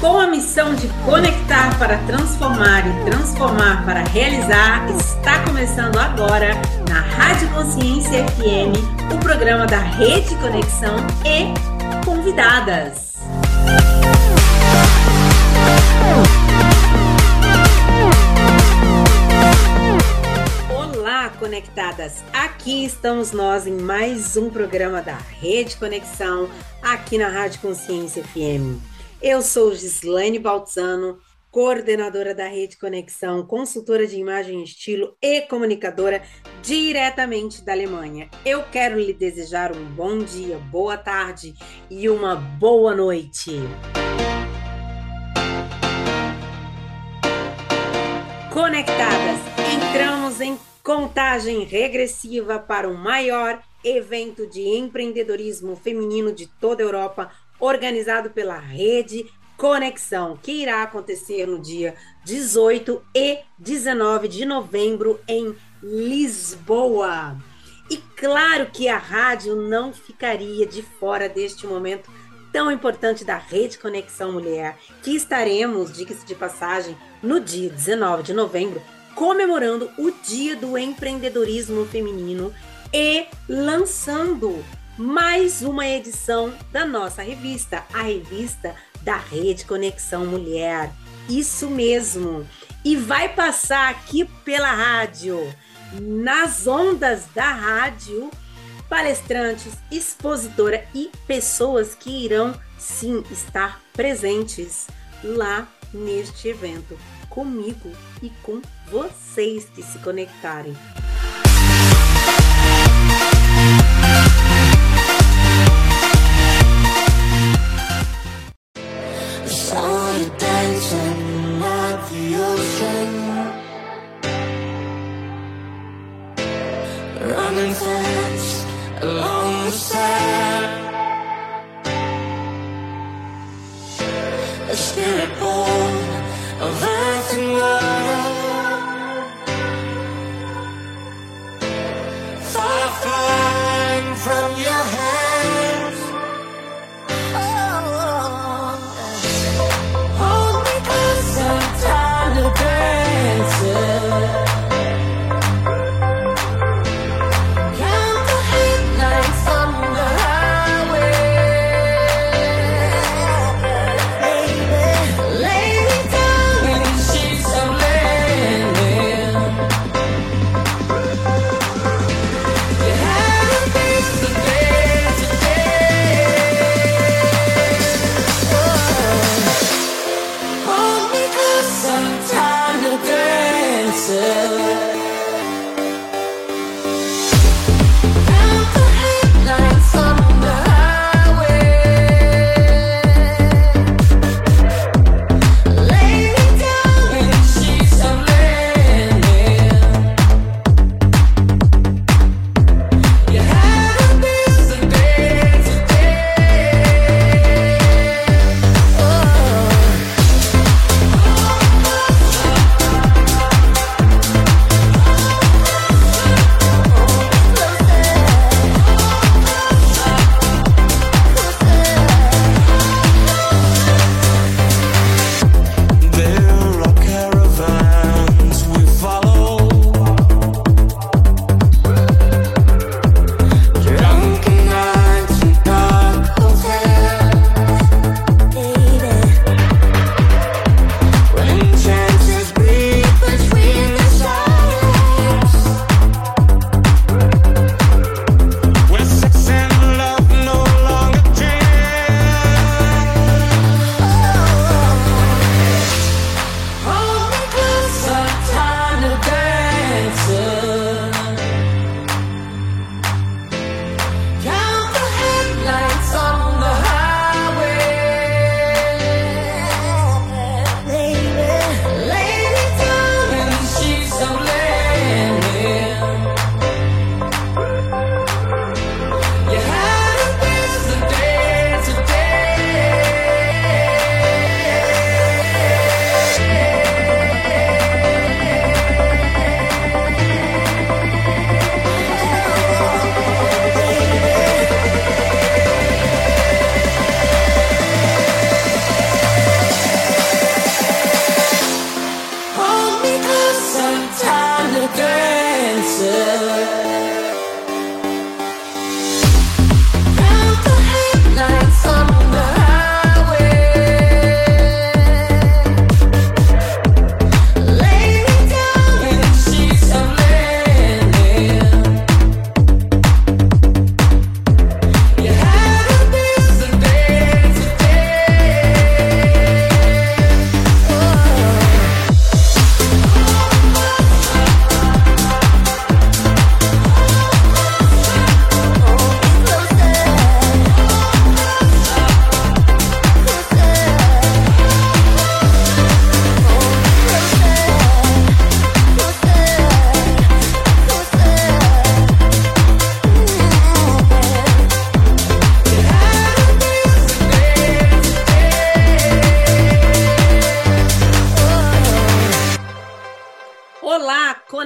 Com a missão de conectar para transformar e transformar para realizar, está começando agora na Rádio Consciência FM o programa da Rede Conexão e convidadas. Conectadas! Aqui estamos nós em mais um programa da Rede Conexão, aqui na Rádio Consciência FM. Eu sou Gislaine Baltzano, coordenadora da Rede Conexão, consultora de imagem e estilo e comunicadora diretamente da Alemanha. Eu quero lhe desejar um bom dia, boa tarde e uma boa noite. Conectadas, entramos em contagem regressiva para o maior evento de empreendedorismo feminino de toda a Europa, organizado pela Rede Conexão, que irá acontecer no dia 18 e 19 de novembro em Lisboa. E claro que a rádio não ficaria de fora deste momento tão importante da Rede Conexão Mulher, que estaremos, diga-se de passagem, no dia 19 de novembro, comemorando o Dia do Empreendedorismo Feminino e lançando mais uma edição da nossa revista, a revista da Rede Conexão Mulher. Isso mesmo. E vai passar aqui pela rádio, nas ondas da rádio, palestrantes, expositora e pessoas que irão sim estar presentes lá neste evento, comigo e com vocês que se conectarem. A spirit born of earth and. From your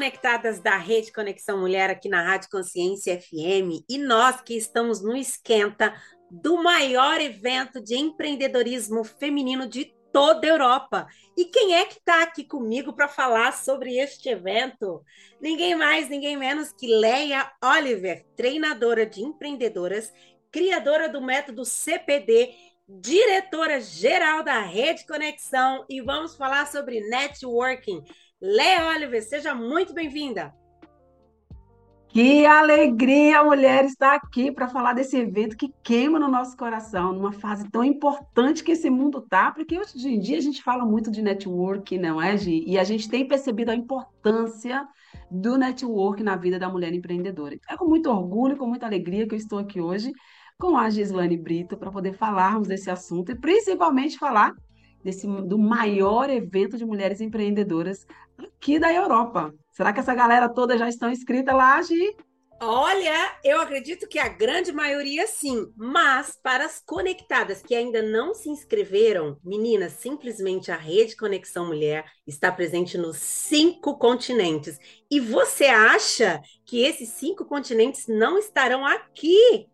conectadas da Rede Conexão Mulher aqui na Rádio Consciência FM e nós que estamos no esquenta do maior evento de empreendedorismo feminino de toda a Europa. E quem é que está aqui comigo para falar sobre este evento? Ninguém mais, ninguém menos que Leia Oliver, treinadora de empreendedoras, criadora do método CPD, diretora geral da Rede Conexão e vamos falar sobre networking. Leia Oliver, seja muito bem-vinda. Que alegria, mulher, estar aqui para falar desse evento que queima no nosso coração, numa fase tão importante que esse mundo tá, porque hoje em dia a gente fala muito de network, não é, Gi? E a gente tem percebido a importância do network na vida da mulher empreendedora. É com muito orgulho, com muita alegria que eu estou aqui hoje com a Gislane Brito para poder falarmos desse assunto e principalmente falar desse, do maior evento de mulheres empreendedoras aqui da Europa. Será que essa galera toda já estão inscritas lá, Gi? Olha, eu acredito que a grande maioria sim, mas para as conectadas que ainda não se inscreveram, meninas, simplesmente a Rede Conexão Mulher está presente nos cinco continentes. E você acha que esses cinco continentes não estarão aqui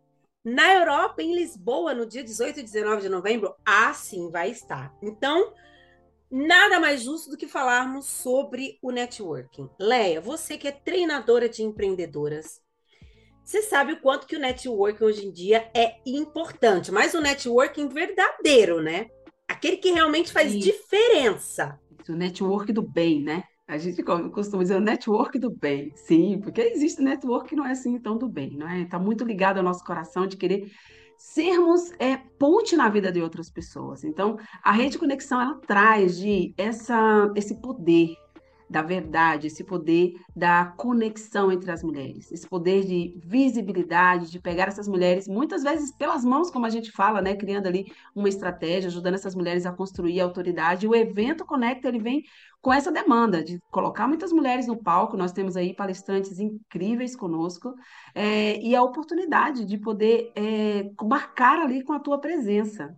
na Europa, em Lisboa, no dia 18 e 19 de novembro, assim vai estar. Então, nada mais justo do que falarmos sobre o networking. Leia, você que é treinadora de empreendedoras, você sabe o quanto que o networking hoje em dia é importante, mas o networking verdadeiro, né? Aquele que realmente faz Isso. diferença. O network do bem, né? A gente costuma dizer o network do bem, sim, porque existe network que não é assim tão do bem, não é? Está muito ligado ao nosso coração de querer sermos é, ponte na vida de outras pessoas. Então, a rede conexão ela traz de essa, esse poder da verdade, esse poder da conexão entre as mulheres, esse poder de visibilidade, de pegar essas mulheres, muitas vezes pelas mãos, como a gente fala, né, criando ali uma estratégia, ajudando essas mulheres a construir a autoridade. O evento Conecta, ele vem com essa demanda de colocar muitas mulheres no palco. Nós temos aí palestrantes incríveis conosco é, e a oportunidade de poder é, marcar ali com a tua presença.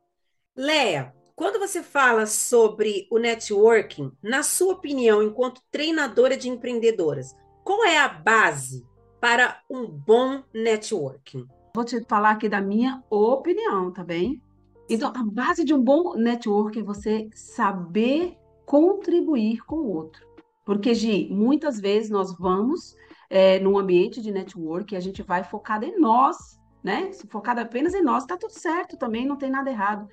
Leia, quando você fala sobre o networking, na sua opinião, enquanto treinadora de empreendedoras, qual é a base para um bom networking? Vou te falar aqui da minha opinião, tá bem? Então, a base de um bom networking é você saber contribuir com o outro. Porque, Gi, muitas vezes nós vamos é, num ambiente de network e a gente vai focado em nós, né? Focado apenas em nós, tá tudo certo também, não tem nada errado.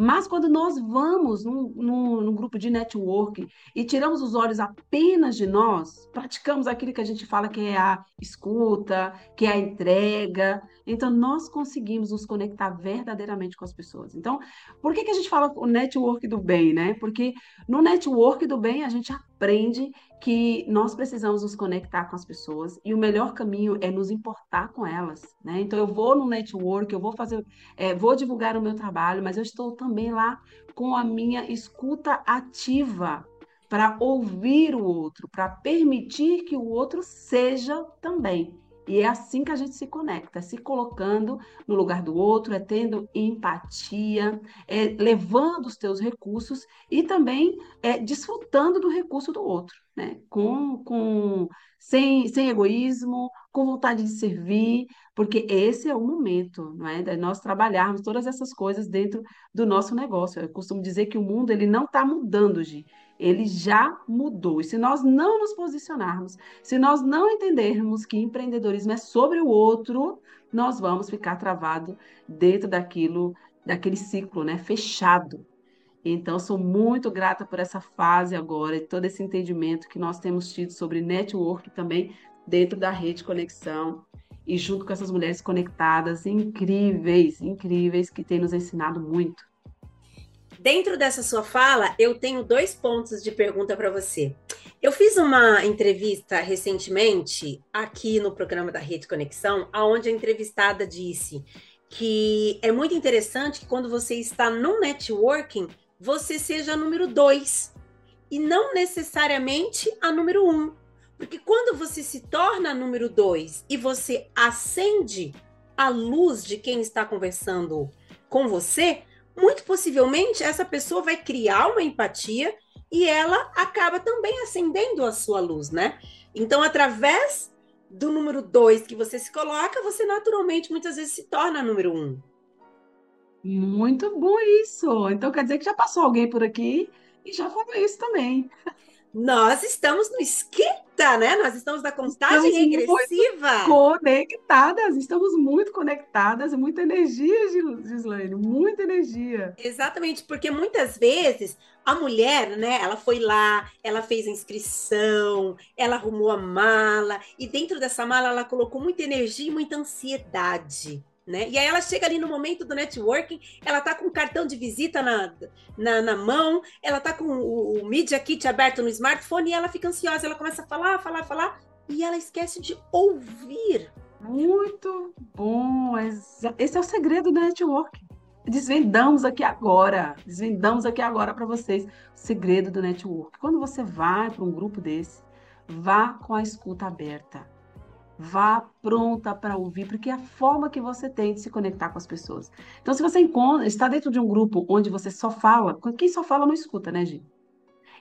Mas quando nós vamos num, num, num, grupo de network e tiramos os olhos apenas de nós, praticamos aquilo que a gente fala que é a escuta, que é a entrega, então nós conseguimos nos conectar verdadeiramente com as pessoas. Então, por que, que a gente fala o network do bem, né? Porque no network do bem a gente aprende que nós precisamos nos conectar com as pessoas e o melhor caminho é nos importar com elas, né? Então eu vou no network, eu vou fazer, é, vou divulgar o meu trabalho, mas eu estou também lá com a minha escuta ativa para ouvir o outro, para permitir que o outro seja também. E é assim que a gente se conecta, se colocando no lugar do outro, é tendo empatia, é levando os teus recursos e também é desfrutando do recurso do outro, né? Com, com sem, sem egoísmo, com vontade de servir, porque esse é o momento, não é? De nós trabalharmos todas essas coisas dentro do nosso negócio. Eu costumo dizer que o mundo ele não está mudando, Gi ele já mudou. E se nós não nos posicionarmos, se nós não entendermos que empreendedorismo é sobre o outro, nós vamos ficar travado dentro daquilo, daquele ciclo, né, fechado. Então, sou muito grata por essa fase agora e todo esse entendimento que nós temos tido sobre network também dentro da rede conexão e junto com essas mulheres conectadas incríveis, incríveis que têm nos ensinado muito. Dentro dessa sua fala, eu tenho dois pontos de pergunta para você. Eu fiz uma entrevista recentemente aqui no programa da Rede Conexão, aonde a entrevistada disse que é muito interessante que quando você está no networking, você seja a número dois e não necessariamente a número um. Porque quando você se torna número dois e você acende a luz de quem está conversando com você, muito possivelmente essa pessoa vai criar uma empatia e ela acaba também acendendo a sua luz, né? Então, através do número dois que você se coloca, você naturalmente muitas vezes se torna número um. Muito bom isso. Então quer dizer que já passou alguém por aqui e já falou isso também. Nós estamos no esquenta, né? Nós estamos na contagem Estamos muito regressiva. Conectadas, estamos muito conectadas, muita energia, Gislaine, muita energia. Exatamente, porque muitas vezes a mulher, né, ela foi lá, ela fez a inscrição, ela arrumou a mala, e dentro dessa mala ela colocou muita energia e muita ansiedade. Né? E aí ela chega ali no momento do networking, ela tá com o cartão de visita na, na, na mão, ela tá com o, o Media Kit aberto no smartphone e ela fica ansiosa, ela começa a falar, falar, falar, e ela esquece de ouvir. Muito bom. Esse é o segredo do network. Desvendamos aqui agora, desvendamos aqui agora para vocês o segredo do network. Quando você vai para um grupo desse, vá com a escuta aberta. Vá pronta para ouvir, porque é a forma que você tem de se conectar com as pessoas. Então, se você está dentro de um grupo onde você só fala, quem só fala não escuta, né, Gi?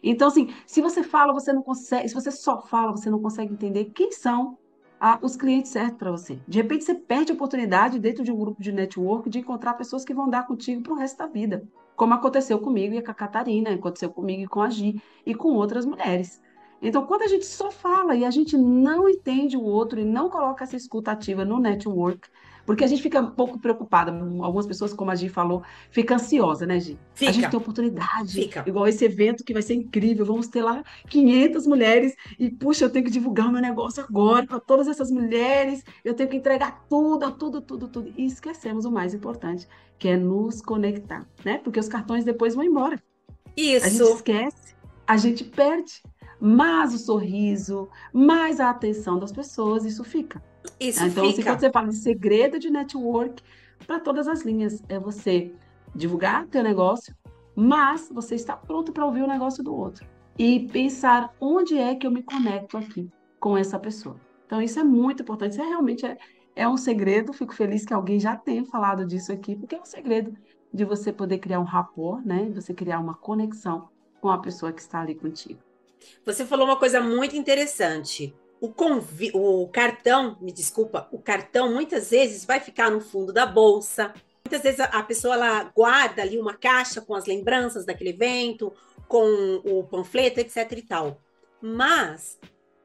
Então, assim, se você fala, você não consegue, se você só fala, você não consegue entender quem são ah, os clientes certos para você. De repente, você perde a oportunidade dentro de um grupo de network de encontrar pessoas que vão dar contigo para o resto da vida. Como aconteceu comigo e com a Catarina, aconteceu comigo e com a Gi e com outras mulheres. Então, quando a gente só fala e a gente não entende o outro e não coloca essa escuta ativa no network, porque a gente fica um pouco preocupada, algumas pessoas, como a Gi falou, fica ansiosa, né, Gi? A gente Fica, tem oportunidade, fica. igual esse evento que vai ser incrível, vamos ter lá 500 mulheres e, puxa, eu tenho que divulgar o meu negócio agora para todas essas mulheres, eu tenho que entregar tudo, tudo, tudo, tudo. E esquecemos o mais importante, que é nos conectar, né? Porque os cartões depois vão embora. A gente Isso, esquece, a gente perde. Mas o sorriso, mais a atenção das pessoas, isso fica. isso Então, assim, fica. quando você fala de segredo de network, para todas as linhas, é você divulgar teu negócio, mas você está pronto para ouvir o negócio do outro. E pensar onde é que eu me conecto aqui com essa pessoa. Então, isso é muito importante. Isso é realmente é, é um segredo. Fico feliz que alguém já tenha falado disso aqui, porque é um segredo de você poder criar um rapport, né? De você criar uma conexão com a pessoa que está ali contigo. Você falou uma coisa muito interessante. O, convi- o cartão, me desculpa, o cartão muitas vezes vai ficar no fundo da bolsa. Muitas vezes a, pessoa ela guarda ali uma caixa com as lembranças daquele evento, com o panfleto, etc e tal. Mas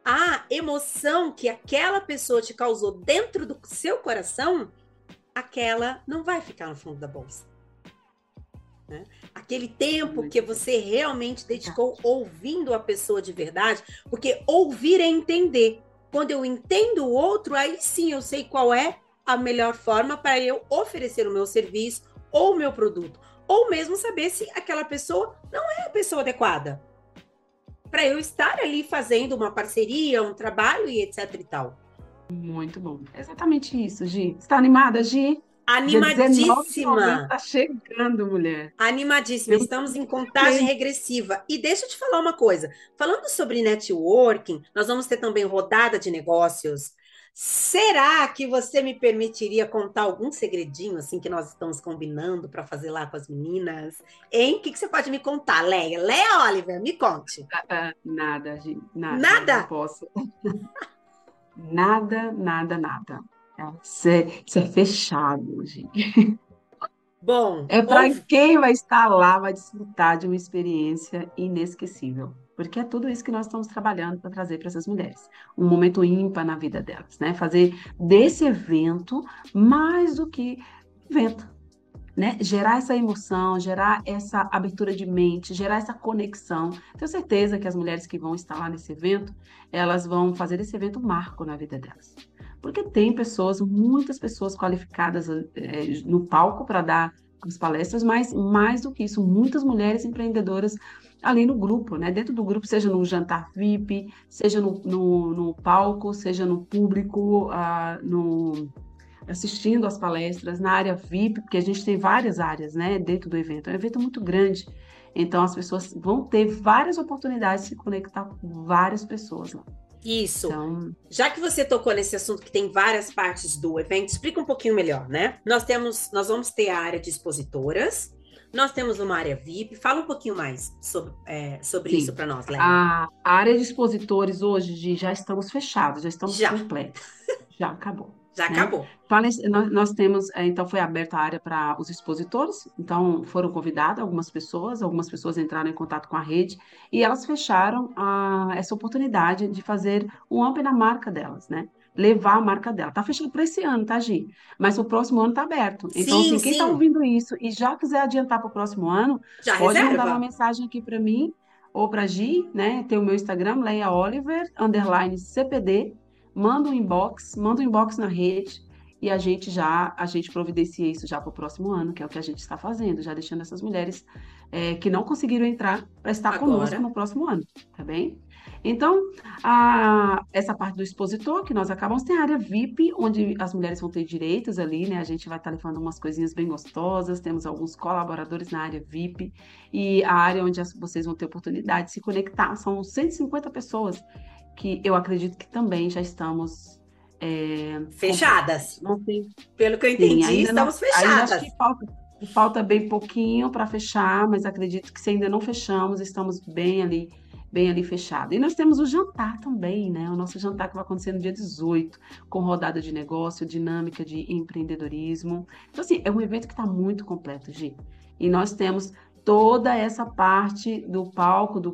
a emoção que aquela pessoa te causou dentro do seu coração, aquela não vai ficar no fundo da bolsa. Né? Aquele tempo que você realmente dedicou ouvindo a pessoa de verdade, porque ouvir é entender. Quando eu entendo o outro, aí sim eu sei qual é a melhor forma para eu oferecer o meu serviço ou o meu produto. Ou mesmo saber se aquela pessoa não é a pessoa adequada. Para eu estar ali fazendo uma parceria, um trabalho e etc e tal. Muito bom. Exatamente isso, Gi. Está animada, Gi? Dia 19 de novembro Animadíssima! tá chegando, mulher. Animadíssima, estamos em contagem regressiva. E deixa eu te falar uma coisa: falando sobre networking, nós vamos ter também rodada de negócios. Será que você me permitiria contar algum segredinho assim que nós estamos combinando para fazer lá com as meninas? Hein? O que, que você pode me contar, Leia? Leia Oliver, me conte. Ah, nada, Gi. Nada. Nada? Não posso. nada, nada, nada. Isso é, isso é fechado, Gi. Bom, É para quem vai estar lá, vai desfrutar de uma experiência inesquecível. Porque é tudo isso que nós estamos trabalhando para trazer para essas mulheres. Um momento ímpar na vida delas, né? Fazer desse evento mais do que evento, né? Gerar essa emoção, gerar essa abertura de mente, gerar essa conexão. Tenho certeza que as mulheres que vão estar lá nesse evento, elas vão fazer esse evento um marco na vida delas. Porque tem pessoas, muitas pessoas qualificadas eh, no palco para dar as palestras, mas mais do que isso, muitas mulheres empreendedoras ali no grupo, né? Dentro do grupo, seja no jantar VIP, seja no, no, no palco, seja no público, ah, no assistindo às palestras, na área VIP, porque a gente tem várias áreas, né, dentro do evento. É um evento muito grande. Então as pessoas vão ter várias oportunidades de se conectar com várias pessoas lá. Isso. Então, Já que você tocou nesse assunto que tem várias partes do evento, explica um pouquinho melhor, né? Nós temos, nós vamos ter a área de expositoras, Nós temos uma área VIP. Fala um pouquinho mais sobre, é, sobre Sim. isso para nós, Léa. A área de expositores hoje, já estamos fechados, já estamos Já. completos. Já acabou. Já né? acabou. Nós, nós temos, eh, então foi aberta a área para os expositores, então foram convidadas algumas pessoas, algumas pessoas entraram em contato com a rede e elas fecharam a- essa oportunidade de fazer um up na marca delas, né? Levar a marca dela. Tá fechado para esse ano, tá, Gi? Mas o próximo ano tá aberto. Então, Sim, assim, quem tá sim. ouvindo isso e já quiser adiantar para o próximo ano, Já pode mandar reserva. uma mensagem aqui para mim ou para Gi, né? Tem o meu Instagram, Leia Oliver, underline CPD. Manda um inbox, manda um inbox na rede e a gente já a gente providencia isso já para o próximo ano, que é o que a gente está fazendo, já deixando essas mulheres é, que não conseguiram entrar para estar Agora. conosco no próximo ano, tá bem? Então, a- essa parte do expositor que nós acabamos, tem a área VIP, onde as mulheres vão ter direitos ali, né? A gente vai estar levando umas coisinhas bem gostosas, temos alguns colaboradores na área VIP, e a área onde as- vocês vão ter oportunidade de se conectar, são 150 pessoas, que eu acredito que também já estamos. é, Fechadas. não tem Pelo que eu Sim, entendi, ainda não, estamos ainda fechadas. acho que falta, falta bem pouquinho para fechar, mas acredito que se ainda não fechamos, estamos bem ali, bem ali fechado. E nós temos o jantar também, né? O nosso jantar que vai acontecer no dia 18, com rodada de negócio, dinâmica de empreendedorismo. Então, assim, é um evento que está muito completo, Gi. E nós temos toda essa parte do palco, do,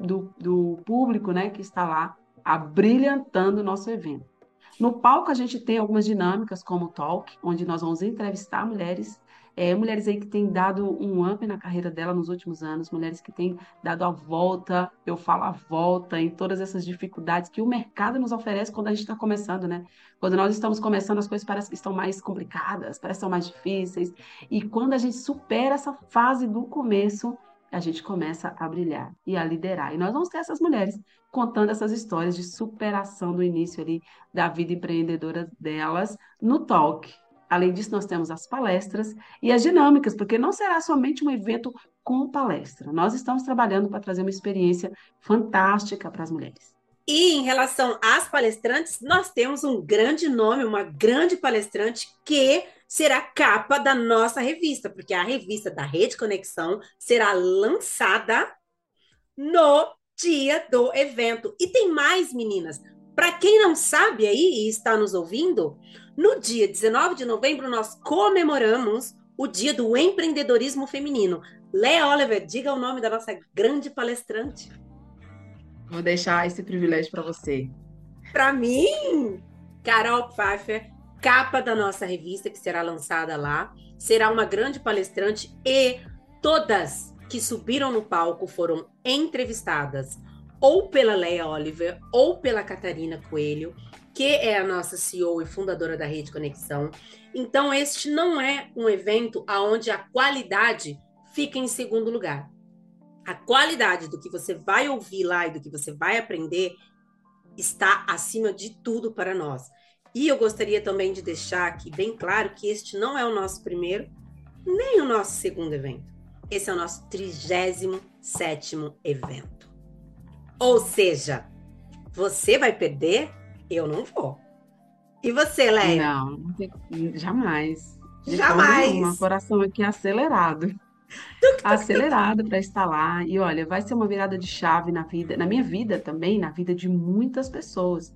do, do público, né, que está lá, abrilhantando o nosso evento. No palco, a gente tem algumas dinâmicas, como o Talk, onde nós vamos entrevistar mulheres, é, mulheres aí que têm dado um up na carreira dela nos últimos anos, mulheres que têm dado a volta, eu falo a volta, em todas essas dificuldades que o mercado nos oferece quando a gente está começando, né? Quando nós estamos começando, as coisas parecem que estão mais complicadas, parecem que estão mais difíceis, e quando a gente supera essa fase do começo, a gente começa a brilhar e a liderar. E nós vamos ter essas mulheres contando essas histórias de superação do início ali da vida empreendedora delas no Talk. Além disso, nós temos as palestras e as dinâmicas, porque não será somente um evento com palestra. Nós estamos trabalhando para trazer uma experiência fantástica para as mulheres. E em relação às palestrantes, nós temos um grande nome, uma grande palestrante que será capa da nossa revista, porque a revista da Rede Conexão será lançada no dia do evento. E tem mais, meninas. Para quem não sabe aí e está nos ouvindo, no dia 19 de novembro nós comemoramos o Dia do Empreendedorismo Feminino. Léa Oliver, diga o nome da nossa grande palestrante. Vou deixar esse privilégio para você. Para mim, Carol Pfeiffer, capa da nossa revista que será lançada lá, será uma grande palestrante e todas que subiram no palco foram entrevistadas ou pela Leia Oliver ou pela Catarina Coelho, que é a nossa CEO e fundadora da Rede Conexão. Então este não é um evento aonde a qualidade fica em segundo lugar. A qualidade do que você vai ouvir lá e do que você vai aprender está acima de tudo para nós. E eu gostaria também de deixar aqui bem claro que este não é o nosso primeiro, nem o nosso segundo evento. Esse é o nosso 37 evento. Ou seja, você vai perder, eu não vou. E você, Leia? Não, não tem- jamais. De Jamais. nenhuma, coração aqui acelerado. Acelerado para estar lá. E olha, vai ser uma virada de chave na vida, na minha vida também, na vida de muitas pessoas.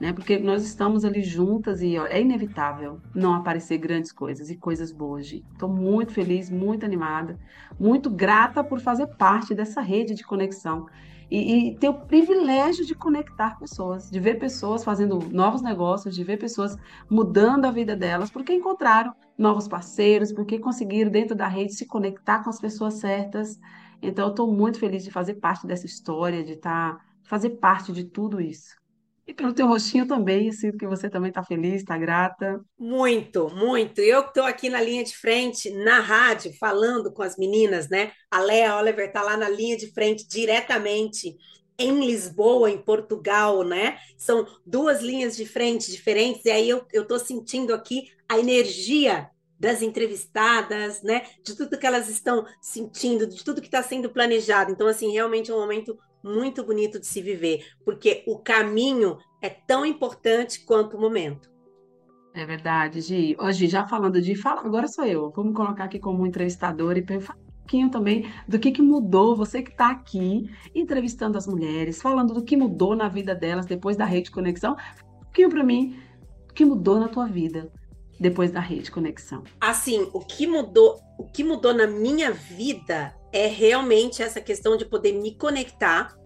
Né? Porque nós estamos ali juntas e ó, é inevitável não aparecer grandes coisas e coisas boas. Estou muito feliz, muito animada, muito grata por fazer parte dessa rede de conexão e, e ter o privilégio de conectar pessoas, de ver pessoas fazendo novos negócios, de ver pessoas mudando a vida delas, porque encontraram novos parceiros, porque conseguiram dentro da rede se conectar com as pessoas certas. Então, estou muito feliz de fazer parte dessa história, de estar, fazer parte de tudo isso. E pelo teu rostinho também, sinto que você também está feliz, está grata. Muito, muito. Eu estou aqui na linha de frente, na rádio, falando com as meninas, né? A Lea Oliver está lá na linha de frente, diretamente em Lisboa, em Portugal, né? São duas linhas de frente diferentes, e aí eu estou sentindo aqui a energia das entrevistadas, né? De tudo que elas estão sentindo, de tudo que está sendo planejado. Então, assim, realmente é um momento muito bonito de se viver, porque o caminho é tão importante quanto o momento. É verdade, Gi. Gi, já falando de fala, agora sou eu. Vamos colocar aqui como entrevistadora e falar um pouquinho também do que que mudou, você que está aqui entrevistando as mulheres, falando do que mudou na vida delas depois da Rede Conexão. Um pouquinho para mim, o que mudou na tua vida depois da Rede Conexão. Assim, o que mudou, o que mudou na minha vida é realmente essa questão de poder me conectar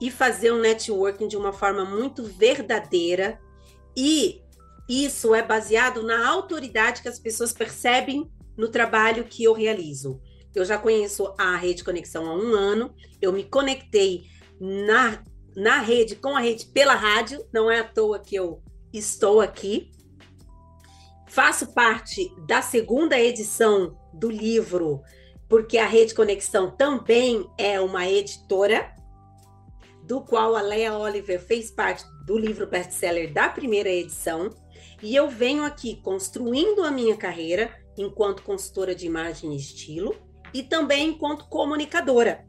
e fazer um networking de uma forma muito verdadeira e isso é baseado na autoridade que as pessoas percebem no trabalho que eu realizo. Eu já conheço a Rede Conexão há um ano, eu me conectei na, na rede, com a rede pela rádio, não é à toa que eu estou aqui. Faço parte da segunda edição do livro, porque a Rede Conexão também é uma editora, do qual a Leia Oliver fez parte do livro best-seller da primeira edição. E eu venho aqui construindo a minha carreira enquanto consultora de imagem e estilo e também enquanto comunicadora.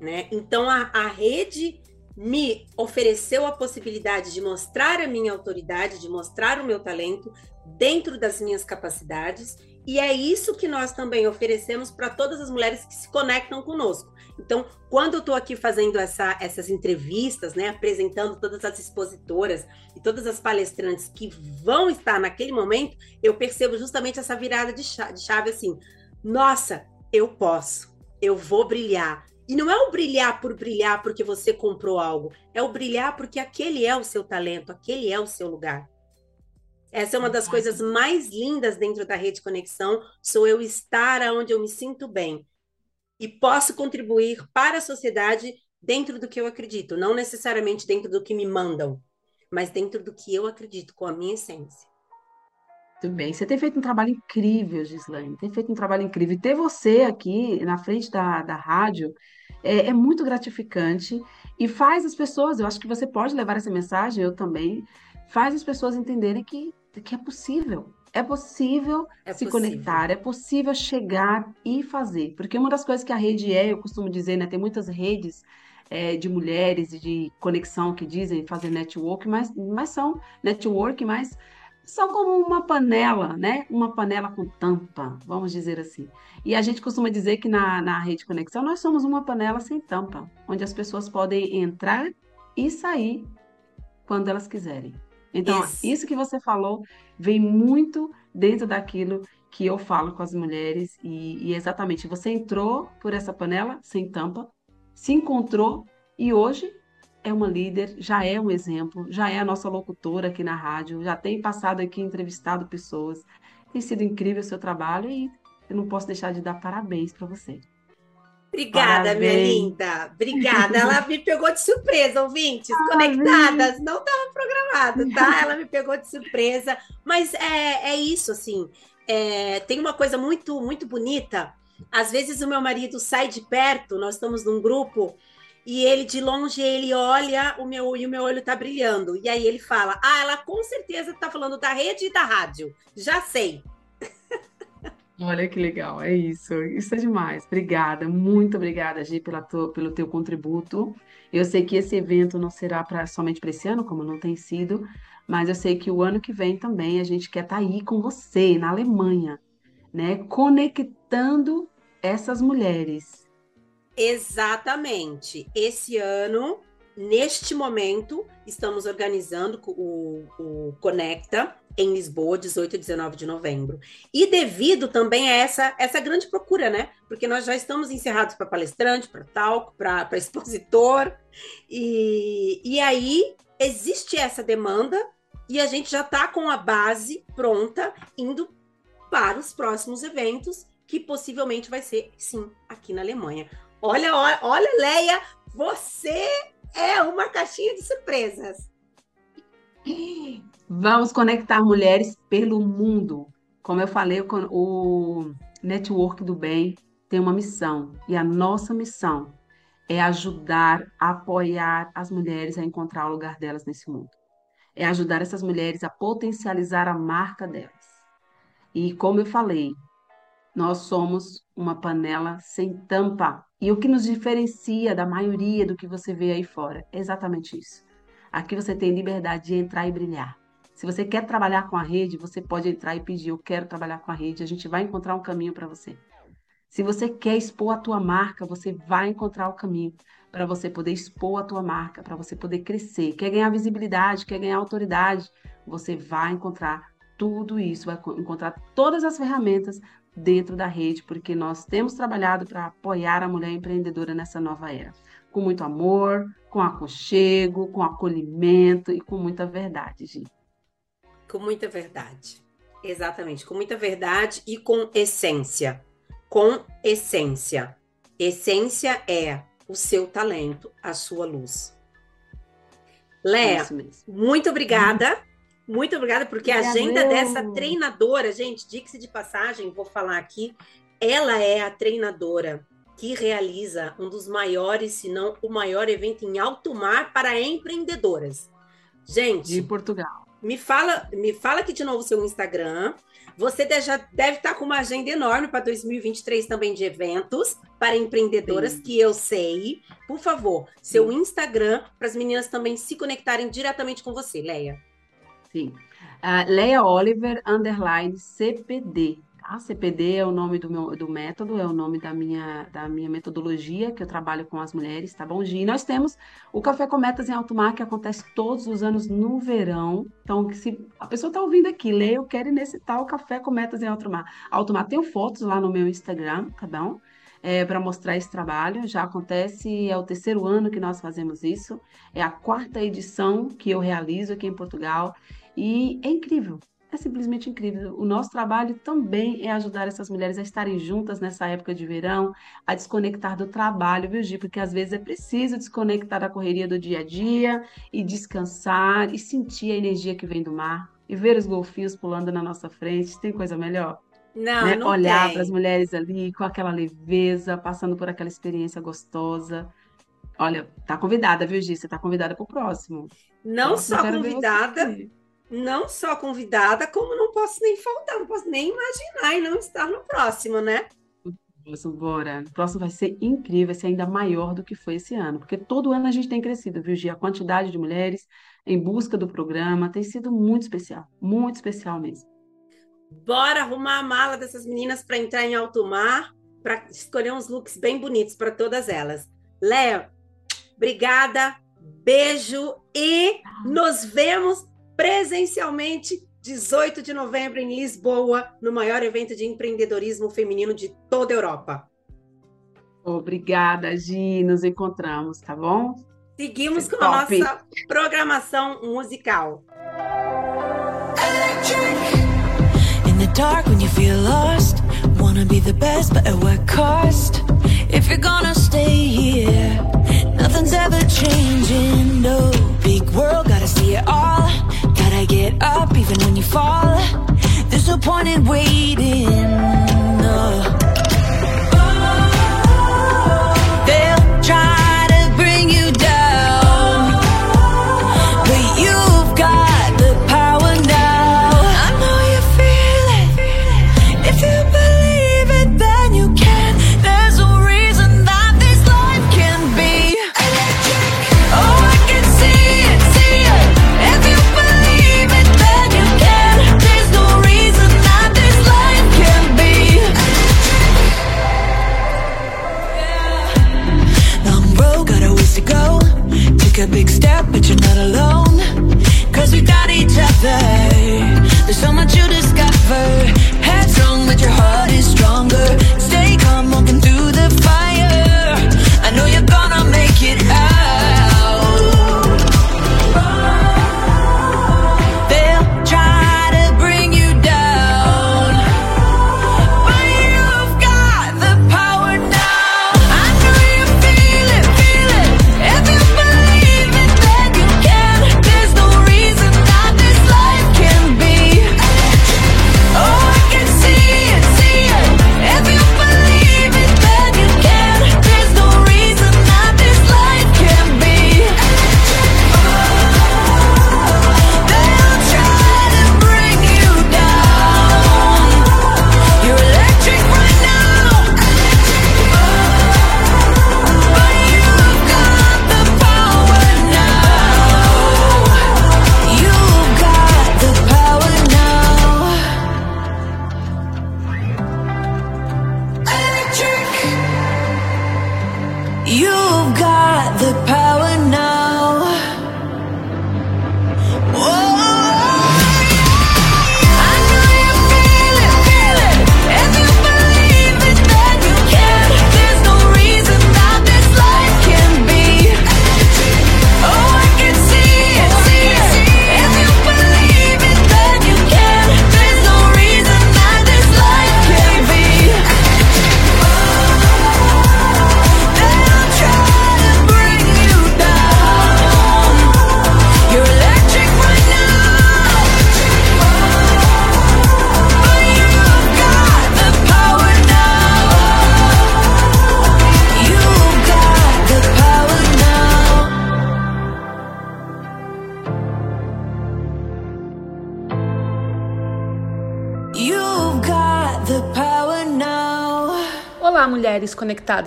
Né? Então a, a rede me ofereceu a possibilidade de mostrar a minha autoridade, de mostrar o meu talento dentro das minhas capacidades, e é isso que nós também oferecemos para todas as mulheres que se conectam conosco. Então, quando eu estou aqui fazendo essa, essas entrevistas, né, apresentando todas as expositoras e todas as palestrantes que vão estar naquele momento, eu percebo justamente essa virada de chave, de chave assim: nossa, eu posso, eu vou brilhar. E não é o brilhar por brilhar porque você comprou algo, é o brilhar porque aquele é o seu talento, aquele é o seu lugar. Essa é uma das coisas mais lindas dentro da rede conexão, sou eu estar onde eu me sinto bem e posso contribuir para a sociedade dentro do que eu acredito, não necessariamente dentro do que me mandam, mas dentro do que eu acredito, com a minha essência. Muito bem, você tem feito um trabalho incrível, Gislaine, tem feito um trabalho incrível. E ter você aqui na frente da, da rádio é, é muito gratificante e faz as pessoas, eu acho que você pode levar essa mensagem, eu também, faz as pessoas entenderem que, que é possível. É possível É se possível. conectar, é possível chegar e fazer. Porque uma das coisas que a rede é, eu costumo dizer, né? Tem muitas redes é, de mulheres e de conexão que dizem fazer network, mas, mas são network, mas são como uma panela, né? Uma panela com tampa, vamos dizer assim. E a gente costuma dizer que na, na rede conexão nós somos uma panela sem tampa, onde as pessoas podem entrar e sair quando elas quiserem. Então, Isso. isso que você falou vem muito dentro daquilo que eu falo com as mulheres, e, e exatamente, você entrou por essa panela sem tampa, se encontrou e hoje é uma líder, já é um exemplo, já é a nossa locutora aqui na rádio, já tem passado aqui entrevistado pessoas. Tem sido incrível o seu trabalho e eu não posso deixar de dar parabéns para você. Obrigada, minha Parabéns. linda. Obrigada. Ela me pegou de surpresa, ouvintes. Ah, Conectadas. Não estava programado, tá? Ela me pegou de surpresa. Mas é, é isso, assim. É, tem uma coisa muito, muito bonita. Às vezes o meu marido sai de perto, nós estamos num grupo, e ele de longe ele olha o meu e o meu olho tá brilhando. E aí ele fala: Ah, ela com certeza tá falando da rede e da rádio. Já sei. Olha que legal, é isso, isso é demais. Obrigada, muito obrigada, Gi, pela pelo teu contributo. Eu sei que esse evento não será pra, somente para esse ano, como não tem sido, mas eu sei que o ano que vem também a gente quer estar aí com você, na Alemanha, né? Conectando essas mulheres. Exatamente. Esse ano, neste momento, estamos organizando o, o Conecta em Lisboa, 18 e 19 de novembro. E devido também a essa, essa grande procura, né? Porque nós já estamos encerrados para palestrante, para talco, para expositor. E, e aí existe essa demanda e a gente já está com a base pronta, indo para os próximos eventos, que possivelmente vai ser, sim, aqui na Alemanha. Olha, olha, olha, Leia, você é uma caixinha de surpresas. Vamos conectar mulheres pelo mundo. Como eu falei, o Network do Bem tem uma missão, e a nossa missão é ajudar, apoiar as mulheres a encontrar o lugar delas nesse mundo. É ajudar essas mulheres a potencializar a marca delas. E como eu falei, nós somos uma panela sem tampa. E o que nos diferencia da maioria do que você vê aí fora é exatamente isso. Aqui você tem liberdade de entrar e brilhar, Se você quer trabalhar com a rede, você pode entrar e pedir, eu quero trabalhar com a rede, a gente vai encontrar um caminho para você. Se você quer expor a tua marca, você vai encontrar o caminho para você poder expor a tua marca, para você poder crescer. Quer ganhar visibilidade, quer ganhar autoridade, você vai encontrar tudo isso, vai encontrar todas as ferramentas dentro da rede, porque nós temos trabalhado para apoiar a mulher empreendedora nessa nova era. Com muito amor, com aconchego, com acolhimento e com muita verdade, gente. Com muita verdade. Exatamente, com muita verdade e com essência. Com essência. Essência é o seu talento, a sua luz. Léa, mesmo. muito obrigada. Muito obrigada, porque a agenda dessa treinadora, gente, diga-se de passagem, vou falar aqui, ela é a treinadora que realiza um dos maiores, se não o maior evento em alto mar para empreendedoras. Gente, De Portugal. Me fala, me fala aqui de novo o seu Instagram. Você já deve estar com uma agenda enorme para 2023 também de eventos para empreendedoras, Sim. que eu sei. Por favor, seu Instagram para as meninas também se conectarem diretamente com você, Leia. Sim. Ah, Leia Oliver, underline CPD. Tá? CPD é o nome do meu do método, é o nome da minha, da minha metodologia que eu trabalho com as mulheres, tá bom, Gi? E nós temos o Café com Metas em Alto Mar, que acontece todos os anos no verão. Então, se a pessoa está ouvindo aqui, Leia, eu quero ir nesse tal Café com Metas em Alto Mar. Alto Mar, tenho fotos lá no meu Instagram, tá bom? É, para mostrar esse trabalho. Já acontece, é o terceiro ano que nós fazemos isso. É a quarta edição que eu realizo aqui em Portugal. E é incrível, é simplesmente incrível. O nosso trabalho também é ajudar essas mulheres a estarem juntas nessa época de verão, a desconectar do trabalho, viu, Gi? Porque às vezes é preciso desconectar da correria do dia a dia e descansar e sentir a energia que vem do mar e ver os golfinhos pulando na nossa frente. Tem coisa melhor? Não, né? não Olhar para as mulheres ali com aquela leveza, passando por aquela experiência gostosa. Olha, tá convidada, viu, Gi? Você tá convidada pro próximo. Não Próximo, só convidada. Não só convidada, como não posso nem faltar, não posso nem imaginar e não estar no próximo, né? Bora. O próximo vai ser incrível, vai ser ainda maior do que foi esse ano, porque todo ano a gente tem crescido, viu, Gi? A quantidade de mulheres em busca do programa tem sido muito especial, muito especial mesmo. Bora arrumar a mala dessas meninas para entrar em alto mar, para escolher uns looks bem bonitos para todas elas. Léo, obrigada, beijo e nos vemos presencialmente 18 de novembro em Lisboa, no maior evento de empreendedorismo feminino de toda a Europa. Obrigada, Gi. Nos encontramos, tá bom? Seguimos com a Top. nossa programação musical. In the dark when you feel lost. Wanna be the best, but at what cost? If you're gonna stay here, nothing's ever changing. No big world, gotta see it all. Gotta get up even when you fall. There's no point in waiting. No.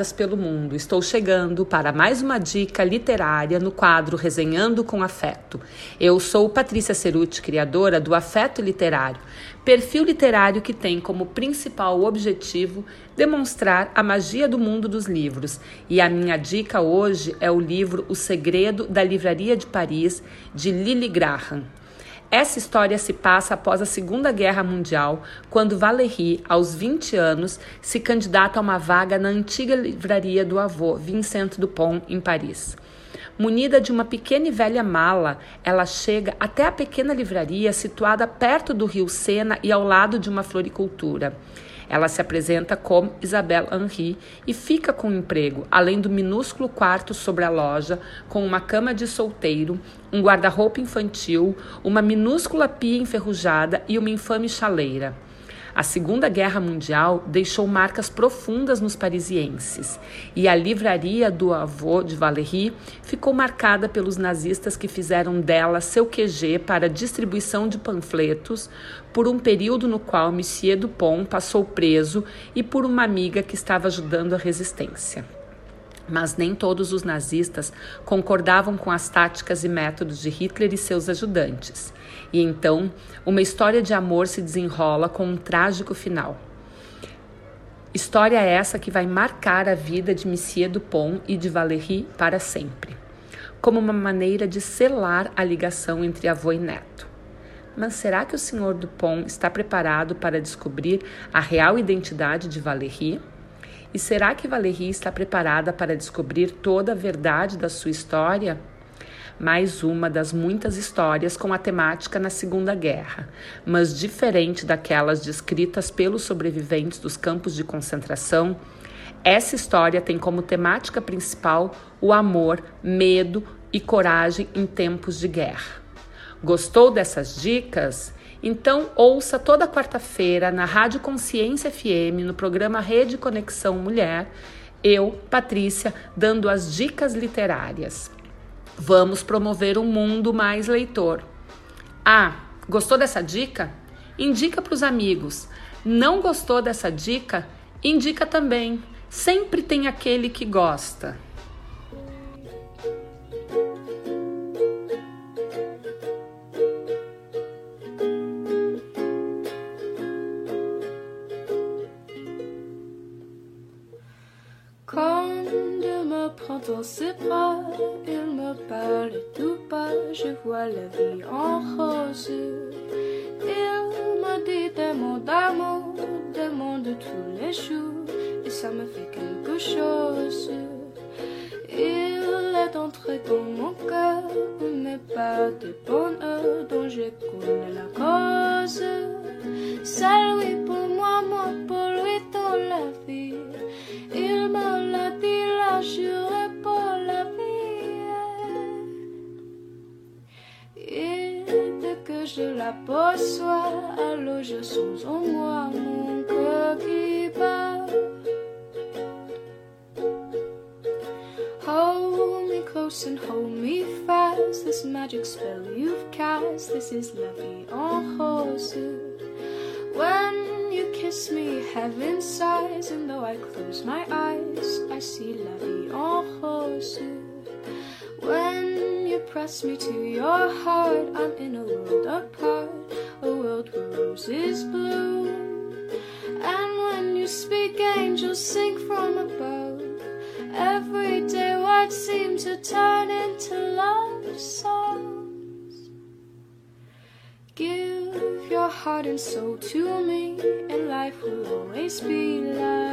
Conectadas pelo mundo. Estou chegando para mais uma dica literária no quadro Resenhando com Afeto. Eu sou Patrícia Ceruti, criadora do Afeto Literário, perfil literário que tem como principal objetivo demonstrar a magia do mundo dos livros. E a minha dica hoje é o livro O Segredo da Livraria de Paris, de Lily Graham. Essa história se passa após a Segunda Guerra Mundial, quando Valéry, aos 20 anos, se candidata a uma vaga na antiga livraria do avô, Vincent Dupont, em Paris. Munida de uma pequena e velha mala, ela chega até a pequena livraria situada perto do rio Sena e ao lado de uma floricultura. Ela se apresenta como Isabelle Henry e fica com o emprego, além do minúsculo quarto sobre a loja, com uma cama de solteiro, um guarda-roupa infantil, uma minúscula pia enferrujada e uma infame chaleira. A Segunda Guerra Mundial deixou marcas profundas nos parisienses e a livraria do avô de Valéry ficou marcada pelos nazistas que fizeram dela seu QG para distribuição de panfletos por um período no qual Monsieur Dupont passou preso e por uma amiga que estava ajudando a resistência. Mas nem todos os nazistas concordavam com as táticas e métodos de Hitler e seus ajudantes. E então, uma história de amor se desenrola com um trágico final. História essa que vai marcar a vida de Monsieur Dupont e de Valéry para sempre, como uma maneira de selar a ligação entre avô e neto. Mas será que o Sr. Dupont está preparado para descobrir a real identidade de Valéry? E será que Valéry está preparada para descobrir toda a verdade da sua história? Mais uma das muitas histórias com a temática na Segunda Guerra, mas diferente daquelas descritas pelos sobreviventes dos campos de concentração, essa história tem como temática principal o amor, medo e coragem em tempos de guerra. Gostou dessas dicas? Então, ouça toda quarta-feira na Rádio Consciência FM, no programa Rede Conexão Mulher, eu, Patrícia, dando as dicas literárias. Vamos promover um mundo mais leitor. Ah, gostou dessa dica? Indica para os amigos. Não gostou dessa dica? Indica também. Sempre tem aquele que gosta. Dans ses bras, il me parle tout bas, je vois la vie en rose. Il me dit des mots d'amour, des mots de tous les jours, et ça me fait quelque chose. Il est entré dans mon cœur, mais pas de bonheur dont je connais la cause. Lui pour moi, moi pour lui dans la vie. Il me l'a dit là, je je l'aperçois, alors je sens en moi mon cœur qui. Hold me close and hold me fast. This magic spell you've cast, this is la vie en rose. When you kiss me, heaven sighs, and though I close my eyes, I see la vie en rose. When you press me to your heart, I'm in a world apart, a world where roses bloom. And when you speak, angels sing from above. Every day, what seems to turn into love songs. Give your heart and soul to me, and life will always be rose.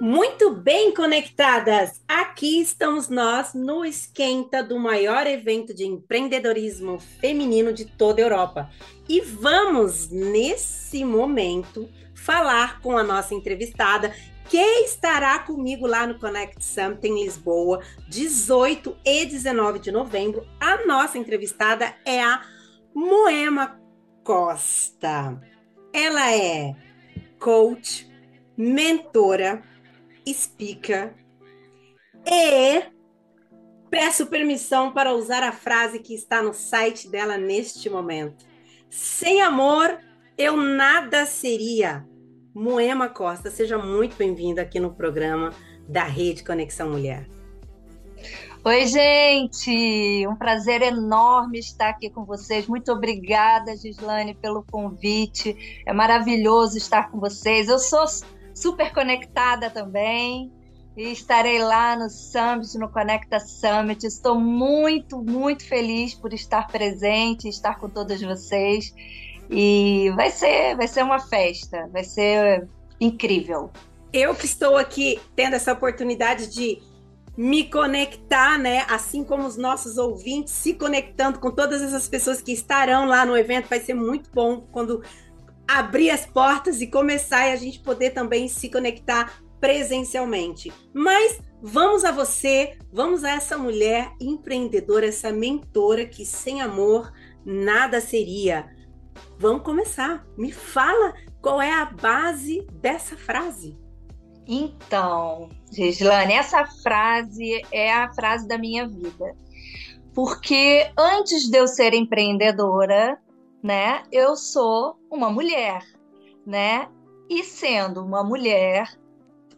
Muito bem conectadas! Aqui estamos nós no esquenta do maior evento de empreendedorismo feminino de toda a Europa. E vamos, nesse momento, falar com a nossa entrevistada, que estará comigo lá no Connect Summit em Lisboa, 18 e 19 de novembro. A nossa entrevistada é a Moema Costa. Ela é coach, mentora, speaker e peço permissão para usar a frase que está no site dela neste momento. Sem amor, Eu nada seria. Moema Costa, seja muito bem-vinda aqui no programa da Rede Conexão Mulher. Oi, gente! Um prazer enorme estar aqui com vocês. Muito obrigada, Gislane, pelo convite. É maravilhoso estar com vocês. Eu sou super conectada também e estarei lá no Summit, no Conecta Summit. Estou muito, muito feliz por estar presente, estar com todas vocês. E vai ser, vai ser uma festa, vai ser incrível. Eu que estou aqui tendo essa oportunidade de me conectar, né? Assim como os nossos ouvintes se conectando com todas essas pessoas que estarão lá no evento, vai ser muito bom quando abrir as portas e começar e a gente poder também se conectar presencialmente. Mas vamos a você, vamos a essa mulher empreendedora, essa mentora que sem amor nada seria. Vamos começar. Me fala qual é a base dessa frase. Então, Gislane, essa frase é a frase da minha vida. Porque antes de eu ser empreendedora, né, eu sou uma mulher, né? E sendo uma mulher,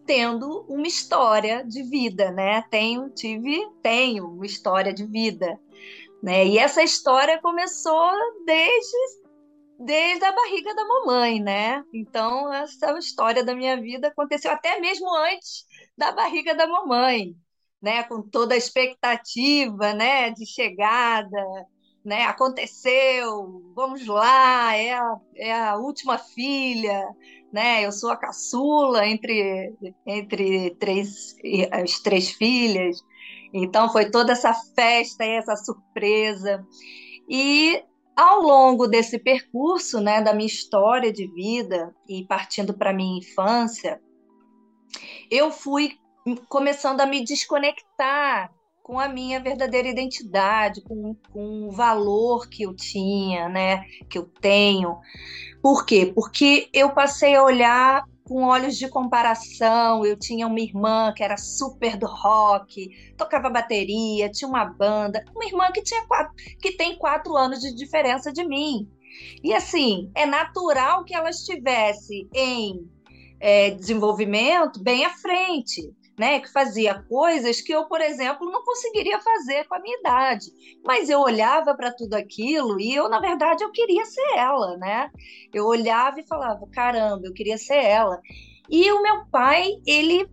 tendo uma história de vida, né? Tenho, tive, tenho uma história de vida, né? E essa história começou desde desde a barriga da mamãe, né? Então, essa história da minha vida aconteceu até mesmo antes da barriga da mamãe, né? Com toda a expectativa, né? De chegada, né? Aconteceu, vamos lá, é a, é a última filha, né? Eu sou a caçula entre, entre três, as três filhas. Então, foi toda essa festa e essa surpresa. E ao longo desse percurso, né, da minha história de vida e partindo para minha infância, eu fui começando a me desconectar com a minha verdadeira identidade, com, com o valor que eu tinha, né, que eu tenho. Por quê? Porque eu passei a olhar com olhos de comparação. Eu tinha uma irmã que era super do rock, tocava bateria, tinha uma banda, uma irmã que tinha quatro, que tem quatro anos de diferença de mim. E assim, é natural que ela estivesse em é, desenvolvimento bem à frente né, que fazia coisas que eu, por exemplo, não conseguiria fazer com a minha idade. Mas eu olhava para tudo aquilo e eu, na verdade, eu queria ser ela, né? Eu olhava e falava, caramba, eu queria ser ela. E o meu pai, ele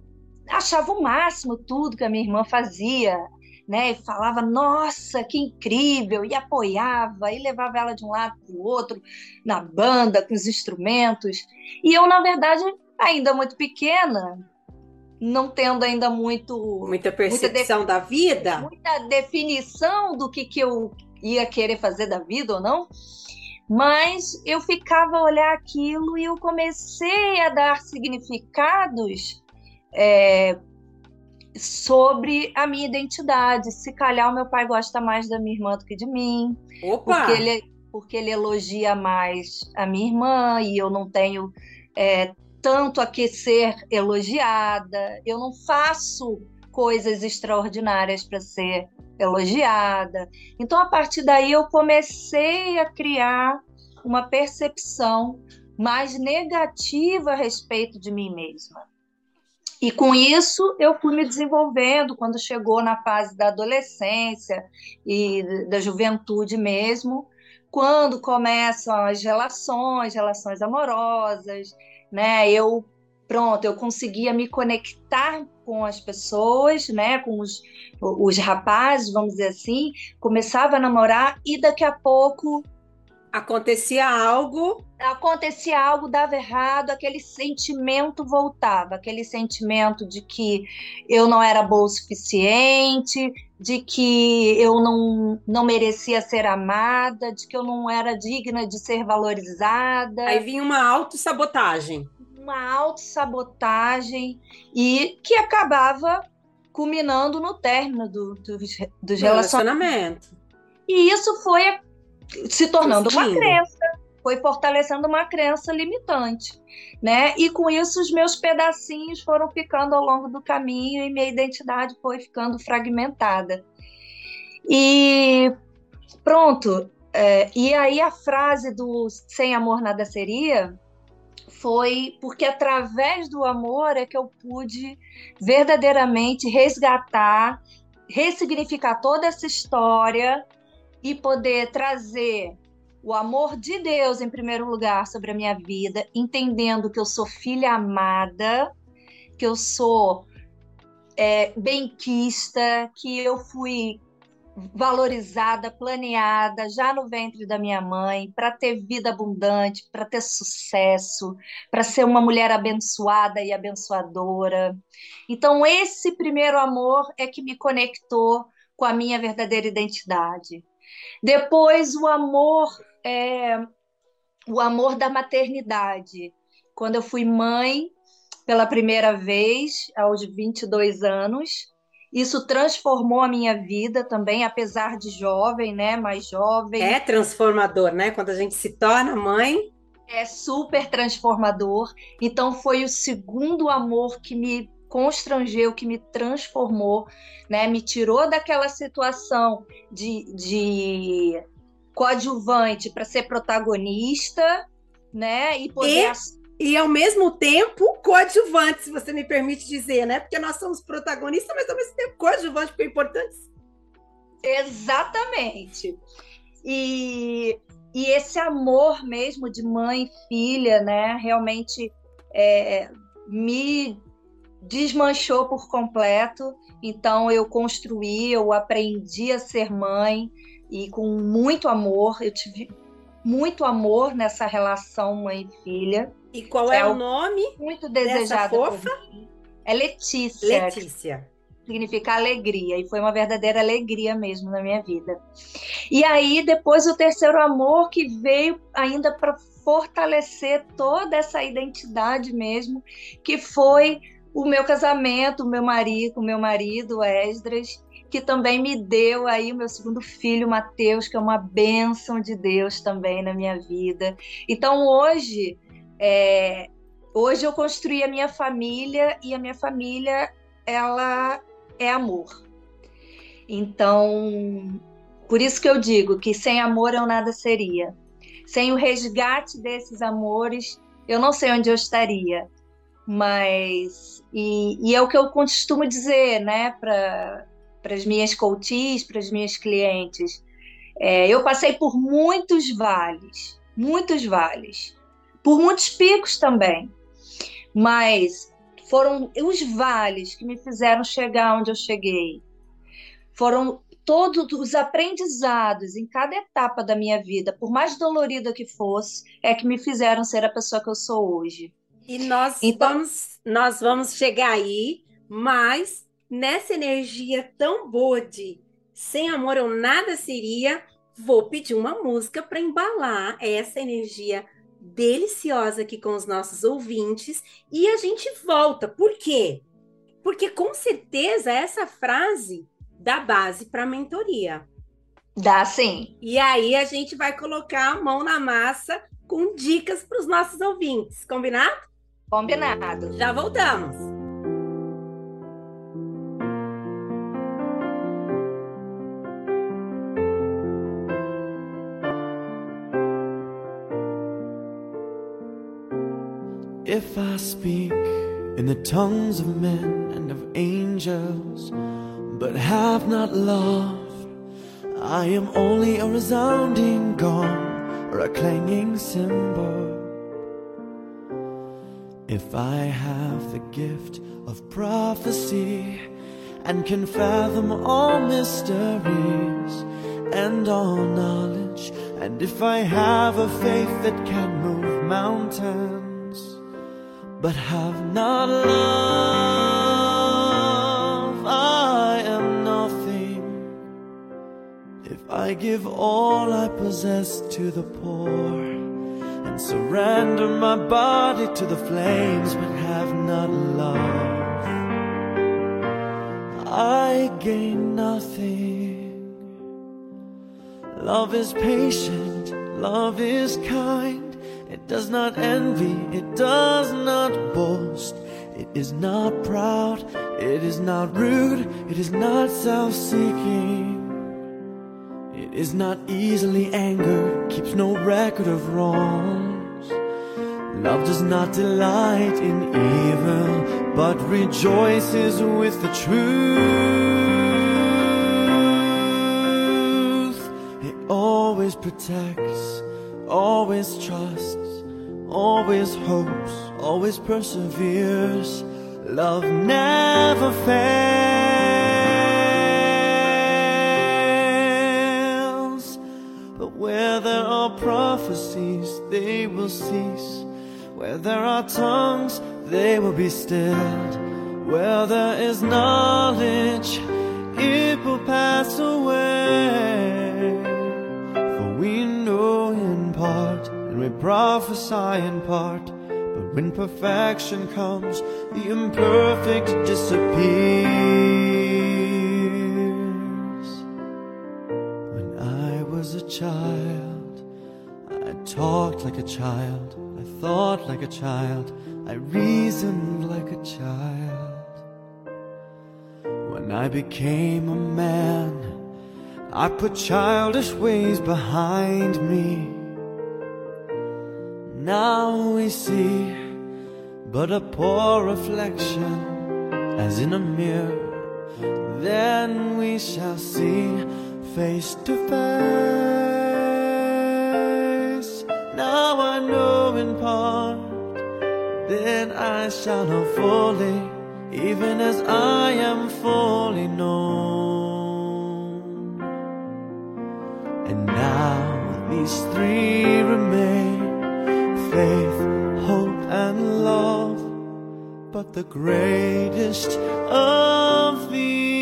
achava o máximo tudo que a minha irmã fazia, né? E falava, nossa, que incrível, e apoiava, e levava ela de um lado para o outro, na banda, com os instrumentos. E eu, na verdade, ainda muito pequena, não tendo ainda muito muita percepção muita da vida, muita definição do que, que eu ia querer fazer da vida ou não. Mas eu ficava a olhar aquilo e eu comecei a dar significados é, sobre a minha identidade. Se calhar o meu pai gosta mais da minha irmã do que de mim. Opa! Porque ele, porque ele elogia mais a minha irmã e eu não tenho é, tanto a que ser elogiada, eu não faço coisas extraordinárias para ser elogiada. Então, a partir daí, eu comecei a criar uma percepção mais negativa a respeito de mim mesma. E com isso eu fui me desenvolvendo quando chegou na fase da adolescência e da juventude mesmo, quando começam as relações, relações amorosas, né? Eu pronto, eu conseguia me conectar com as pessoas, né, com os, os rapazes, vamos dizer assim, começava a namorar e daqui a pouco acontecia algo, acontecia algo, dava errado, aquele sentimento voltava, aquele sentimento de que eu não era boa o suficiente, de que eu não, não merecia ser amada, de que eu não era digna de ser valorizada. Aí vinha uma autossabotagem. Uma autossabotagem e que acabava culminando no término do, do, dos relacionamentos. E isso foi se tornando uma crença, foi fortalecendo uma crença limitante, né? E com isso os meus pedacinhos foram ficando ao longo do caminho e minha identidade foi ficando fragmentada. E pronto, é, e aí a frase do sem amor nada seria foi porque através do amor é que eu pude verdadeiramente resgatar, ressignificar toda essa história e poder trazer o amor de Deus em primeiro lugar sobre a minha vida, entendendo que eu sou filha amada, que eu sou é, benquista, que eu fui valorizada, planeada já no ventre da minha mãe, para ter vida abundante, para ter sucesso, para ser uma mulher abençoada e abençoadora. Então, esse primeiro amor é que me conectou com a minha verdadeira identidade. Depois, o amor é o amor da maternidade. Quando eu fui mãe pela primeira vez, aos 22 anos, isso transformou a minha vida também, apesar de jovem, né? Mais jovem. É transformador, né? Quando a gente se torna mãe. É super transformador. Então foi o segundo amor que me constrangeu, que me transformou, né? Me tirou daquela situação de, de coadjuvante para ser protagonista, né? E poder e e ao mesmo tempo coadjuvante, se você me permite dizer, né? Porque nós somos protagonistas, mas ao mesmo tempo coadjuvante, porque é importante. Exatamente. E, e esse amor mesmo de mãe e filha, né? Realmente é, me desmanchou por completo. Então eu construí, eu aprendi a ser mãe e com muito amor. Eu tive muito amor nessa relação mãe e filha. E qual é, é o nome? Muito desejada fofa? É Letícia. Letícia. Significa alegria. E foi uma verdadeira alegria mesmo na minha vida. E aí, depois, o terceiro amor que veio ainda para fortalecer toda essa identidade mesmo, que foi o meu casamento, o meu marido, o meu marido, Esdras, que também me deu aí o meu segundo filho, Mateus, que é uma bênção de Deus também na minha vida. Então hoje é, hoje eu construí a minha família e a minha família ela é amor. Então, por isso que eu digo que sem amor eu nada seria. Sem o resgate desses amores, eu não sei onde eu estaria. Mas, e, e é o que eu costumo dizer, né, para as minhas coaches, para as minhas clientes. É, eu passei por muitos vales, muitos vales por muitos picos também. Mas foram os vales que me fizeram chegar onde eu cheguei. Foram todos os aprendizados em cada etapa da minha vida, por mais dolorida que fosse, é que me fizeram ser a pessoa que eu sou hoje. E nós então, vamos nós vamos chegar aí, mas nessa energia tão boa de sem amor eu nada seria, vou pedir uma música para embalar essa energia deliciosa aqui com os nossos ouvintes e a gente volta. Por quê? Porque com certeza essa frase dá base para a mentoria. Dá sim. E aí a gente vai colocar a mão na massa com dicas para os nossos ouvintes. Combinado? Combinado. Já voltamos. If I speak in the tongues of men and of angels, but have not love, I am only a resounding gong or a clanging cymbal. If I have the gift of prophecy and can fathom all mysteries and all knowledge, and if I have a faith that can move mountains but have not love, I am nothing. If I give all I possess to the poor and surrender my body to the flames, but have not love, I gain nothing. Love is patient, love is kind. Does not envy, it does not boast. It is not proud, it is not rude, it is not self seeking. It is not easily angered, keeps no record of wrongs. Love does not delight in evil, but rejoices with the truth. It always protects, always trusts, always hopes, always perseveres. Love never fails. But where there are prophecies, they will cease. Where there are tongues, they will be stilled. Where there is knowledge, it will pass away. Prophesy in part. But when perfection comes, the imperfect disappears. When I was a child, I talked like a child, I thought like a child, I reasoned like a child. When I became a man, I put childish ways behind me. Now we see but a poor reflection as in a mirror. Then we shall see face to face. Now I know in part, then I shall know fully, even as I am fully known. And now these three remain faith, hope, and love. But the greatest of these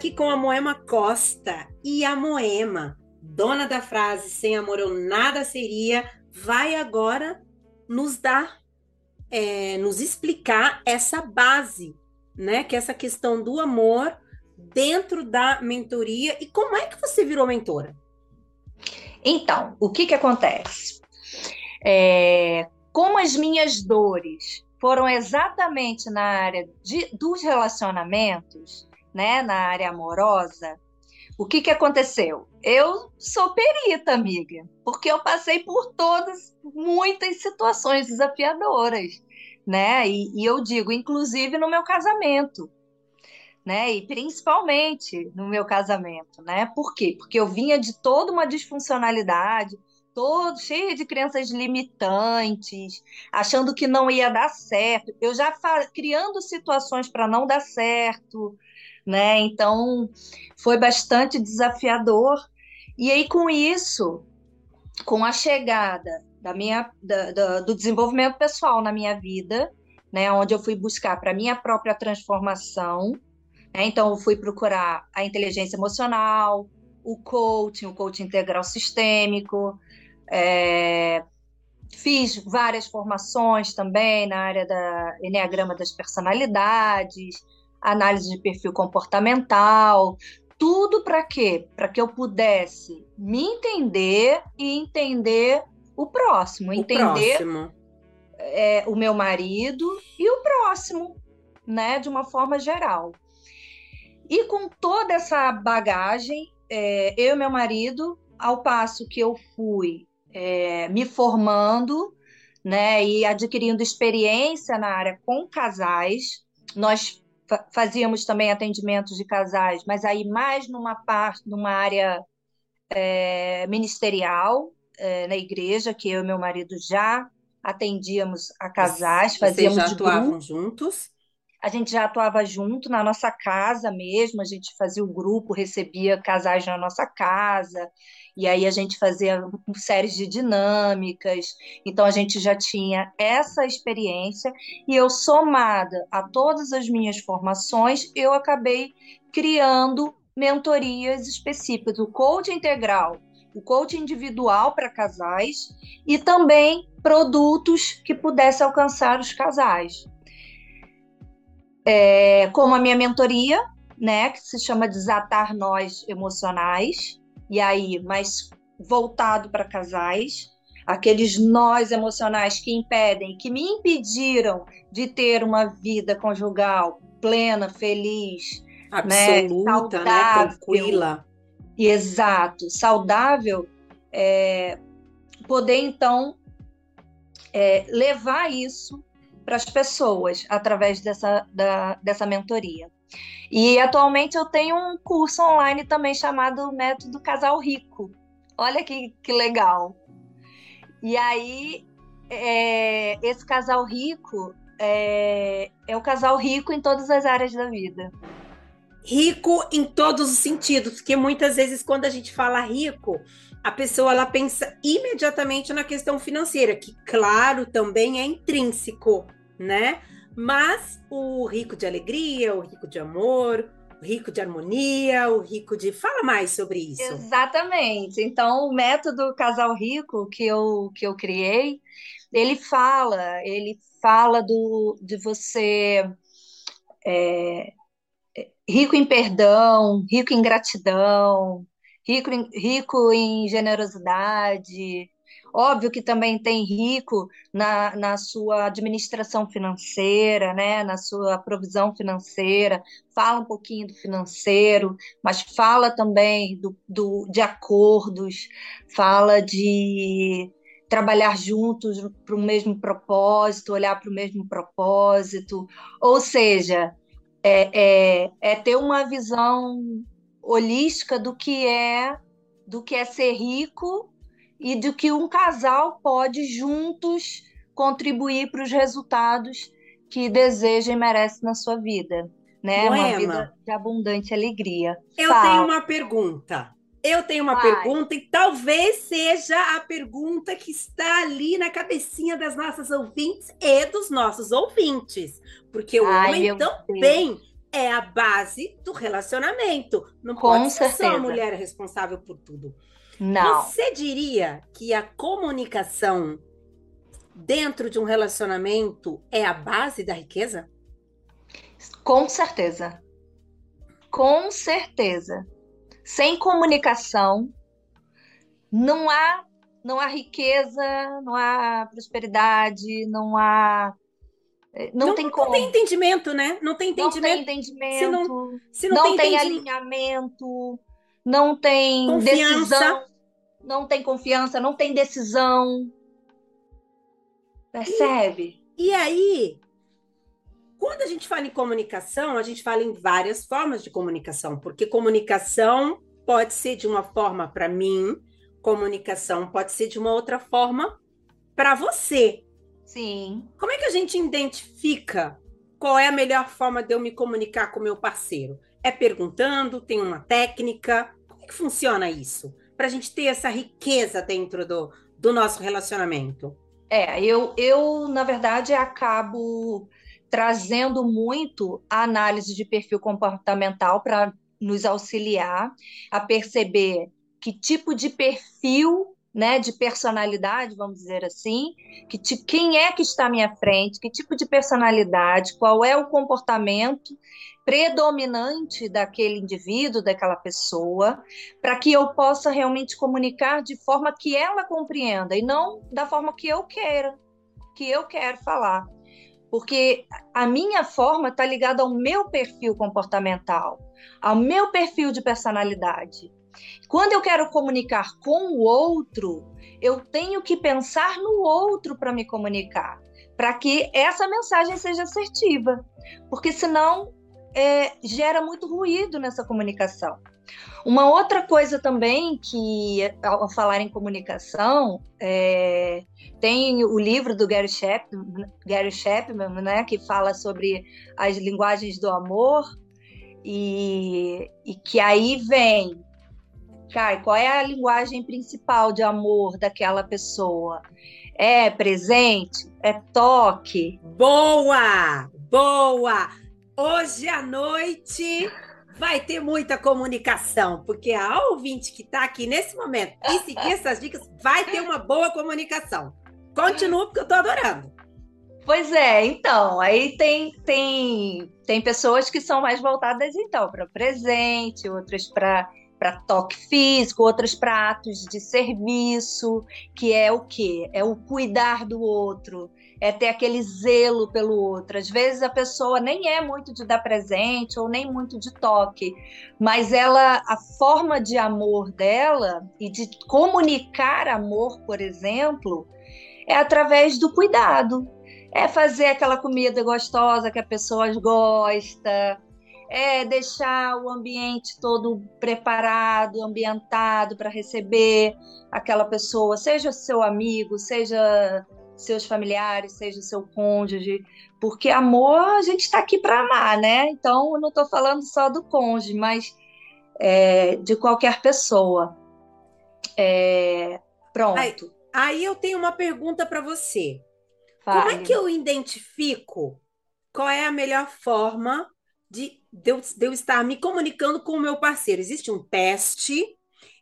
aqui com a Moema Costa. E a Moema, dona da frase sem amor eu nada seria, vai agora nos dar, é, nos explicar essa base, né? Que é essa questão do amor dentro da mentoria. E como é que você virou mentora? Então, o que que acontece? É, como as minhas dores foram exatamente na área de- dos relacionamentos, né, na área amorosa, o que que aconteceu? Eu sou perita, amiga, porque eu passei por todas, muitas situações desafiadoras, né? E, e eu digo, inclusive no meu casamento, né? E principalmente no meu casamento, né? Por quê? Porque eu vinha de toda uma disfuncionalidade, todo cheio de crenças limitantes, achando que não ia dar certo. Eu já criando situações para não dar certo, né? Então foi bastante desafiador. E aí com isso, com a chegada da minha da- da- do desenvolvimento pessoal na minha vida, né, onde eu fui buscar para minha própria transformação, né? Então eu fui procurar a inteligência emocional, o coaching, o coaching integral sistêmico, é, fiz várias formações também na área da Enneagrama das personalidades, análise de perfil comportamental, tudo para quê? Para que eu pudesse me entender e entender o próximo, O entender próximo. é, o meu marido e o próximo, né, de uma forma geral. E com toda essa bagagem, é, eu e meu marido, ao passo que eu fui é, me formando, né, e adquirindo experiência na área com casais, nós fazíamos também atendimentos de casais, mas aí mais numa parte, numa área é, ministerial, é, na igreja, que eu e meu marido já atendíamos a casais, Vocês fazíamos já de atuavam grupo. juntos? A gente já atuava junto na nossa casa mesmo, a gente fazia o grupo, recebia casais na nossa casa, e aí a gente fazia séries de dinâmicas. Então a gente já tinha essa experiência, e eu, somada a todas as minhas formações, eu acabei criando mentorias específicas. O coach integral o coach individual para casais e também produtos que pudessem alcançar os casais. É, como a minha mentoria, né, que se chama Desatar Nós Emocionais, e aí, mais voltado para casais, aqueles nós emocionais que impedem, que me impediram de ter uma vida conjugal plena, feliz, absoluta, né, né tranquila. Exato, saudável, é, poder então é, levar isso para as pessoas através dessa, da, dessa mentoria. E atualmente eu tenho um curso online também chamado Método Casal Rico. Olha que, que legal. E aí, é, esse casal rico é, é o casal rico em todas as áreas da vida. Rico em todos os sentidos, porque muitas vezes quando a gente fala rico, a pessoa ela pensa imediatamente na questão financeira, que claro, também é intrínseco, né? Mas o rico de alegria, o rico de amor, o rico de harmonia, o rico de. Fala mais sobre isso. Exatamente. Então, o método Casal Rico que eu, que eu criei, ele fala, ele fala do, de você. É, rico em perdão, rico em gratidão, rico em, rico em generosidade, Óbvio que também tem rico na, na sua administração financeira, né, na sua provisão financeira, fala um pouquinho do financeiro, mas fala também do, do, de acordos, fala de trabalhar juntos para o mesmo propósito, olhar para o mesmo propósito, ou seja, é, é, é ter uma visão holística do que é do que é ser rico e do que um casal pode juntos contribuir para os resultados que deseja e merece na sua vida, né? Boema, uma vida de abundante alegria. Eu Fala. tenho uma pergunta. Eu tenho uma Vai. pergunta e talvez seja a pergunta que está ali na cabecinha das nossas ouvintes e dos nossos ouvintes, porque o Ai, homem também é a base do relacionamento. Não Com pode ser certeza. só a mulher responsável por tudo. Não. Você diria que a comunicação dentro de um relacionamento é a base da riqueza? Com certeza. Com certeza. Sem comunicação, não há não há riqueza, não há prosperidade, não há eh, não, não, tem como. Não tem entendimento, né? Não tem entendimento. Não tem entendimento. Se não, se não, não tem, tem alinhamento, não tem Confiança. decisão não tem confiança, não tem decisão. Percebe? E, e aí, quando a gente fala em comunicação, a gente fala em várias formas de comunicação, porque comunicação pode ser de uma forma para mim, comunicação pode ser de uma outra forma para você. Sim. Como é que a gente identifica qual é a melhor forma de eu me comunicar com meu parceiro? É perguntando? Tem uma técnica? Como é que funciona isso? Para a gente ter essa riqueza dentro do, do nosso relacionamento? É, eu, eu, na verdade, acabo trazendo muito a análise de perfil comportamental para nos auxiliar a perceber que tipo de perfil, né, de personalidade, vamos dizer assim, que quem é que está à minha frente, que tipo de personalidade, qual é o comportamento predominante daquele indivíduo, daquela pessoa, para que eu possa realmente comunicar de forma que ela compreenda e não da forma que eu queira, que eu quero falar. Porque a minha forma está ligada ao meu perfil comportamental, ao meu perfil de personalidade. Quando eu quero comunicar com o outro, eu tenho que pensar no outro para me comunicar, para que essa mensagem seja assertiva. Porque senão é, gera muito ruído nessa comunicação. Uma outra coisa também que, ao falar em comunicação, é, tem o livro do Gary Chapman, Gary né, que fala sobre as linguagens do amor, e, e que aí vem, Kai, qual é a linguagem principal de amor daquela pessoa? É presente? É toque? Boa! Boa! Hoje à noite vai ter muita comunicação, porque a ouvinte que está aqui nesse momento e seguir essas dicas vai ter uma boa comunicação. Continua, porque eu estou adorando. Pois é, então, aí tem, tem, tem pessoas que são mais voltadas, então, para presente, outras para para toque físico, outras para atos de serviço, que é o quê? É o cuidar do outro, é ter aquele zelo pelo outro. Às vezes a pessoa nem é muito de dar presente ou nem muito de toque, mas ela, a forma de amor dela e de comunicar amor, por exemplo, é através do cuidado. É fazer aquela comida gostosa que a pessoa gosta, é deixar o ambiente todo preparado, ambientado para receber aquela pessoa, seja seu amigo, seja seus familiares, seja seu cônjuge, porque amor a gente está aqui para amar, né? Então eu não estou falando só do cônjuge, mas é, de qualquer pessoa. É, pronto. Aí, aí, eu tenho uma pergunta para você. Vale. Como é que eu identifico qual é a melhor forma de, de, eu, de eu estar me comunicando com o meu parceiro? Existe um teste?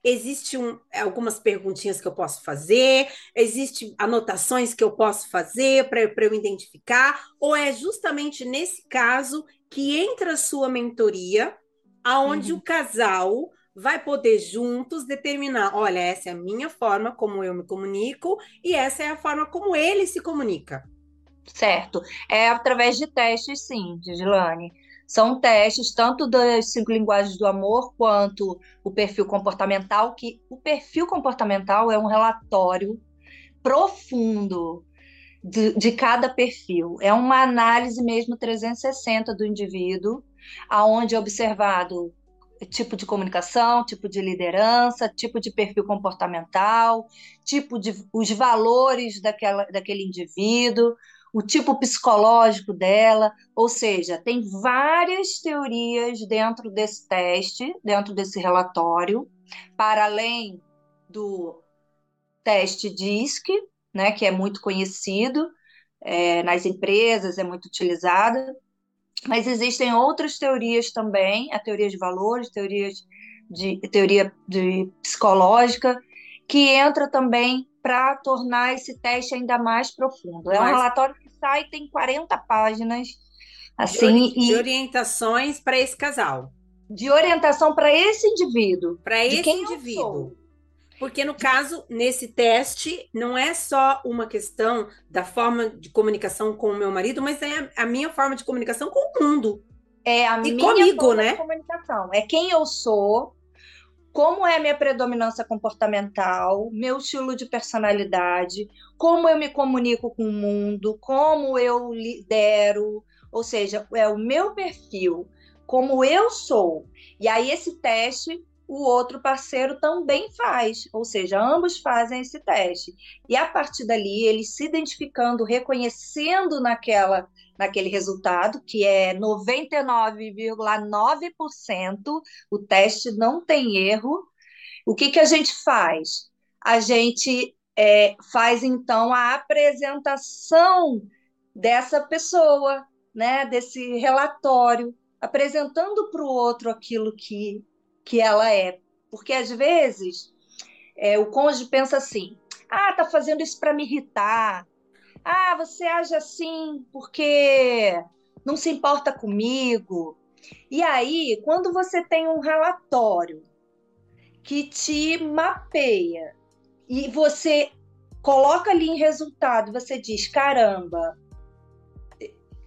Existem um, algumas perguntinhas que eu posso fazer, existem anotações que eu posso fazer para eu identificar, ou é justamente nesse caso que entra a sua mentoria, aonde uhum. o casal vai poder juntos determinar, olha, essa é a minha forma como eu me comunico e essa é a forma como ele se comunica. Certo. É através de testes, sim, Gilane. São testes tanto das cinco linguagens do amor quanto o perfil comportamental, que o perfil comportamental é um relatório profundo de, de cada perfil. É uma análise mesmo 360 do indivíduo, aonde é observado tipo de comunicação, tipo de liderança, tipo de perfil comportamental, tipo de os valores daquela, daquele indivíduo, o tipo psicológico dela, ou seja, tem várias teorias dentro desse teste, dentro desse relatório, para além do teste DISC, né, que é muito conhecido é, nas empresas, é muito utilizado, mas existem outras teorias também, a teoria de valores, teorias de teoria de psicológica, que entra também para tornar esse teste ainda mais profundo. É um relatório que sai, tem 40 páginas, assim, de, de orientações para esse casal. De orientação para esse indivíduo. Para esse indivíduo. Porque, no caso, nesse teste, não é só uma questão da forma de comunicação com o meu marido, mas é a minha forma de comunicação com o mundo. É a e minha comigo, forma né? de comunicação. É quem eu sou, como é minha predominância comportamental, meu estilo de personalidade, como eu me comunico com o mundo, como eu lidero, ou seja, é o meu perfil, como eu sou. E aí esse teste o outro parceiro também faz, ou seja, ambos fazem esse teste. E a partir dali, eles se identificando, reconhecendo naquela, naquele resultado, que é 99,9%, o teste não tem erro. O que, que a gente faz? A gente é, faz então a apresentação dessa pessoa, né, desse relatório, apresentando para o outro aquilo que que ela é. Porque às vezes é, o cônjuge pensa assim: ah, tá fazendo isso para me irritar. Ah, você age assim porque não se importa comigo. E aí, quando você tem um relatório que te mapeia e você coloca ali em resultado, você diz: caramba,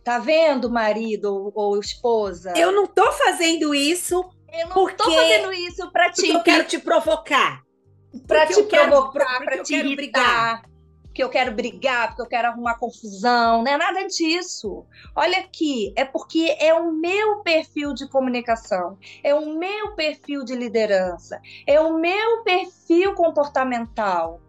tá vendo, marido ou, ou esposa? Eu não tô fazendo isso eu não porque, tô fazendo isso pra te. Eu quero te provocar. Pra te provocar, pra te irritar. Brigar. Porque eu quero brigar, porque eu quero arrumar confusão, não é nada disso. Olha aqui, é porque é o meu perfil de comunicação, é o meu perfil de liderança, é o meu perfil comportamental.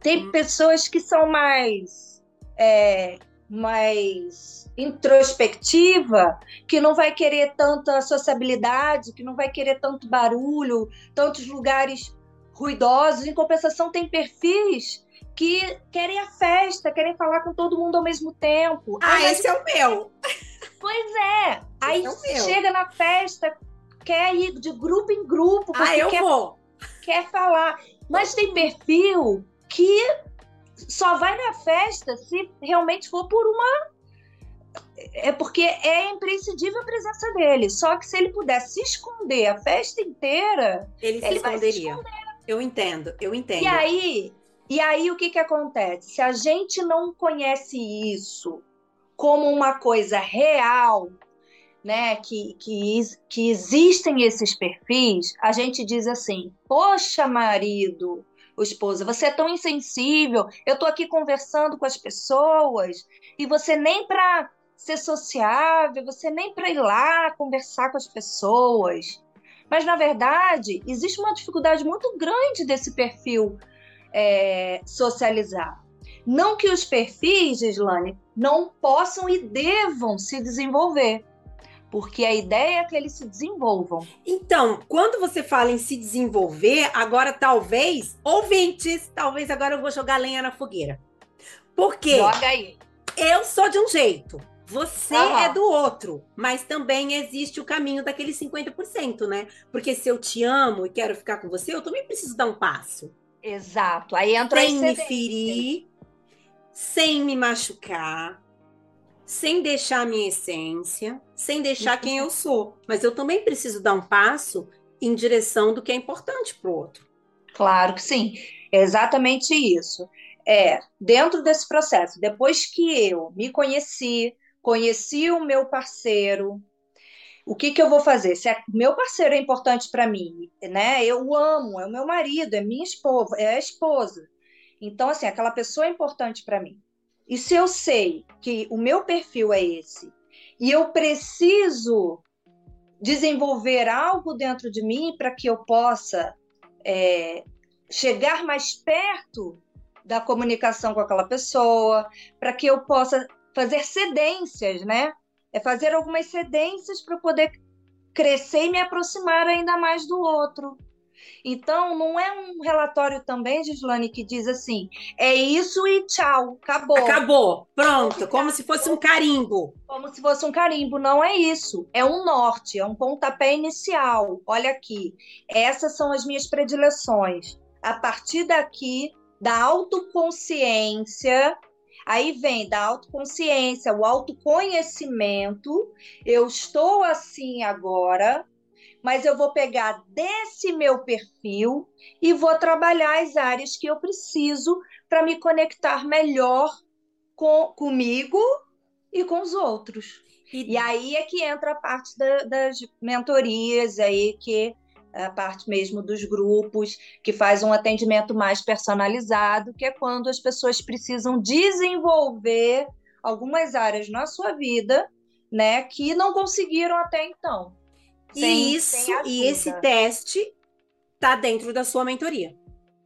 Tem hum. pessoas que são mais, é, mais introspectiva, que não vai querer tanta sociabilidade, que não vai querer tanto barulho, tantos lugares ruidosos. Em compensação, tem perfis que querem a festa, querem falar com todo mundo ao mesmo tempo. Ah, esse é o meu. Pois é. Aí é chega na festa, quer ir de grupo em grupo, Ah, eu quer, vou. quer falar. Mas tem perfil que só vai na festa se realmente for por uma. É porque é imprescindível a presença dele. Só que se ele pudesse se esconder a festa inteira, Ele se Ele se esconderia. Eu entendo, eu entendo. E aí, e aí o que, que acontece? Se a gente não conhece isso como uma coisa real, né, que, que, que existem esses perfis, a gente diz assim: Poxa, marido, esposa, você é tão insensível, eu tô aqui conversando com as pessoas e você nem para ser sociável, você nem para ir lá conversar com as pessoas. Mas, na verdade, existe uma dificuldade muito grande desse perfil é, socializar. Não que os perfis, Gislane, não possam e devam se desenvolver, porque a ideia é que eles se desenvolvam. Então, quando você fala em se desenvolver, agora talvez, ouvintes, talvez agora eu vou jogar lenha na fogueira. Porque Joga aí. eu sou de um jeito, você Aham. é do outro, mas também existe o caminho daquele 50%, né? Porque se eu te amo e quero ficar com você, eu também preciso dar um passo. Exato. Aí entra Sem me ferir, sem me machucar, sem deixar a minha essência, sem deixar quem eu sou. Mas eu também preciso dar um passo em direção do que é importante para o outro. Claro que sim. É exatamente isso. É, dentro desse processo, depois que eu me conheci, conheci o meu parceiro, o que que eu vou fazer? Se é- meu parceiro é importante para mim, né? Eu o amo, é o meu marido, é minha esposa, é a esposa. Então, assim, aquela pessoa é importante para mim. E se eu sei que o meu perfil é esse, e eu preciso desenvolver algo dentro de mim para que eu possa é, chegar mais perto da comunicação com aquela pessoa, para que eu possa fazer cedências, né? É fazer algumas cedências para poder crescer e me aproximar ainda mais do outro. Então, não é um relatório também, Gislane, que diz assim: é isso e tchau, acabou. Acabou, pronto, como se fosse um carimbo. Como se fosse um carimbo. Não é isso. É um norte, é um pontapé inicial. Olha aqui, essas são as minhas predileções. A partir daqui, da autoconsciência, aí vem da autoconsciência, o autoconhecimento. Eu estou assim agora, mas eu vou pegar desse meu perfil e vou trabalhar as áreas que eu preciso para me conectar melhor com, comigo e com os outros. E, E aí é que entra a parte da- das mentorias, aí que é a parte mesmo dos grupos, que faz um atendimento mais personalizado, que é quando as pessoas precisam desenvolver algumas áreas na sua vida, né, que não conseguiram até então. e Sem- isso, sem e esse teste tá dentro da sua mentoria.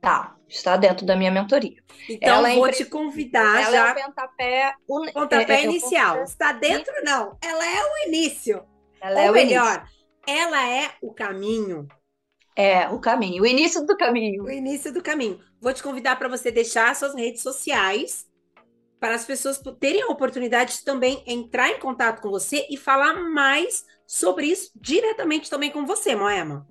Tá, está dentro da minha mentoria. Então, Ela é vou impre- te convidar Ela já. é o pontapé, un- Pontapé é- é o inicial. Está dentro, não. Ela é o início. Ela Ou é o melhor, ela é o caminho. É, o caminho, o início do caminho. O início do caminho. Vou te convidar para você deixar suas redes sociais para as pessoas terem a oportunidade de também entrar em contato com você e falar mais sobre isso diretamente também com você, Moema.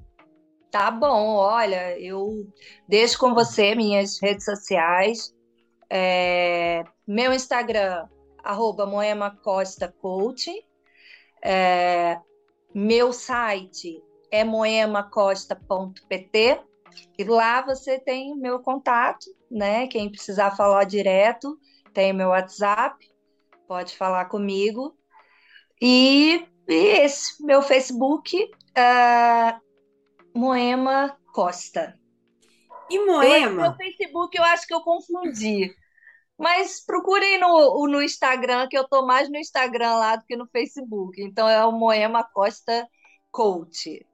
Tá bom, olha, eu deixo com você minhas redes sociais. É, meu Instagram, arroba Moema Costa Coaching. É, meu site é moemacosta.pt. E lá você tem meu contato, né? Quem precisar falar direto, tem meu WhatsApp, pode falar comigo. E, e esse, meu Facebook, ah, Moema Costa. E Eu, Moema, meu Facebook eu acho que eu confundi. Mas procurem no, no Instagram, que eu tô mais no Instagram lá do que no Facebook. Então é o Moema Costa Coach.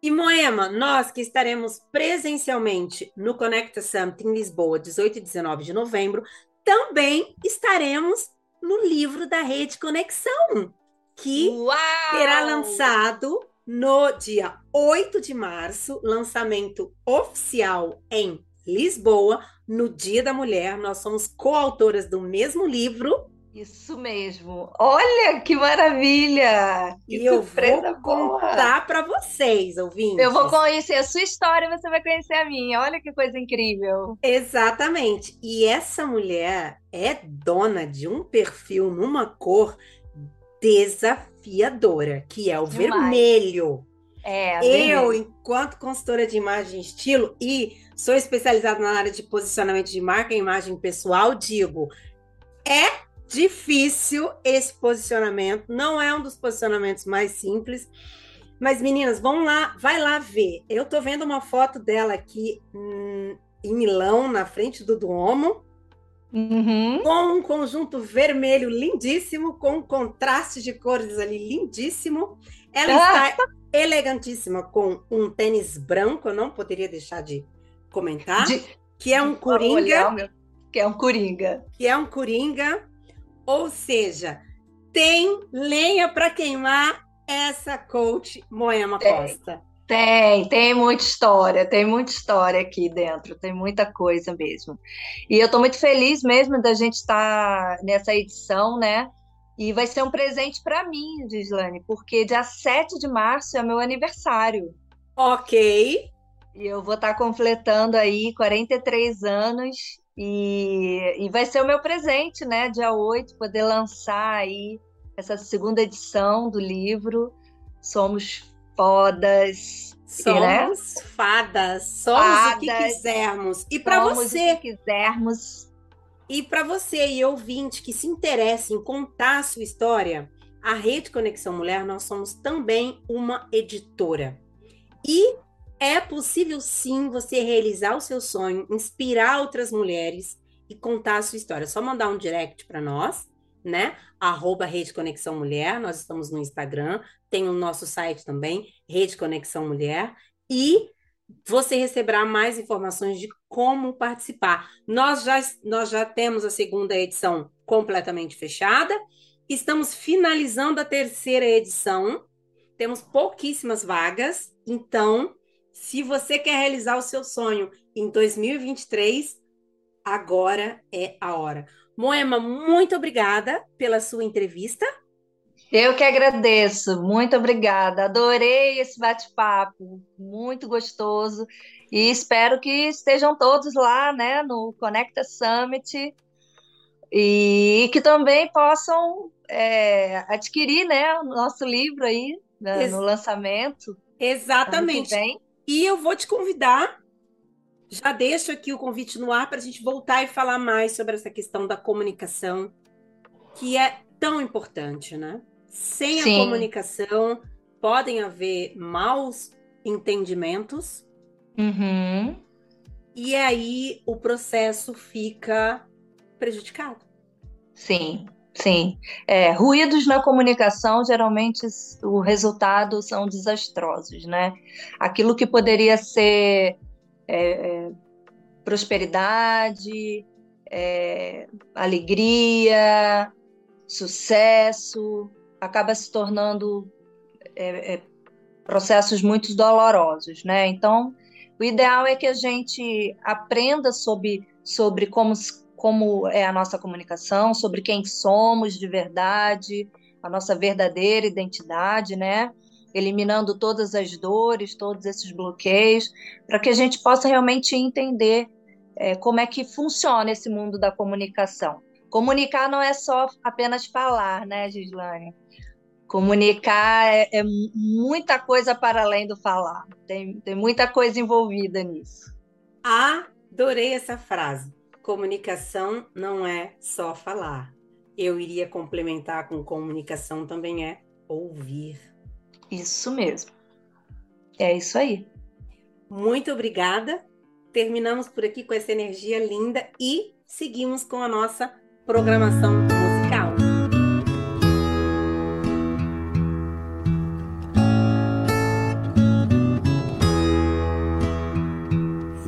E Moema, nós que estaremos presencialmente no Conecta Summit em Lisboa, 18 e 19 de novembro, também estaremos no livro da Rede Conexão, que Uau! será lançado no dia 8 de março, lançamento oficial em Lisboa, no Dia da Mulher. Nós somos coautoras do mesmo livro Isso mesmo. Olha que maravilha! Que E eu vou contar para vocês, ouvintes. Eu vou conhecer a sua história, você vai conhecer a minha. Olha que coisa incrível. Exatamente. E essa mulher é dona de um perfil numa cor desafiadora, que é o Demais. vermelho. É, Eu, enquanto consultora de imagem e estilo e sou especializada na área de posicionamento de marca e imagem pessoal, digo, é difícil esse posicionamento, não é um dos posicionamentos mais simples. Mas meninas, vão lá, vai lá ver. Eu tô vendo uma foto dela aqui hum, em Milão, na frente do Duomo, Uhum. com um conjunto vermelho lindíssimo, com um contraste de cores ali lindíssimo. Ela Ah! está elegantíssima com um tênis branco, eu não poderia deixar de comentar, De- que é um olhar coringa, o meu- Que é um coringa. que é um coringa, ou seja, tem lenha para queimar essa coach Moema Tem. Costa. Tem, tem muita história, tem muita história aqui dentro, tem muita coisa mesmo. E eu estou muito feliz mesmo da gente estar nessa edição, né? E vai ser um presente para mim, Gislane, porque dia 7 de março é meu aniversário. Ok, E eu vou estar completando aí 43 anos e, e vai ser o meu presente, né? Dia 8, poder lançar aí essa segunda edição do livro. Somos fodas, né? somos fadas, somos o que Fadas. quisermos. E para você o que quisermos. E para você e ouvinte que se interessa em contar a sua história, a Rede Conexão Mulher, nós somos também uma editora. E é possível sim você realizar o seu sonho, inspirar outras mulheres e contar a sua história. É só mandar um direct para nós, né? Arroba Rede Conexão Mulher, nós estamos no Instagram, tem o nosso site também, Rede Conexão Mulher, e você receberá mais informações de como participar. Nós já, nós já temos a segunda edição completamente fechada, estamos finalizando a terceira edição, temos pouquíssimas vagas, então, se você quer realizar o seu sonho em 2023, agora é a hora. Moema, muito obrigada pela sua entrevista. Eu que agradeço, muito obrigada. Adorei esse bate-papo, muito gostoso. E espero que estejam todos lá, né, no Conecta Summit e que também possam é, adquirir, né, o nosso livro aí né, no lançamento. Exatamente. E eu vou te convidar, já deixo aqui o convite no ar para a gente voltar e falar mais sobre essa questão da comunicação, que é tão importante, né? Sem Sim. a comunicação, podem haver maus entendimentos, Uhum. e aí o processo fica prejudicado. Sim, sim. É, ruídos na comunicação, geralmente o resultado são desastrosos, né? Aquilo que poderia ser é, é, prosperidade, é, alegria, sucesso, acaba se tornando é, é, processos muito dolorosos, né? Então, o ideal é que a gente aprenda sobre, sobre como, s- como é a nossa comunicação, sobre quem somos de verdade, a nossa verdadeira identidade, né? Eliminando todas as dores, todos esses bloqueios, para que a gente possa realmente entender é, como é que funciona esse mundo da comunicação. Comunicar não é só apenas falar, né, Gislane? Comunicar é, é muita coisa para além do falar. Tem, tem muita coisa envolvida nisso. Adorei essa frase. Comunicação não é só falar. Eu iria complementar com comunicação também é ouvir. Isso mesmo. É isso aí. Muito obrigada. Terminamos por aqui com essa energia linda e seguimos com a nossa programação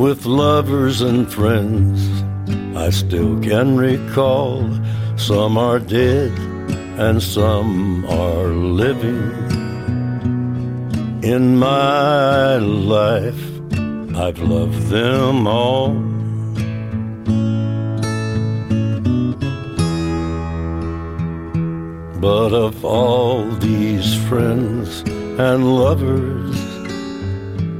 with lovers and friends. I still can recall some are dead and some are living. In my life, I've loved them all. But of all these friends and lovers,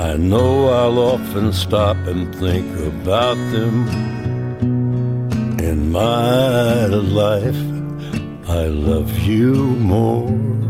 I know I'll often stop and think about them in my life. I love you more.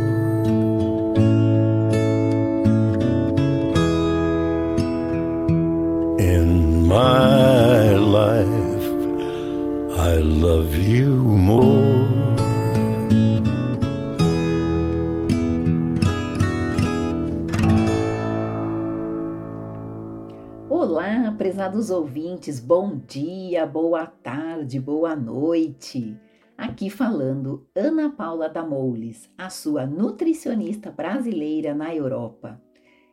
Prezados ouvintes, bom dia, boa tarde, boa noite. Aqui falando Ana Paula Damoules, a sua nutricionista brasileira na Europa.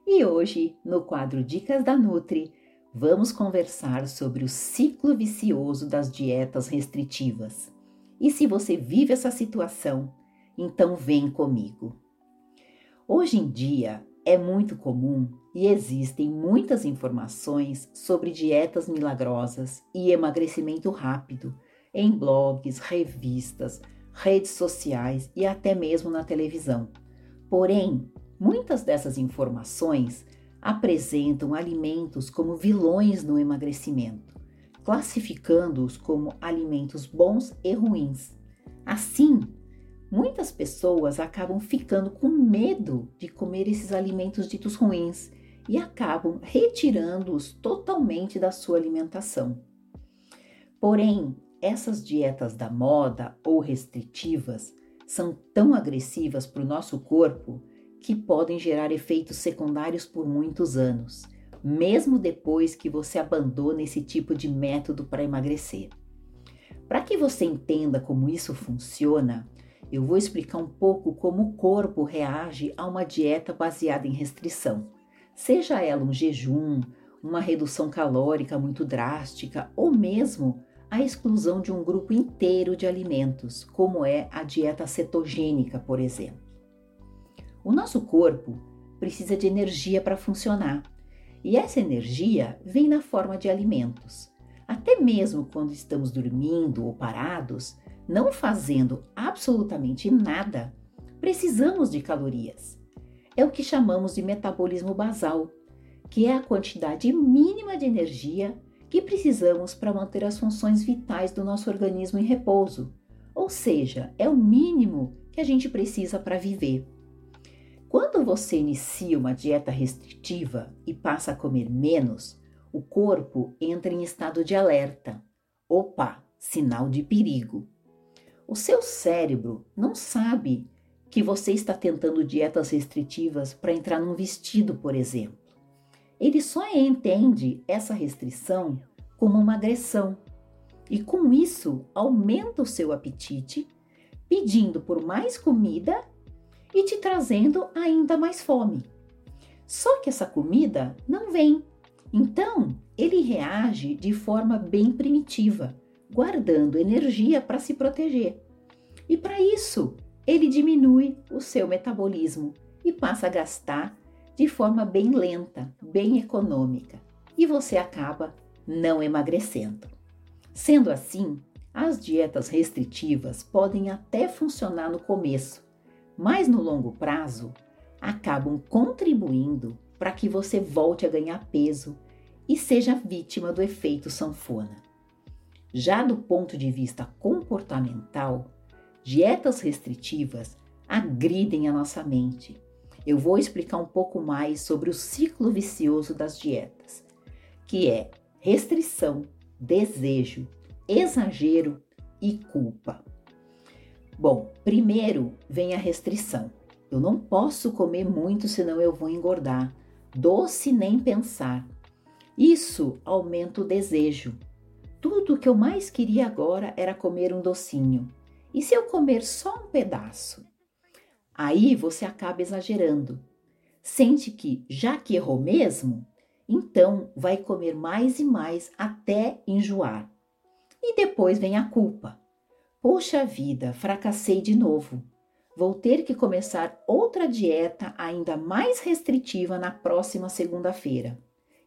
E hoje, no quadro Dicas da Nutri, vamos conversar sobre o ciclo vicioso das dietas restritivas. E se você vive essa situação, então vem comigo. Hoje em dia é muito comum e existem muitas informações sobre dietas milagrosas e emagrecimento rápido em blogs, revistas, redes sociais e até mesmo na televisão. Porém, muitas dessas informações apresentam alimentos como vilões no emagrecimento, classificando-os como alimentos bons e ruins. Assim, muitas pessoas acabam ficando com medo de comer esses alimentos ditos ruins e acabam retirando-os totalmente da sua alimentação. Porém, essas dietas da moda ou restritivas são tão agressivas para o nosso corpo que podem gerar efeitos secundários por muitos anos, mesmo depois que você abandone esse tipo de método para emagrecer. Para que você entenda como isso funciona, eu vou explicar um pouco como o corpo reage a uma dieta baseada em restrição, seja ela um jejum, uma redução calórica muito drástica ou mesmo a exclusão de um grupo inteiro de alimentos, como é a dieta cetogênica, por exemplo. O nosso corpo precisa de energia para funcionar, e essa energia vem na forma de alimentos. Até mesmo quando estamos dormindo ou parados, não fazendo absolutamente nada, precisamos de calorias. É o que chamamos de metabolismo basal, que é a quantidade mínima de energia que precisamos para manter as funções vitais do nosso organismo em repouso. Ou seja, é o mínimo que a gente precisa para viver. Quando você inicia uma dieta restritiva e passa a comer menos, o corpo entra em estado de alerta. Opa, sinal de perigo. O seu cérebro não sabe que você está tentando dietas restritivas para entrar num vestido, por exemplo. Ele só entende essa restrição como uma agressão e, com isso, aumenta o seu apetite, pedindo por mais comida e te trazendo ainda mais fome. Só que essa comida não vem. Então, ele reage de forma bem primitiva, guardando energia para se proteger. E para isso, ele diminui o seu metabolismo e passa a gastar de forma bem lenta, bem econômica, e você acaba não emagrecendo. Sendo assim, as dietas restritivas podem até funcionar no começo, mas no longo prazo acabam contribuindo para que você volte a ganhar peso e seja vítima do efeito sanfona. Já do ponto de vista comportamental, dietas restritivas agridem a nossa mente. Eu vou explicar um pouco mais sobre o ciclo vicioso das dietas, que é restrição, desejo, exagero e culpa. Bom, primeiro vem a restrição. Eu não posso comer muito, senão eu vou engordar. Doce nem pensar. Isso aumenta o desejo. Tudo o que eu mais queria agora era comer um docinho. E se eu comer só um pedaço? Aí você acaba exagerando. Sente que, já que errou mesmo, então vai comer mais e mais até enjoar. E depois vem a culpa. Poxa vida, fracassei de novo. Vou ter que começar outra dieta ainda mais restritiva na próxima segunda-feira.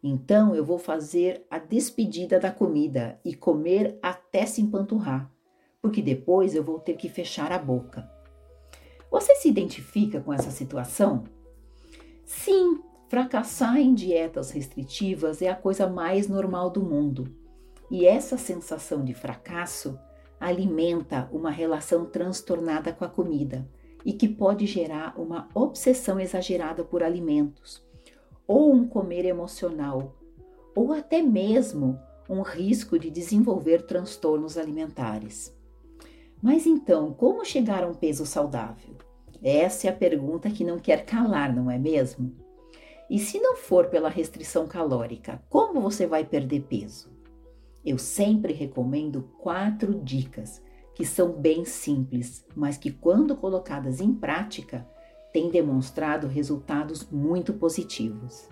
Então eu vou fazer a despedida da comida e comer até se empanturrar, porque depois eu vou ter que fechar a boca. Você se identifica com essa situação? Sim, fracassar em dietas restritivas é a coisa mais normal do mundo. E essa sensação de fracasso alimenta uma relação transtornada com a comida e que pode gerar uma obsessão exagerada por alimentos, ou um comer emocional, ou até mesmo um risco de desenvolver transtornos alimentares. Mas então, como chegar a um peso saudável? Essa é a pergunta que não quer calar, não é mesmo? E se não for pela restrição calórica, como você vai perder peso? Eu sempre recomendo quatro dicas que são bem simples, mas que, quando colocadas em prática, têm demonstrado resultados muito positivos.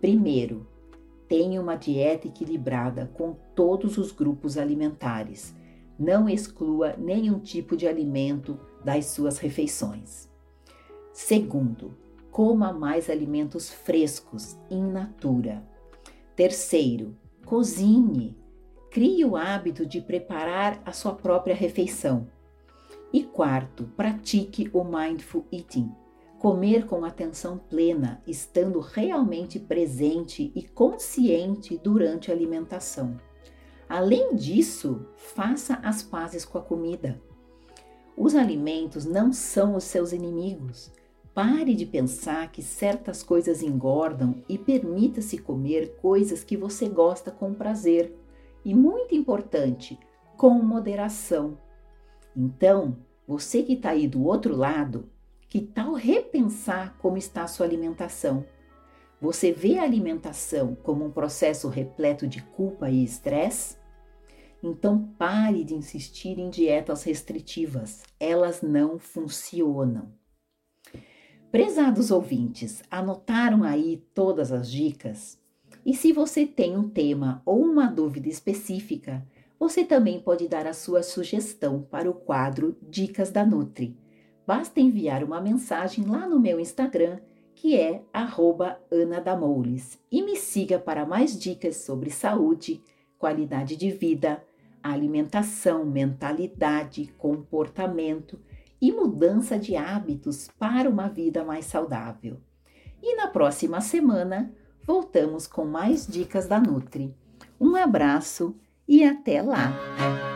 Primeiro, tenha uma dieta equilibrada com todos os grupos alimentares. Não exclua nenhum tipo de alimento das suas refeições. Segundo, coma mais alimentos frescos, in natura. Terceiro, cozinhe Crie o hábito de preparar a sua própria refeição. E quarto, pratique o mindful eating. Comer com atenção plena, estando realmente presente e consciente durante a alimentação. Além disso, faça as pazes com a comida. Os alimentos não são os seus inimigos. Pare de pensar que certas coisas engordam e permita-se comer coisas que você gosta com prazer e muito importante, com moderação. Então, você que está aí do outro lado, que tal repensar como está a sua alimentação? Você vê a alimentação como um processo repleto de culpa e estresse? Então pare de insistir em dietas restritivas, elas não funcionam. Prezados ouvintes, anotaram aí todas as dicas? E se você tem um tema ou uma dúvida específica, você também pode dar a sua sugestão para o quadro Dicas da Nutri. Basta enviar uma mensagem lá no meu Instagram, que é @ana_damoules, e me siga para mais dicas sobre saúde, qualidade de vida, alimentação, mentalidade, comportamento e mudança de hábitos para uma vida mais saudável. E na próxima semana voltamos com mais dicas da Nutri. Um abraço e até lá!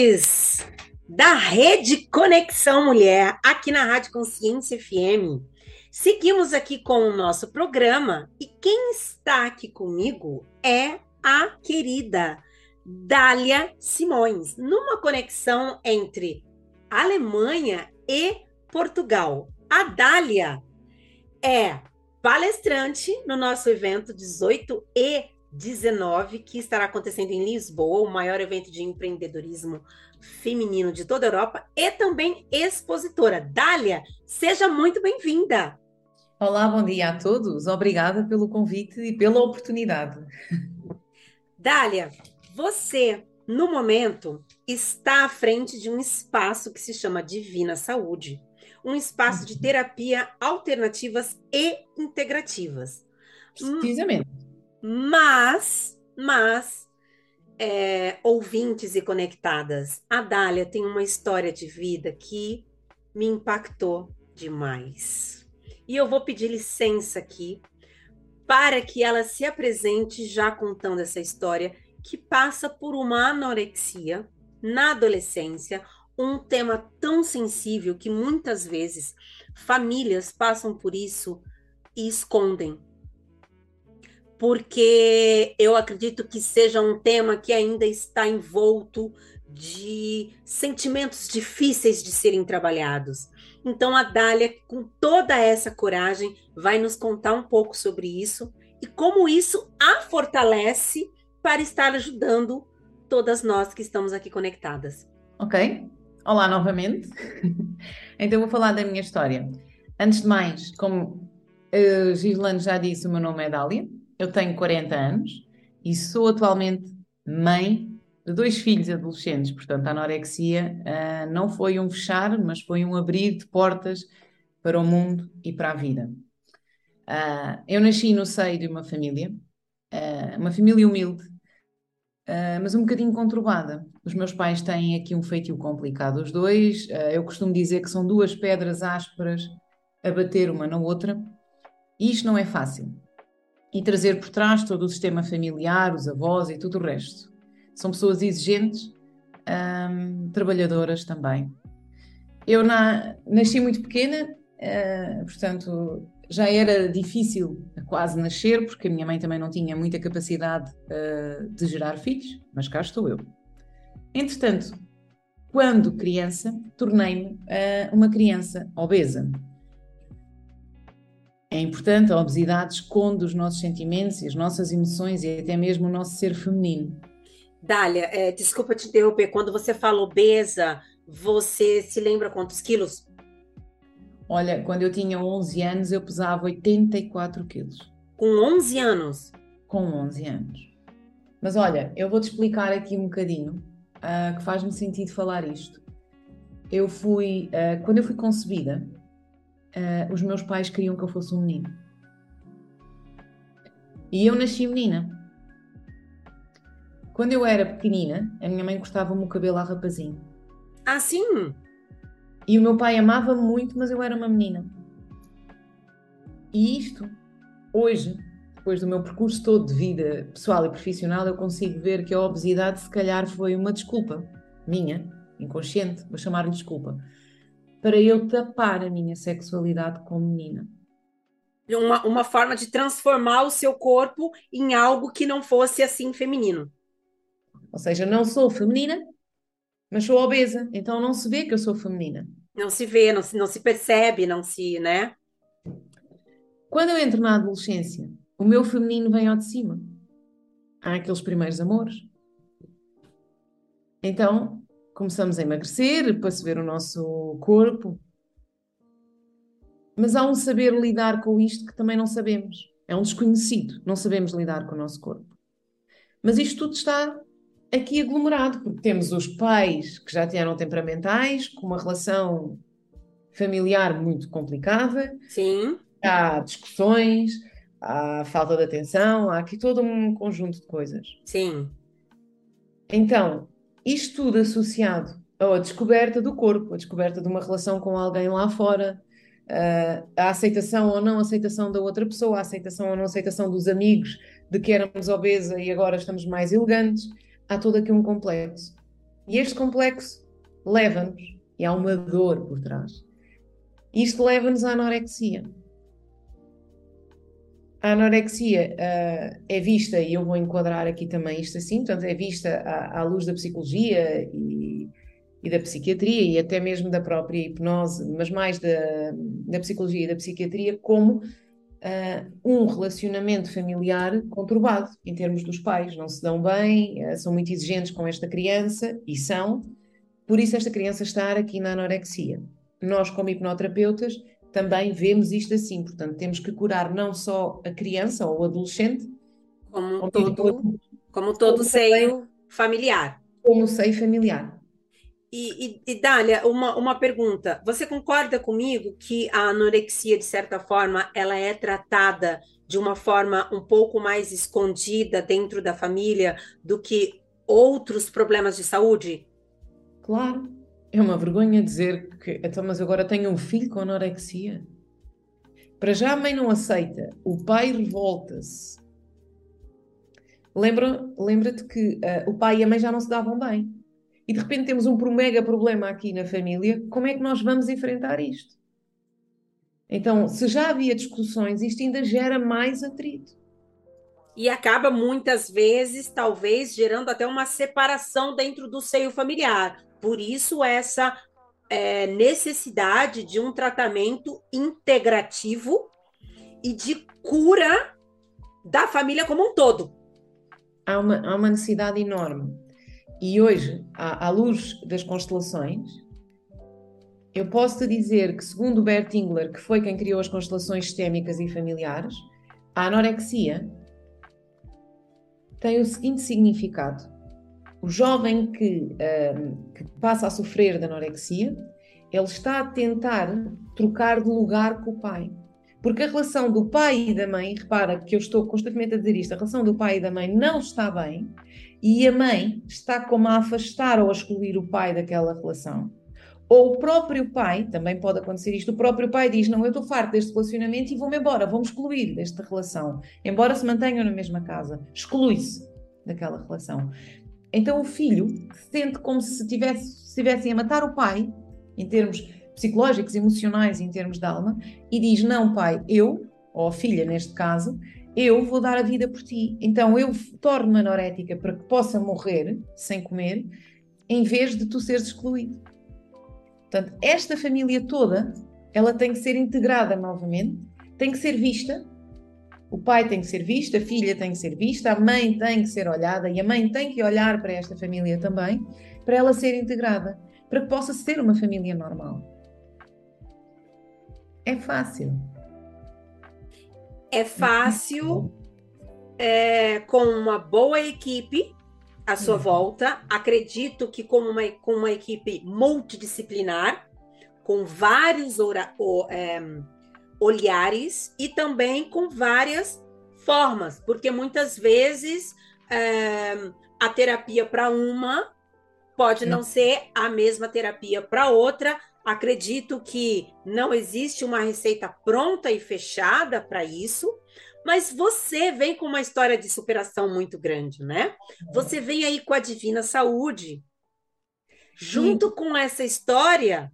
Ouvintes da Rede Conexão Mulher, aqui na Rádio Consciência FM. Seguimos aqui com o nosso programa e quem está aqui comigo é a querida Dália Simões, numa conexão entre Alemanha e Portugal. A Dália é palestrante no nosso evento 18 e 19, que estará acontecendo em Lisboa, o maior evento de empreendedorismo feminino de toda a Europa, e também expositora. Dália, seja muito bem-vinda. Olá, bom dia a todos. Obrigada pelo convite e pela oportunidade. Dália, você, no momento, está à frente de um espaço que se chama Divina Saúde, um espaço de terapia alternativas e integrativas. Precisamente. Mas, mas, é, ouvintes e conectadas, a Dália tem uma história de vida que me impactou demais. E eu vou pedir licença aqui para que ela se apresente já contando essa história que passa por uma anorexia na adolescência, um tema tão sensível que muitas vezes famílias passam por isso e escondem. Porque eu acredito que seja um tema que ainda está envolto de sentimentos difíceis de serem trabalhados. Então a Dália, com toda essa coragem, vai nos contar um pouco sobre isso e como isso a fortalece para estar ajudando todas nós que estamos aqui conectadas. Ok. Olá novamente. Então vou falar da minha história. Antes de mais, como a Gislane já disse, o meu nome é Dália, eu tenho 40 anos e sou atualmente mãe de dois filhos adolescentes. Portanto, a anorexia uh, não foi um fechar, mas foi um abrir de portas para o mundo e para a vida. Uh, eu nasci no seio de uma família, uh, uma família humilde, mas um bocadinho conturbada. Os meus pais têm aqui um feitio complicado, os dois. eu costumo dizer que são duas pedras ásperas a bater uma na outra, e isto não é fácil. E trazer por trás todo o sistema familiar, os avós e tudo o resto. São pessoas exigentes, um, trabalhadoras também. Eu na, nasci muito pequena, uh, portanto já era difícil quase nascer, porque a minha mãe também não tinha muita capacidade uh, de gerar filhos, mas cá estou eu. Entretanto, quando criança, tornei-me uh, uma criança obesa. É importante, a obesidade esconde os nossos sentimentos e as nossas emoções e até mesmo o nosso ser feminino. Dália, é, desculpa te interromper, quando você fala obesa, você se lembra quantos quilos? Olha, quando eu tinha 11 anos, eu pesava 84 quilos. Com 11 anos? Com 11 anos. Mas olha, eu vou-te explicar aqui um bocadinho, uh, que faz-me sentido falar isto. Eu fui, uh, quando eu fui concebida, uh, os meus pais queriam que eu fosse um menino. E eu nasci menina. Quando eu era pequenina, a minha mãe cortava-me o cabelo a rapazinho. Ah, sim? E o meu pai amava-me muito, mas eu era uma menina. E isto, hoje, depois do meu percurso todo de vida pessoal e profissional, eu consigo ver que a obesidade, se calhar, foi uma desculpa minha, inconsciente, vou chamar-lhe desculpa, para eu tapar a minha sexualidade como menina. Uma, uma forma de transformar o seu corpo em algo que não fosse assim feminino. Ou seja, não sou feminina, mas sou obesa, então não se vê que eu sou feminina. Não se vê, não se, não se percebe, não se, né? Quando eu entro na adolescência, o meu feminino vem ao de cima. Há aqueles primeiros amores. Então, começamos a emagrecer para se ver o nosso corpo. Mas há um saber lidar com isto que também não sabemos. É um desconhecido. Não sabemos lidar com o nosso corpo. Mas isto tudo está aqui aglomerado, porque temos os pais que já eram temperamentais, com uma relação familiar muito complicada. Sim. Há discussões, há falta de atenção, há aqui todo um conjunto de coisas. Sim. Então, isto tudo associado à descoberta do corpo, a descoberta de uma relação com alguém lá fora, a aceitação ou não aceitação da outra pessoa, a aceitação ou não aceitação dos amigos de que éramos obesa e agora estamos mais elegantes há todo aqui um complexo. E este complexo leva-nos, e há uma dor por trás. Isto leva-nos à anorexia. A anorexia uh, é vista, e eu vou enquadrar aqui também isto assim, portanto, é vista à, à luz da psicologia e, e, da psiquiatria e até mesmo da própria hipnose, mas mais da, da psicologia e da psiquiatria, como uh, um relacionamento familiar conturbado em termos dos pais. Não se dão bem, uh, são muito exigentes com esta criança e são, por isso esta criança estar aqui na anorexia. Nós, como hipnoterapeutas, também vemos isto assim, portanto, temos que curar não só a criança ou o adolescente, como, como todo, como todo seio familiar. Como seio familiar. E, e, e Dália, uma, uma pergunta. Você concorda comigo que a anorexia, de certa forma, ela é tratada de uma forma um pouco mais escondida dentro da família do que outros problemas de saúde? Claro. É uma vergonha dizer que, então, mas agora tenho um filho com anorexia. Para já a mãe não aceita, o pai revolta-se. Lembra-te lembra que uh, o pai e a mãe já não se davam bem e de repente temos um mega problema aqui na família, como é que nós vamos enfrentar isto? Então, se já havia discussões, isto ainda gera mais atrito. E acaba muitas vezes, talvez, gerando até uma separação dentro do seio familiar. Por isso, essa é, necessidade de um tratamento integrativo e de cura da família como um todo. Há uma, há uma necessidade enorme. E hoje, à, à luz das constelações, eu posso te dizer que, segundo Bert Engler, que foi quem criou as constelações sistémicas e familiares, a anorexia tem o seguinte significado: O jovem que, que passa a sofrer de anorexia, ele está a tentar trocar de lugar com o pai. Porque a relação do pai e da mãe, repara que eu estou constantemente a dizer isto, a relação do pai e da mãe não está bem e a mãe está como a afastar ou a excluir o pai daquela relação. Ou o próprio pai, também pode acontecer isto, o próprio pai diz: Não, eu estou farto deste relacionamento e vou-me embora, vou-me excluir desta relação, embora se mantenham na mesma casa, exclui-se daquela relação. Então o filho sente como se tivesse, estivessem a matar o pai, em termos psicológicos, emocionais, em termos de alma, e diz: Não, pai, eu, ou filha neste caso, eu vou dar a vida por ti. Então eu torno-me anorética para que possa morrer sem comer, em vez de tu seres excluído. Portanto, esta família toda, ela tem que ser integrada novamente, tem que ser vista. O pai tem que ser visto, a filha tem que ser vista, a mãe tem que ser olhada e a mãe tem que olhar para esta família também, para ela ser integrada, para que possa ser uma família normal. É fácil. É fácil, é, com uma boa equipe à sua uhum. volta. Acredito que com uma, com uma equipe multidisciplinar, com vários ora, o, é, olhares e também com várias formas, porque muitas vezes é, a terapia para uma pode não ser a mesma terapia para outra, Acredito que não existe uma receita pronta e fechada para isso, mas você vem com uma história de superação muito grande, né? Você vem aí com a Divina Saúde, junto Sim. com essa história,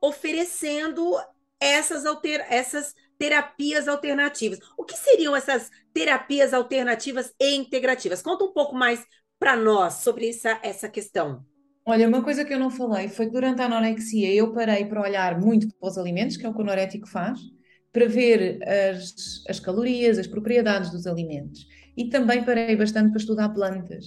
oferecendo essas, alter... essas terapias alternativas. O que seriam essas terapias alternativas e integrativas? Conta um pouco mais para nós sobre essa, essa questão. Olha, uma coisa que eu não falei foi que durante a anorexia eu parei para olhar muito para os alimentos, que é o que o anorético faz, para ver as, as calorias, as propriedades dos alimentos. E também parei bastante para estudar plantas.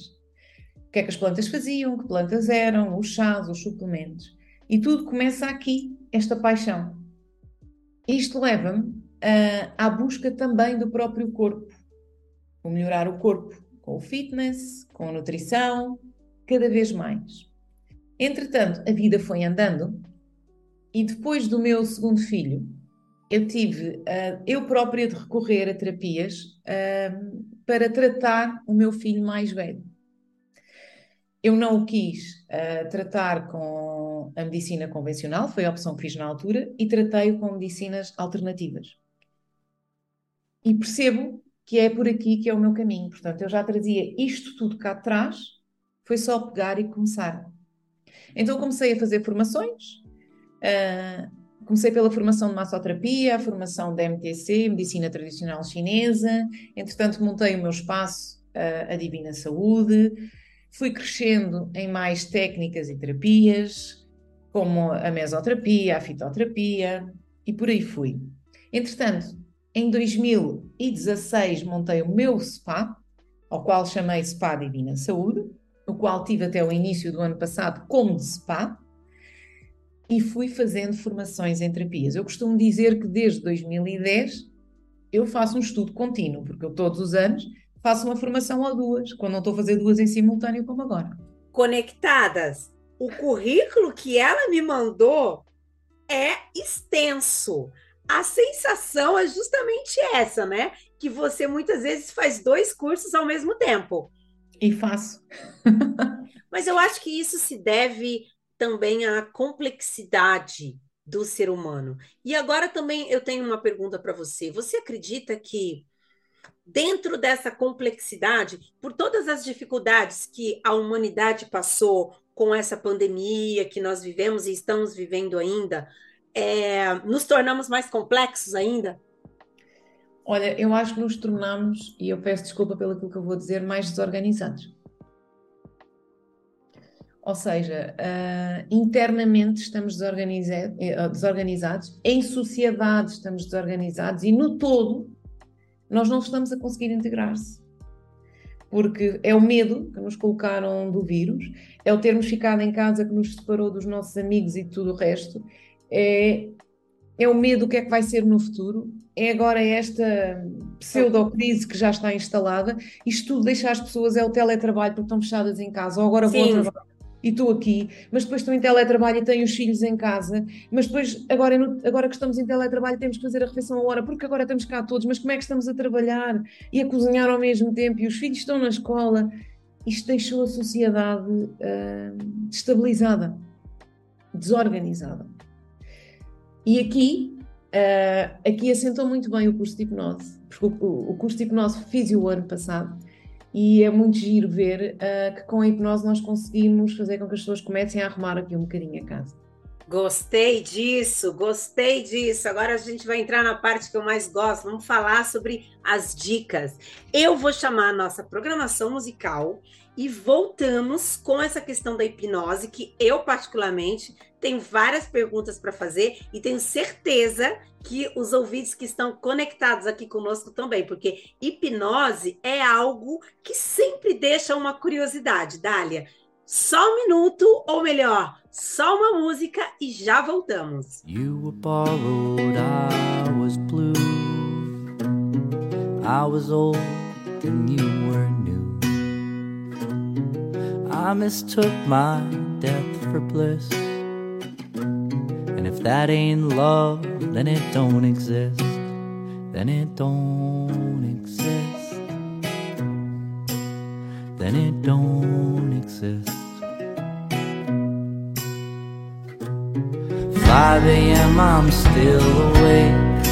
O que é que as plantas faziam, que plantas eram, os chás, os suplementos. E tudo começa aqui, esta paixão. Isto leva-me uh, à busca também do próprio corpo. Vou melhorar o corpo com o fitness, com a nutrição, cada vez mais. Entretanto, a vida foi andando e depois do meu segundo filho, eu tive uh, eu própria de recorrer a terapias uh, para tratar o meu filho mais velho. Eu não o quis uh, tratar com a medicina convencional, foi a opção que fiz na altura, e tratei-o com medicinas alternativas. E percebo que é por aqui que é o meu caminho. Portanto, eu já trazia isto tudo cá atrás, foi só pegar e começar. Então comecei a fazer formações, uh, comecei pela formação de massoterapia, a formação da MTC, Medicina Tradicional Chinesa, entretanto montei o meu espaço, uh, a Divina Saúde, fui crescendo em mais técnicas e terapias, como a mesoterapia, a fitoterapia, e por aí fui. Entretanto, em 2016 montei o meu SPA, ao qual chamei SPA Divina Saúde, o qual tive até o início do ano passado como de SPA, e fui fazendo formações em terapias. Eu costumo dizer que desde 2010 eu faço um estudo contínuo, porque eu todos os anos faço uma formação ou duas, quando não estou a fazer duas em simultâneo como agora. Conectadas. O currículo que ela me mandou é extenso. A sensação é justamente essa, né? Que você muitas vezes faz dois cursos ao mesmo tempo. E faço. Mas eu acho que isso se deve também à complexidade do ser humano. E agora também eu tenho uma pergunta para você. Você acredita que dentro dessa complexidade, por todas as dificuldades que a humanidade passou com essa pandemia que nós vivemos e estamos vivendo ainda, é, nos tornamos mais complexos ainda? Olha, eu acho que nos tornamos, e eu peço desculpa pelo que eu vou dizer, mais desorganizados. Ou seja, uh, internamente estamos eh, desorganizados, em sociedade estamos desorganizados e no todo nós não estamos a conseguir integrar-se. Porque é o medo que nos colocaram do vírus, é o termos ficado em casa que nos separou dos nossos amigos e tudo o resto, é é o medo do que é que vai ser no futuro, é agora esta pseudo-crise que já está instalada. Isto tudo deixa as pessoas, é o teletrabalho, porque estão fechadas em casa, ou agora vou Sim. trabalho e estou aqui, mas depois estou em teletrabalho e tenho os filhos em casa, mas depois, agora, agora que estamos em teletrabalho, temos que fazer a refeição a hora, porque agora estamos cá todos, mas como é que estamos a trabalhar e a cozinhar ao mesmo tempo, e os filhos estão na escola? Isto deixou a sociedade ah, destabilizada, desorganizada. E aqui, ah, aqui assentou muito bem o curso de hipnose, porque o, o curso de hipnose fiz o ano passado e é muito giro ver ah, que com a hipnose nós conseguimos fazer com que as pessoas comecem a arrumar aqui um bocadinho a casa. Gostei disso, gostei disso. Agora a gente vai entrar na parte que eu mais gosto. Vamos falar sobre as dicas. Eu vou chamar a nossa programação musical e voltamos com essa questão da hipnose, que eu, particularmente, tenho várias perguntas para fazer e tenho certeza que os ouvintes que estão conectados aqui conosco também, porque hipnose é algo que sempre deixa uma curiosidade, Dália. Só um minuto, ou melhor, só uma música e já voltamos. You were borrowed, I was blue. I was old and you were new. I mistook my death for bliss. And if that ain't love, then it don't exist. Then it don't exist. Then it don't exist. 5 a.m. I'm still awake,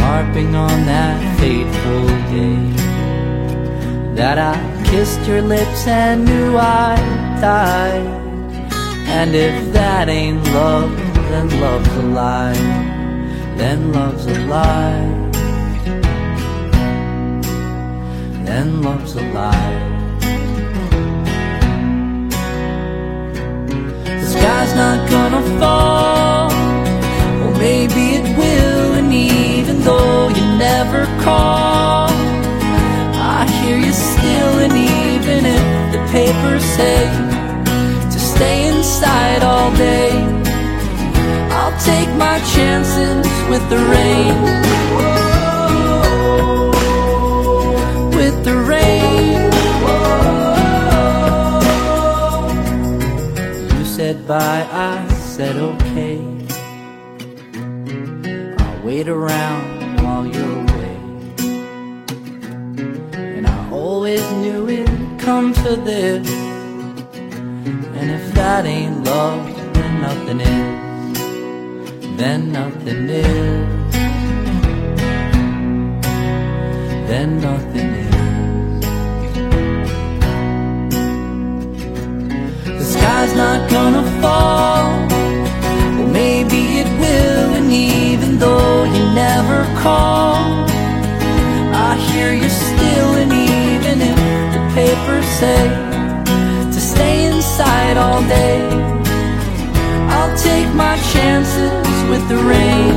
harping on that fateful day that I kissed your lips and knew I died. And if that ain't love, then love's a lie. Then love's a lie. Then love's a lie. The sky's not gonna fall. Or maybe it will, and even though you never call, papers say to stay inside all day, I'll take my chances with the rain. With the rain. You said bye, I said okay. I'll wait around while you're come to this. And if that ain't love, then nothing is. Then nothing is. Then nothing is. The sky's not gonna fall. Well, maybe it will, and even though you never call, I hear you still, and papers say to stay inside all day, I'll take my chances with the rain.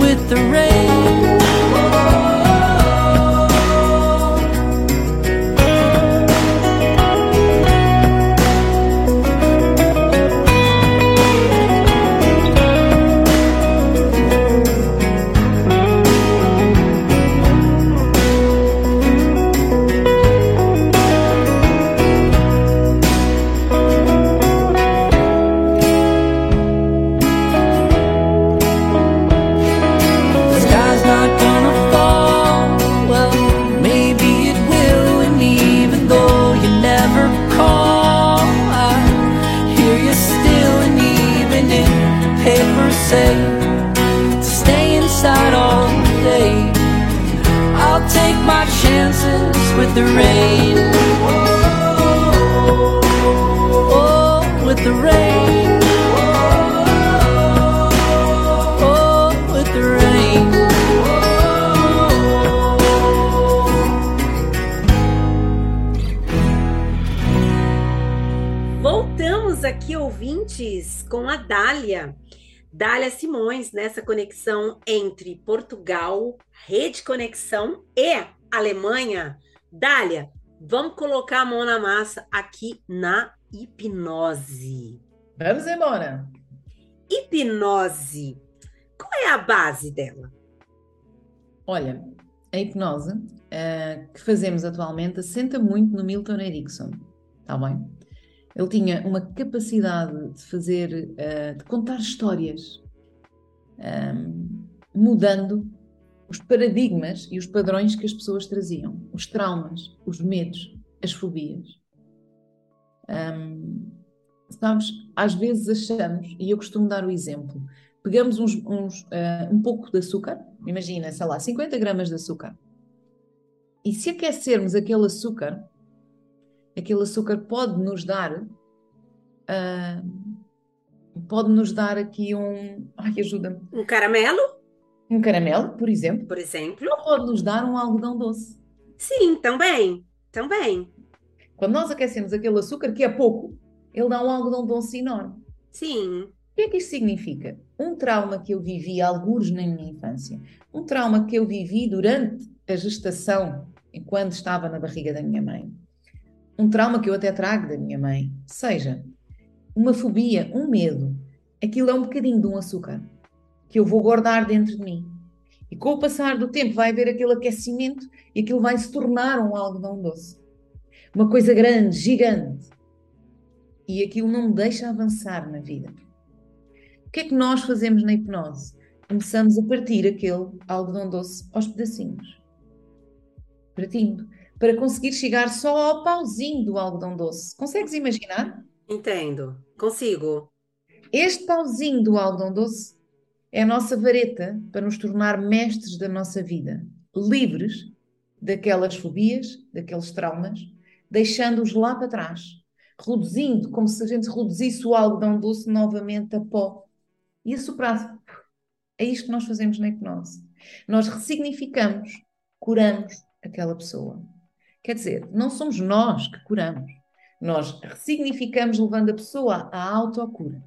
With the rain. Com a Dália. Dália Simões, nessa conexão entre Portugal, Rede Conexão e Alemanha. Dália, vamos colocar a mão na massa aqui na hipnose. Vamos embora! Hipnose, qual é a base dela? Olha, a hipnose eh, que fazemos atualmente assenta muito no Milton Erickson, está bem? Ele tinha uma capacidade de fazer, eh, de contar histórias, ehm, mudando os paradigmas e os padrões que as pessoas traziam, os traumas, os medos, as fobias. Ahm, sabes, às vezes achamos, e eu costumo dar o exemplo, pegamos uns, uns, ah, um pouco de açúcar, imagina, sei lá, 50 gramas de açúcar, e se aquecermos aquele açúcar, aquele açúcar pode nos dar, ah, pode nos dar aqui um, ai, ajuda-me, Um caramelo, um caramelo, por exemplo, por exemplo? ou pode nos dar um algodão doce. Sim, também. Também. Quando nós aquecemos aquele açúcar, que é pouco, ele dá um algodão doce enorme. Sim. O que é que isto significa? Um trauma que eu vivi alguns na minha infância, um trauma que eu vivi durante a gestação, enquanto estava na barriga da minha mãe, um trauma que eu até trago da minha mãe, seja uma fobia, um medo, aquilo é um bocadinho de um açúcar que eu vou guardar dentro de mim. E com o passar do tempo vai haver aquele aquecimento e aquilo vai se tornar um algodão doce. Uma coisa grande, gigante. E aquilo não me deixa avançar na vida. O que é que nós fazemos na hipnose? Começamos a partir aquele algodão doce aos pedacinhos. Partindo. Para conseguir chegar só ao pauzinho do algodão doce. Consegues imaginar? Entendo. Consigo. Este pauzinho do algodão doce é a nossa vareta para nos tornar mestres da nossa vida, livres daquelas fobias, daqueles traumas, deixando-os lá para trás, reduzindo, como se a gente reduzisse o algodão doce novamente a pó e a soprar. É isto que nós fazemos na hipnose. Nós ressignificamos, curamos aquela pessoa. Quer dizer, não somos nós que curamos. Nós ressignificamos levando a pessoa à autocura.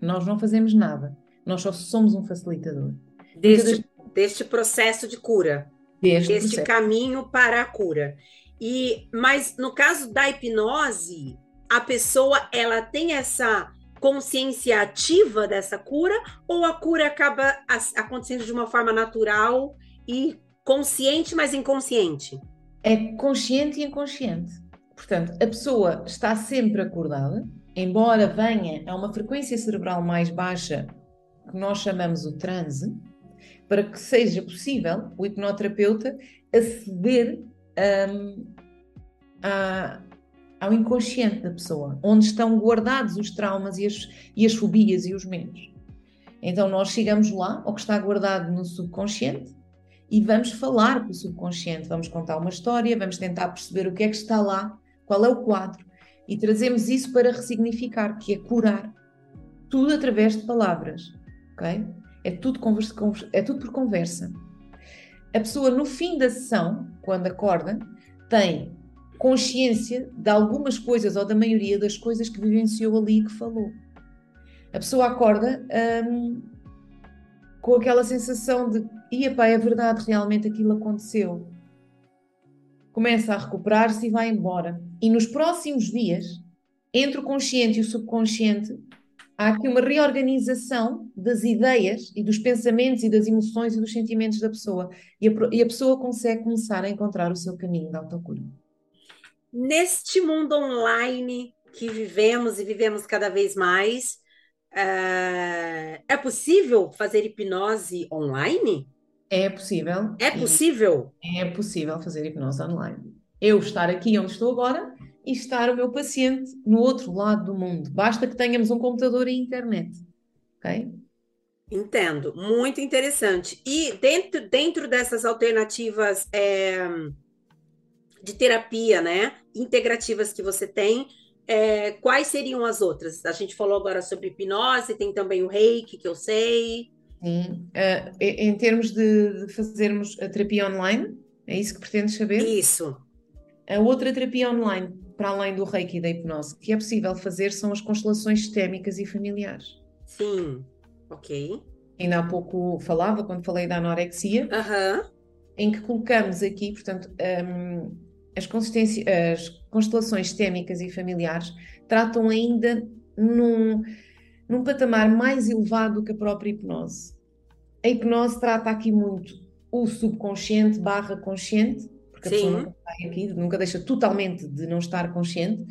Nós não fazemos nada. Nós só somos um facilitador. Deste, deste processo de cura. Deste Deste processo. caminho para a cura. E, mas no caso da hipnose, a pessoa ela tem essa consciência ativa dessa cura ou a cura acaba acontecendo de uma forma natural e consciente, mas inconsciente? É consciente e inconsciente. Portanto, a pessoa está sempre acordada, embora venha a uma frequência cerebral mais baixa, que nós chamamos o transe, para que seja possível o hipnoterapeuta aceder hum, à- ao inconsciente da pessoa, onde estão guardados os traumas e as, e as fobias e os medos. Então, nós chegamos lá, ao que está guardado no subconsciente, e vamos falar com o subconsciente, vamos contar uma história, vamos tentar perceber o que é que está lá, qual é o quadro, e trazemos isso para ressignificar, que é curar. Tudo através de palavras, ok? É tudo, conversa, é tudo por conversa. A pessoa, no fim da sessão, quando acorda, tem consciência de algumas coisas ou da maioria das coisas que vivenciou ali e que falou. A pessoa acorda hum, com aquela sensação de ia pá, é verdade, realmente aquilo aconteceu. Começa a recuperar-se e vai embora. E nos próximos dias, entre o consciente e o subconsciente, há aqui uma reorganização das ideias e dos pensamentos e das emoções e dos sentimentos da pessoa. E a, e a pessoa consegue começar a encontrar o seu caminho de autocura. Neste mundo online que vivemos e vivemos cada vez mais, eh, é possível fazer hipnose online? É possível. É possível? É possível fazer hipnose online. Eu estar aqui onde estou agora e estar o meu paciente no outro lado do mundo. Basta que tenhamos um computador e internet. Ok? Entendo, muito interessante. E dentro, dentro dessas alternativas é, de terapia, né, integrativas que você tem, é, quais seriam as outras? A gente falou agora sobre hipnose, tem também o reiki, que eu sei. Sim. Ah, em termos de, de fazermos a terapia online, é isso que pretendes saber? Isso. A outra terapia online, para além do reiki e da hipnose, que é possível fazer são as constelações sistémicas e familiares. Sim, ok. Ainda há pouco falava, quando falei da anorexia, Aham, em que colocamos aqui, portanto, hum, as, consistência- as constelações sistémicas e familiares tratam ainda num, num patamar mais elevado do que a própria hipnose. A hipnose trata aqui muito o subconsciente barra consciente, porque a pessoa Sim. nunca sai aqui, nunca deixa totalmente de não estar consciente.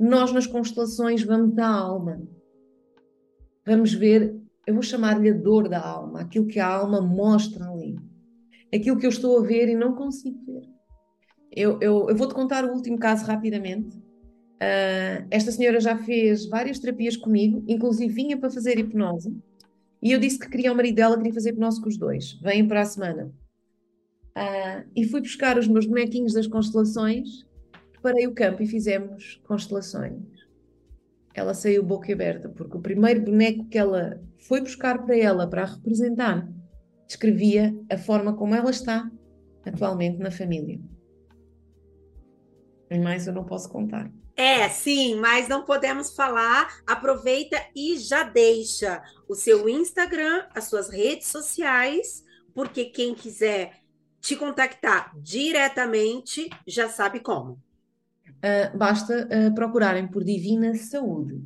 Nós, nas constelações, vamos à alma. Vamos ver, eu vou chamar-lhe a dor da alma, aquilo que a alma mostra ali. Aquilo que eu estou a ver e não consigo ver. Eu, eu, eu vou-te contar o último caso rapidamente. Ah, esta senhora já fez várias terapias comigo, inclusive vinha para fazer hipnose, e eu disse que queria o marido dela, queria fazer hipnose com os dois. Vêm para a semana. Ah, e fui buscar os meus bonequinhos das constelações, preparei o campo e fizemos constelações. Ela saiu boca aberta, porque o primeiro boneco que ela foi buscar para ela, para a representar, descrevia a forma como ela está atualmente na família. Mais eu não posso contar. É, sim, mas não podemos falar. Aproveita e já deixa o seu Instagram, as suas redes sociais, porque quem quiser te contactar diretamente já sabe como. Ah, basta ah, procurarem por Divina Saúde.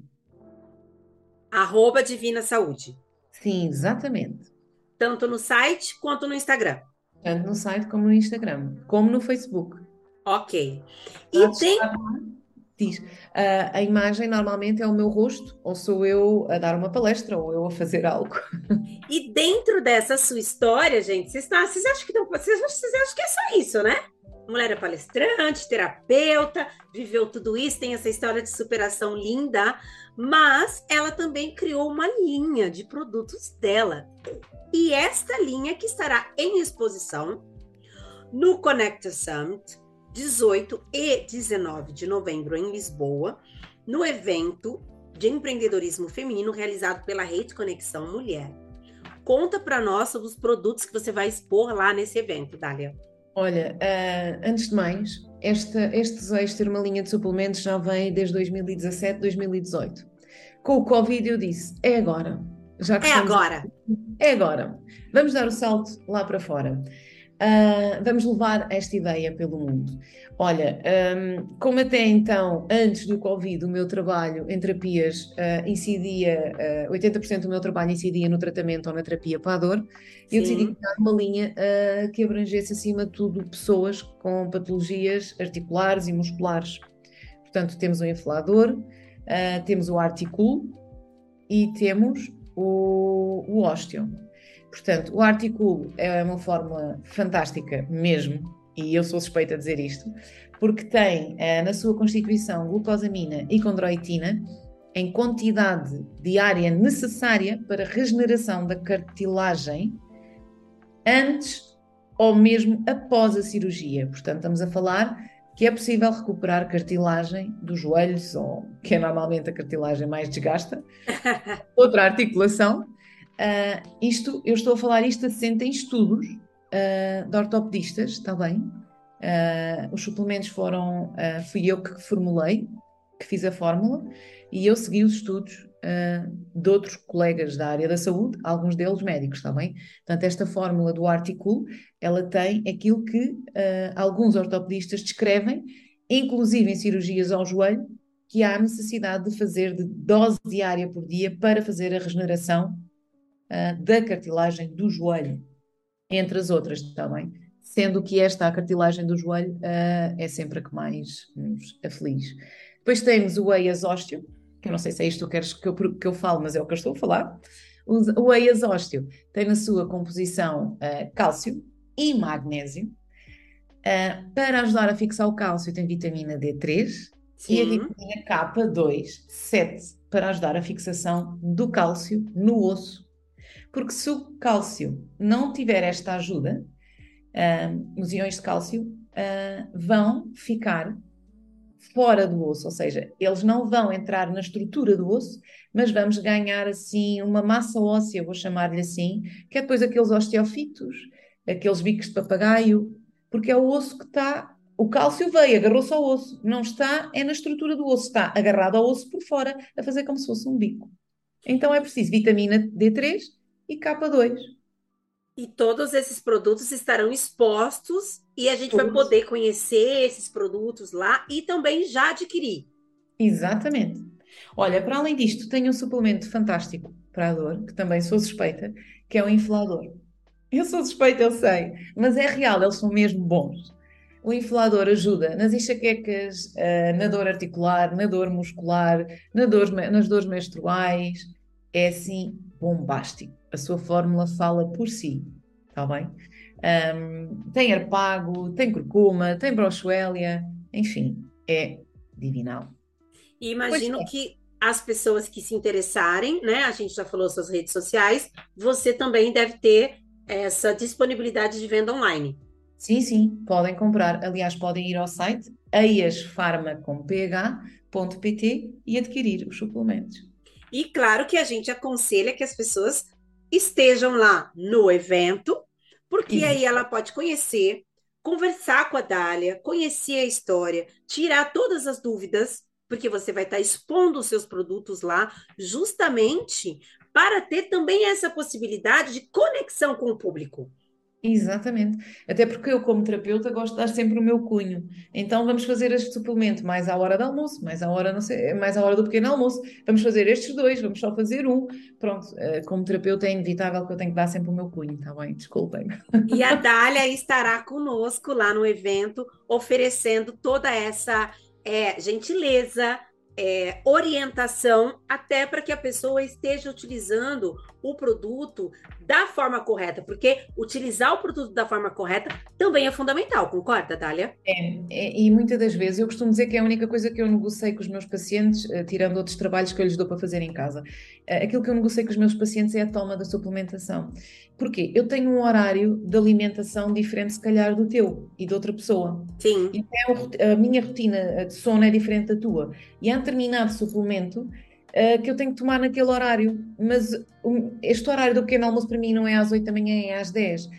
Arroba Divina Saúde, Sim, exatamente. tanto no site quanto no Instagram. Tanto no site como no Instagram, como no Facebook. Ok. Tá E tem. Diz, ah, a imagem normalmente é o meu rosto, ou sou eu a dar uma palestra, ou eu a fazer algo. E dentro dessa sua história, gente, vocês, estão, vocês acham que não, vocês, vocês acham que é só isso, né? Mulher é palestrante, terapeuta, viveu tudo isso, tem essa história de superação linda, mas ela também criou uma linha de produtos dela. E esta linha que estará em exposição no Connecta Summit, 18 e 19 de novembro em Lisboa, no evento de empreendedorismo feminino realizado pela Rede Conexão Mulher. Conta para nós sobre os produtos que você vai expor lá nesse evento, Dália. Olha, ah, antes de mais, esta, este desejo de ter uma linha de suplementos já vem desde 2017, 2018. Com o Covid eu disse, é agora. Já É agora. É agora. Vamos dar o salto lá para fora. Ah, vamos levar esta ideia pelo mundo. Olha, hum, como até então, antes do Covid, o meu trabalho em terapias ah, incidia, ah, 80% do meu trabalho incidia no tratamento ou na terapia para a dor, eu decidi Sim. criar uma linha que abrangesse, acima de tudo, pessoas com patologias articulares e musculares. Portanto, temos o infilador, ah, temos o articulo e temos o, o ósteo. Portanto, o articulo é uma fórmula fantástica mesmo, e eu sou suspeita a dizer isto, porque tem eh, na sua constituição glucosamina e condroitina em quantidade diária necessária para a regeneração da cartilagem antes ou mesmo após a cirurgia. Portanto, estamos a falar que é possível recuperar cartilagem dos joelhos, ou que é normalmente a cartilagem mais desgasta, outra articulação. Ah, isto, eu estou a falar isto assente em estudos ah, de ortopedistas, está bem? Ah, os suplementos foram, fui eu que formulei, que fiz a fórmula, e eu segui os estudos de outros colegas da área da saúde, alguns deles médicos, está bem? Portanto, esta fórmula do articulo, ela tem aquilo que alguns ortopedistas descrevem, inclusive em cirurgias ao joelho, que há necessidade de fazer de dose diária por dia para fazer a regeneração ah, da cartilagem do joelho, entre as outras também. Sendo que esta, a cartilagem do joelho, ah, é sempre a que mais nos aflige. Depois temos o eias ósteo, que eu não sei se é isto que queres que eu, que eu falo, mas é o que eu estou a falar. O, eias ósteo tem na sua composição ah, cálcio e magnésio. Ah, para ajudar a fixar o cálcio tem vitamina D3 e a Sim. vitamina K2, 7, para ajudar a fixação do cálcio no osso. Porque se o cálcio não tiver esta ajuda, ah, os íons de cálcio ah, vão ficar fora do osso, ou seja, eles não vão entrar na estrutura do osso, mas vamos ganhar assim uma massa óssea, vou chamar-lhe assim, que é depois aqueles osteofitos, aqueles bicos de papagaio, porque é o osso que está. O cálcio veio, agarrou-se ao osso, não está, é na estrutura do osso, está agarrado ao osso por fora, a fazer como se fosse um bico. Então é preciso vitamina D3 e K2. E todos esses produtos estarão expostos e a gente vai Todos. poder conhecer esses produtos lá e também já adquirir. Exatamente. Olha, para além disto, tenho um suplemento fantástico para a dor, que também sou suspeita, que é o infilador. Eu sou suspeita, eu sei, mas é real, eles são mesmo bons. O infilador ajuda nas enxaquecas, eh, na dor articular, na dor muscular, na dor- nas dores menstruais. É assim bombástico. A sua fórmula fala por si, está bem? Ahm, tem arpago, tem curcuma, tem broxuélia, enfim, é divinal. E imagino é. que as pessoas que se interessarem, né? A gente já falou suas redes sociais, você também deve ter essa disponibilidade de venda online. Sim, sim, podem comprar. Aliás, podem ir ao site aiasfarma.ph.pt e adquirir os suplementos. E claro que a gente aconselha que as pessoas estejam lá no evento, porque Isso. aí ela pode conhecer, conversar com a Dália, conhecer a história, tirar todas as dúvidas, porque você vai estar expondo os seus produtos lá, justamente para ter também essa possibilidade de conexão com o público. Exatamente. Até porque eu, como terapeuta, gosto de dar sempre o meu cunho. Então vamos fazer este suplemento mais à hora do almoço, mais à hora, não sei, mais à hora do pequeno almoço. Vamos fazer estes dois, vamos só fazer um. Pronto, eh, como terapeuta é inevitável que eu tenho que dar sempre o meu cunho, está bem? Desculpem. E a Dália estará conosco lá no evento, oferecendo toda essa é, gentileza, é, orientação, até para que a pessoa esteja utilizando o produto da forma correta, porque utilizar o produto da forma correta também é fundamental, concorda, Dália? É, é, e muitas das vezes eu costumo dizer que é a única coisa que eu negociei com os meus pacientes, eh, tirando outros trabalhos que eu lhes dou para fazer em casa. Eh, aquilo que eu negociei com os meus pacientes é a toma da suplementação. Porquê? Eu tenho um horário de alimentação diferente, se calhar, do teu e de outra pessoa. Sim. Então, a minha rotina de sono é diferente da tua. E há um determinado suplemento uh, que eu tenho que tomar naquele horário. Mas este horário do pequeno almoço para mim não é às 8 da manhã, é às 10. Uh,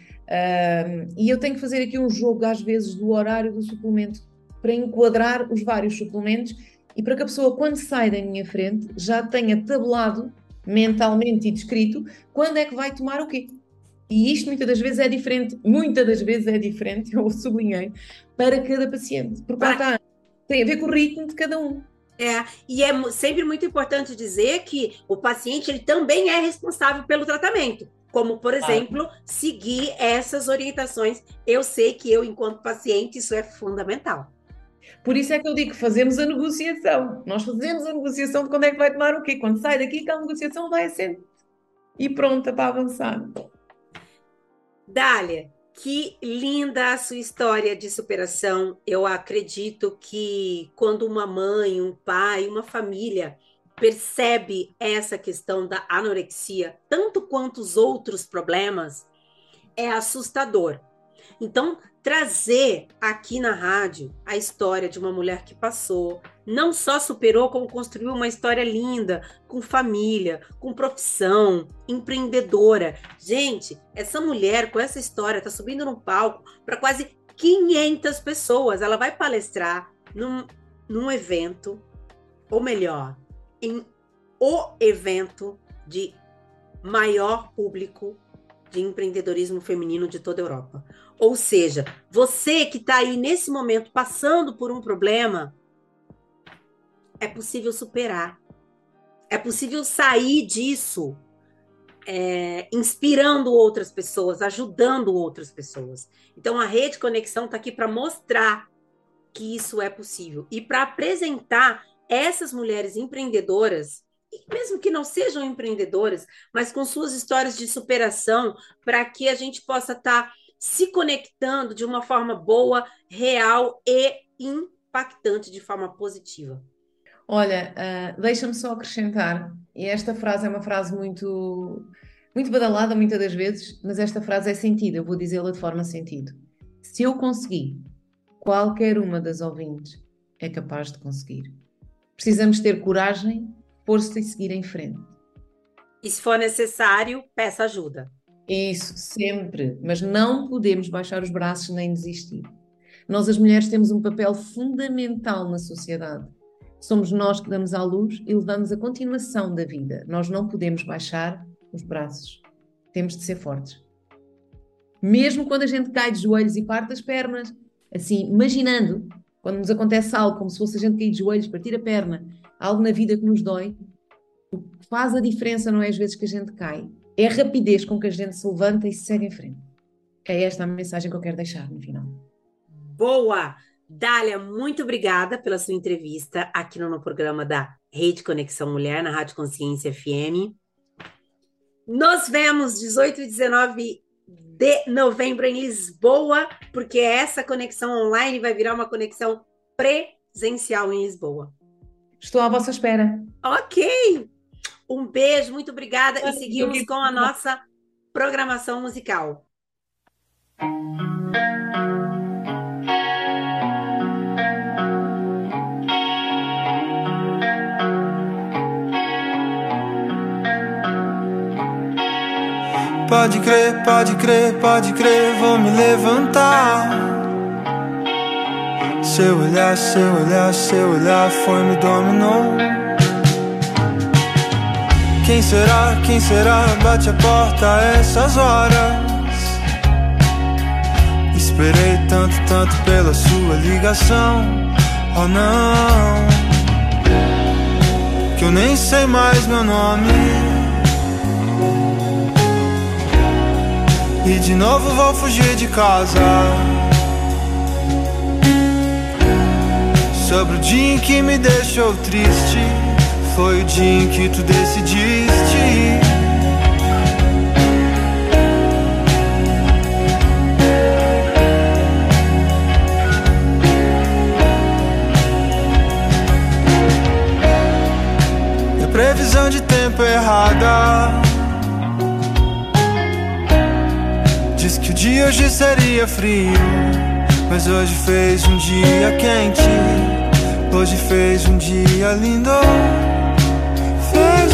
e eu tenho que fazer aqui um jogo, às vezes, do horário do suplemento para enquadrar os vários suplementos e para que a pessoa, quando sai da minha frente, já tenha tabelado mentalmente e descrito quando é que vai tomar o quê. E isto muitas das vezes é diferente, muitas das vezes é diferente, eu sublinhei, para cada paciente. Porque lá está, tem a ver com o ritmo de cada um. É, e é sempre muito importante dizer que o paciente ele também é responsável pelo tratamento. Como, por exemplo, seguir essas orientações. Eu sei que eu, enquanto paciente, isso é fundamental. Por isso é que eu digo que fazemos a negociação. Nós fazemos a negociação de quando é que vai tomar o quê. Quando sai daqui, aquela negociação vai assente. E pronta para avançar. Dália, que linda a sua história de superação. Eu acredito que quando uma mãe, um pai, uma família percebe essa questão da anorexia, tanto quanto os outros problemas, é assustador. Então, trazer aqui na rádio a história de uma mulher que passou, não só superou, como construiu uma história linda, com família, com profissão, empreendedora. Gente, essa mulher com essa história está subindo no palco para quase 500 pessoas. Ela vai palestrar num, num evento, ou melhor, em o evento de maior público de empreendedorismo feminino de toda a Europa. Ou seja, você que está aí nesse momento passando por um problema, é possível superar. É possível sair disso é, inspirando outras pessoas, ajudando outras pessoas. Então a Rede Conexão está aqui para mostrar que isso é possível e para apresentar essas mulheres empreendedoras, mesmo que não sejam empreendedoras, mas com suas histórias de superação, para que a gente possa estar tá se conectando de uma forma boa, real e impactante, de forma positiva. Olha, uh, deixa-me só acrescentar, e esta frase é uma frase muito, muito badalada muitas das vezes, mas esta frase é sentida, eu vou dizê-la de forma sentido. Se eu conseguir, qualquer uma das ouvintes é capaz de conseguir. Precisamos ter coragem, força e seguir em frente. E se for necessário, peça ajuda. Isso, sempre. Mas não podemos baixar os braços nem desistir. Nós, as mulheres, temos um papel fundamental na sociedade. Somos nós que damos à luz e levamos a continuação da vida. Nós não podemos baixar os braços. Temos de ser fortes. Mesmo quando a gente cai de joelhos e parte as pernas, assim, imaginando, quando nos acontece algo, como se fosse a gente cair de joelhos, partir a perna, algo na vida que nos dói, o que faz a diferença não é às vezes que a gente cai, é a rapidez com que a gente se levanta e se segue em frente. É esta a mensagem que eu quero deixar no final. Boa! Dália, muito obrigada pela sua entrevista aqui no, no programa da Rede Conexão Mulher, na Rádio Consciência FM. Nos vemos 18 e 19 de novembro em Lisboa, porque essa conexão online vai virar uma conexão presencial em Lisboa. Estou à vossa espera. Ok! Um beijo, muito obrigada e seguimos com a nossa programação musical. Pode crer, pode crer, pode crer, vou me levantar. Seu olhar, seu olhar, seu olhar foi me dominou. Quem será, quem será? Bate a porta a essas horas. Esperei tanto, tanto pela sua ligação. Oh não, que eu nem sei mais meu nome. E de novo vou fugir de casa. Sobre o dia em que me deixou triste. Foi o dia em que tu decidiste. ir. A previsão de tempo é errada. Diz que o dia hoje seria frio, mas hoje fez um dia quente. Hoje fez um dia lindo.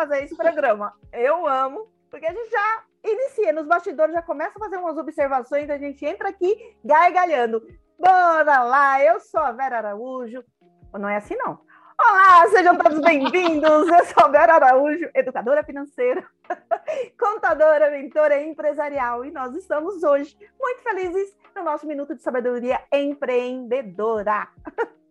fazer esse programa. Eu amo, porque a gente já inicia nos bastidores, já começa a fazer umas observações, a gente entra aqui gargalhando. Bora lá, eu sou a Vera Araújo. Não é assim, não. Olá, sejam todos bem-vindos. Eu sou a Vera Araújo, educadora financeira, contadora, mentora empresarial, e nós estamos hoje muito felizes no nosso Minuto de Sabedoria Empreendedora.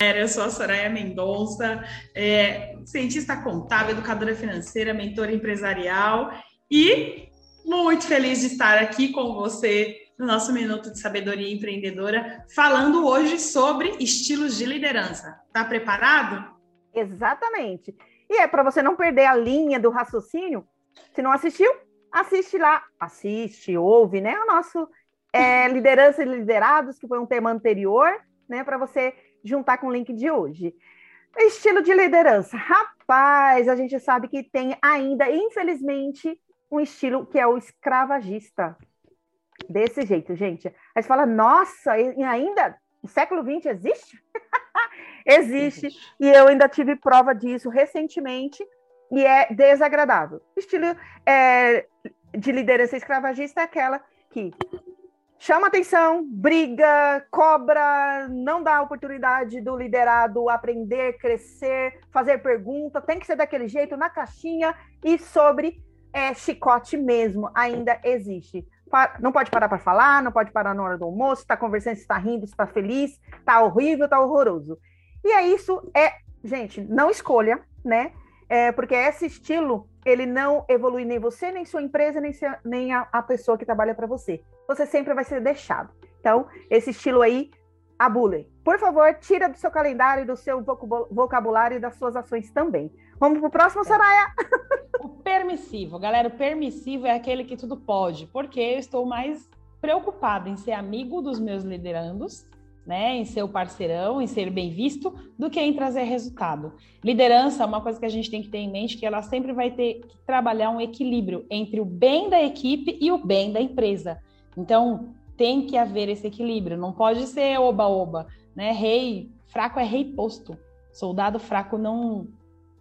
Eu sou a Soraya Mendonça, é, cientista contábil, educadora financeira, mentora empresarial e muito feliz de estar aqui com você no nosso Minuto de Sabedoria Empreendedora, falando hoje sobre estilos de liderança. Tá preparado? Exatamente. E é para você não perder a linha do raciocínio. Se não assistiu, assiste lá, assiste, ouve, né? O nosso é, liderança e liderados, que foi um tema anterior, né? Para você juntar com o link de hoje. Estilo de liderança. Rapaz, a gente sabe que tem ainda, infelizmente, um estilo que é o escravagista. Desse jeito, gente. Aí você fala, nossa, e ainda no século XX existe? existe. E eu ainda tive prova disso recentemente e é desagradável. Estilo é, de liderança escravagista é aquela que chama atenção, briga, cobra, não dá oportunidade do liderado aprender, crescer, fazer pergunta, tem que ser daquele jeito, na caixinha e sobre é, chicote mesmo, ainda existe. Não pode parar para falar, não pode parar na hora do almoço, está conversando, está rindo, está feliz, está horrível, está horroroso. E é isso, é, gente, não escolha, né? É, porque esse estilo, ele não evolui nem você, nem sua empresa, nem, se- nem a, a pessoa que trabalha para você. Você sempre vai ser deixado. Então, esse estilo aí, abule. Por favor, tira do seu calendário, do seu vocabu- vocabulário e das suas ações também. Vamos pro próximo, Soraya? O permissivo, galera, o permissivo é aquele que tudo pode, porque eu estou mais preocupada em ser amigo dos meus liderandos, né, em ser o parceirão, em ser bem visto, do que em trazer resultado. Liderança é uma coisa que a gente tem que ter em mente que ela sempre vai ter que trabalhar um equilíbrio entre o bem da equipe e o bem da empresa. Então, tem que haver esse equilíbrio, não pode ser oba-oba, né? Rei, fraco é rei posto. Soldado fraco não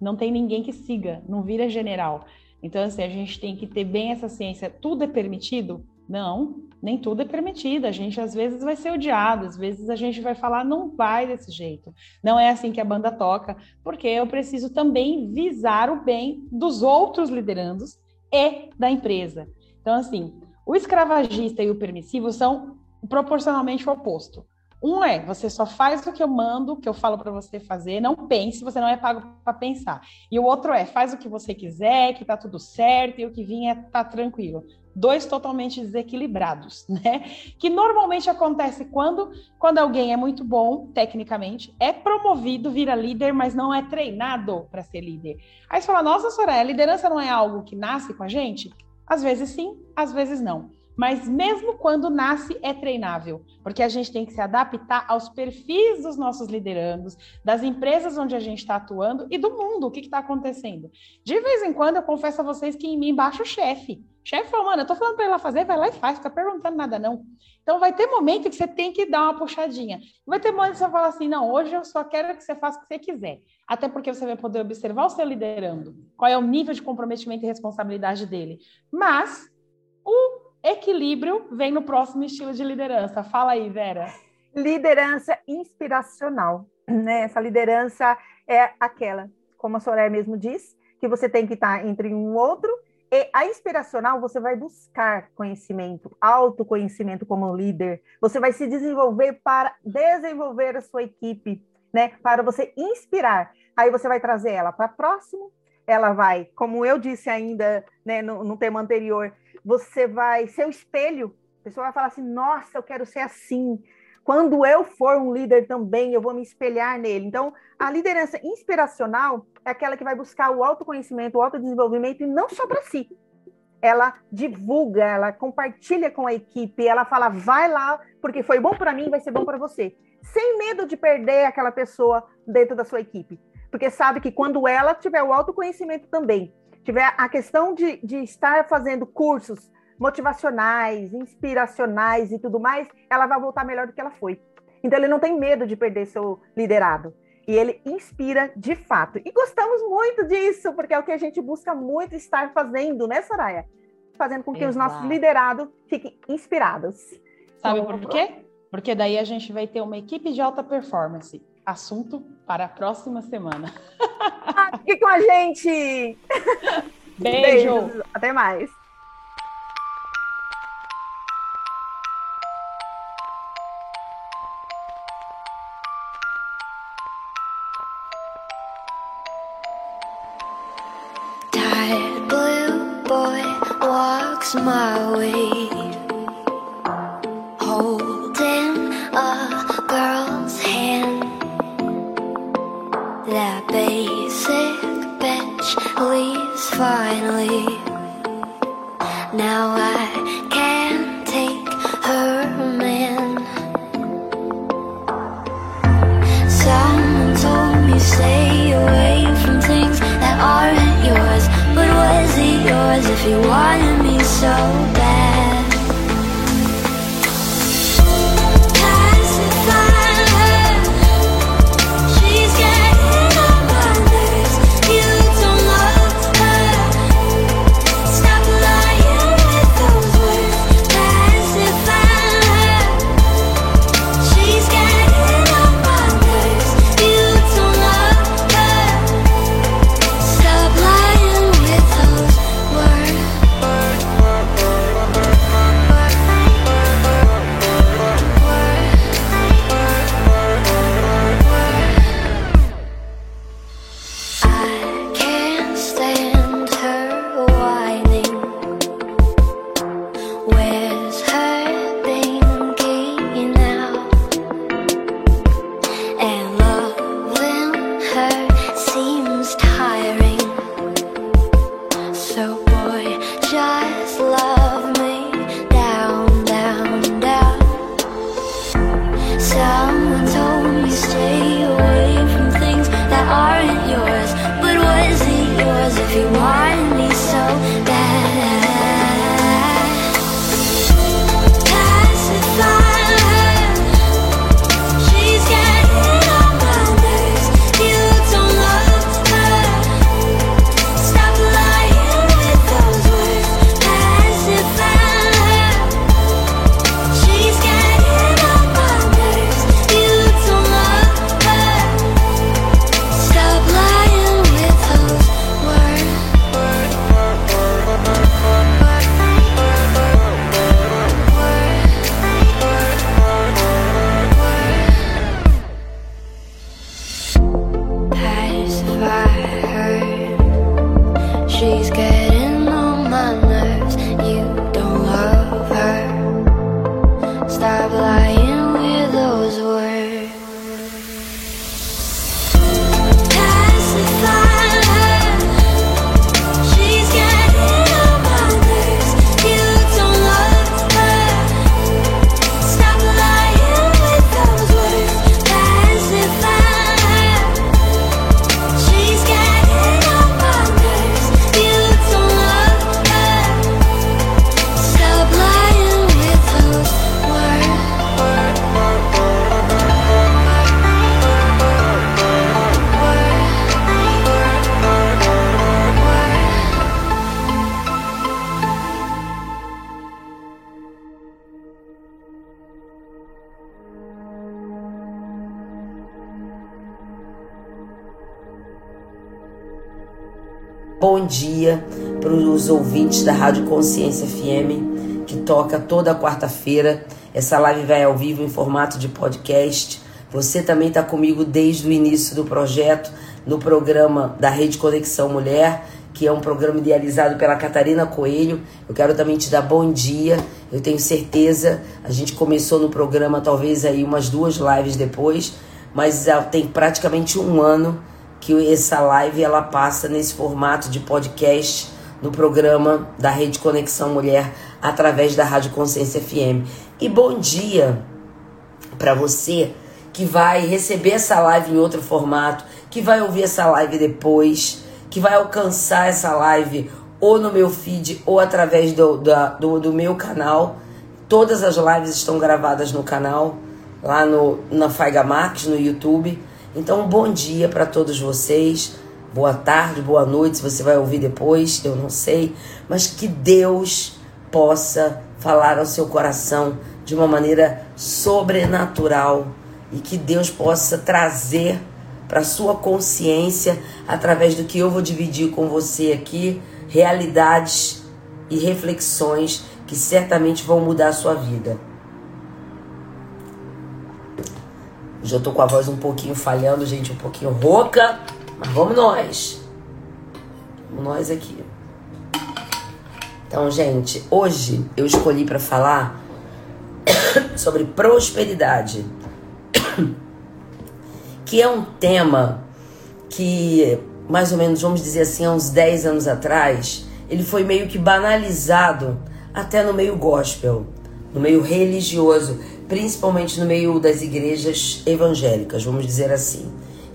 não tem ninguém que siga, não vira general. Então, assim, a gente tem que ter bem essa ciência. Tudo é permitido? Não, nem tudo é permitido. A gente às vezes vai ser odiado, às vezes a gente vai falar, não vai desse jeito. Não é assim que a banda toca, porque eu preciso também visar o bem dos outros liderandos e da empresa. Então, assim, o escravagista e o permissivo são proporcionalmente o oposto. Um é, você só faz o que eu mando, o que eu falo para você fazer, não pense, você não é pago para pensar. E o outro é, faz o que você quiser, que tá tudo certo e o que vinha é tá tranquilo. Dois totalmente desequilibrados, né? Que normalmente acontece quando quando alguém é muito bom tecnicamente, é promovido, vira líder, mas não é treinado para ser líder. Aí você fala: "Nossa, Soraya, a liderança não é algo que nasce com a gente?" Às vezes sim, às vezes não mas mesmo quando nasce é treinável, porque a gente tem que se adaptar aos perfis dos nossos liderandos, das empresas onde a gente está atuando e do mundo, o que está acontecendo. De vez em quando eu confesso a vocês que em mim baixa o chefe. Chefe fala, mano, eu tô falando para ela fazer, vai lá e faz, fica perguntando nada não. Então vai ter momento que você tem que dar uma puxadinha. Vai ter momento que você fala assim, não, hoje eu só quero que você faça o que você quiser. Até porque você vai poder observar o seu liderando, qual é o nível de comprometimento e responsabilidade dele. Mas o Equilíbrio vem no próximo estilo de liderança. Fala aí, Vera. Liderança inspiracional. Né? Essa liderança é aquela, como a Soraya mesmo diz, que você tem que estar entre um outro. E a inspiracional, você vai buscar conhecimento, autoconhecimento como líder. Você vai se desenvolver para desenvolver a sua equipe, né? Para você inspirar. Aí você vai trazer ela para próximo. Ela vai, como eu disse ainda né, no, no tema anterior, você vai ser o espelho. A pessoa vai falar assim: nossa, eu quero ser assim. Quando eu for um líder também, eu vou me espelhar nele. Então, a liderança inspiracional é aquela que vai buscar o autoconhecimento, o autodesenvolvimento, e não só para si. Ela divulga, ela compartilha com a equipe, ela fala, vai lá, porque foi bom para mim, vai ser bom para você. Sem medo de perder aquela pessoa dentro da sua equipe. Porque sabe que quando ela tiver o autoconhecimento também, tiver a questão de, de estar fazendo cursos motivacionais, inspiracionais e tudo mais, ela vai voltar melhor do que ela foi. Então ele não tem medo de perder seu liderado. E ele inspira de fato. E gostamos muito disso, porque é o que a gente busca muito estar fazendo, né, Soraya? Fazendo com que Exato. os nossos liderados fiquem inspirados. Sabe por quê? Porque daí a gente vai ter uma equipe de alta performance. Assunto para a próxima semana. Fique com a gente! Beijo! Beijos. Até mais! Toda quarta-feira. Essa live vai ao vivo em formato de podcast. Você também está comigo desde o início do projeto, no programa da Rede Conexão Mulher, que é um programa idealizado pela Catarina Coelho. Eu quero também te dar bom dia. Eu tenho certeza, a gente começou no programa talvez aí umas duas lives depois, mas tem praticamente um ano que essa live ela passa nesse formato de podcast no programa da Rede Conexão Mulher através da Rádio Consciência FM. E bom dia para você que vai receber essa live em outro formato, que vai ouvir essa live depois, que vai alcançar essa live ou no meu feed ou através do, do, do meu canal. Todas as lives estão gravadas no canal, lá no, na Faiga Marques, no YouTube. Então, bom dia para todos vocês. Boa tarde, boa noite, se você vai ouvir depois, eu não sei. Mas que Deus possa falar ao seu coração de uma maneira sobrenatural e que Deus possa trazer para sua consciência através do que eu vou dividir com você aqui, realidades e reflexões que certamente vão mudar a sua vida. Já tô com a voz um pouquinho falhando, gente, um pouquinho rouca, mas vamos nós. Vamos nós aqui. Então, gente, hoje eu escolhi para falar sobre prosperidade, que é um tema que, mais ou menos, vamos dizer assim, há uns 10 anos atrás, ele foi meio que banalizado até no meio gospel, no meio religioso principalmente no meio das igrejas evangélicas, vamos dizer assim.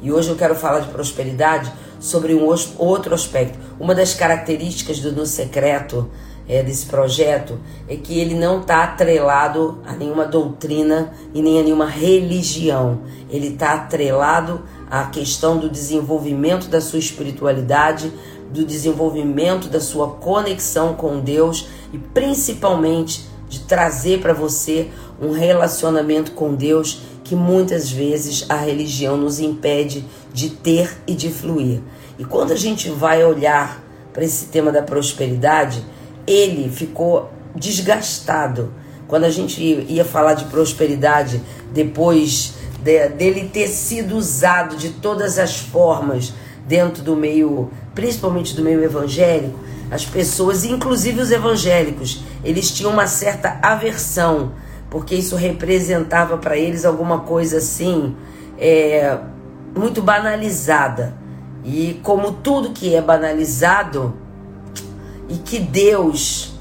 E hoje eu quero falar de prosperidade sobre um outro aspecto. Uma das características do No Secreto, é, desse projeto, é que ele não está atrelado a nenhuma doutrina e nem a nenhuma religião. Ele está atrelado à questão do desenvolvimento da sua espiritualidade, do desenvolvimento da sua conexão com Deus e principalmente de trazer para você um relacionamento com Deus que muitas vezes a religião nos impede de ter e de fluir. E quando a gente vai olhar para esse tema da prosperidade, ele ficou desgastado. Quando a gente ia falar de prosperidade depois de, dele ter sido usado de todas as formas dentro do meio, principalmente do meio evangélico, as pessoas, inclusive os evangélicos, eles tinham uma certa aversão, porque isso representava para eles alguma coisa assim, é, muito banalizada. E como tudo que é banalizado e que Deus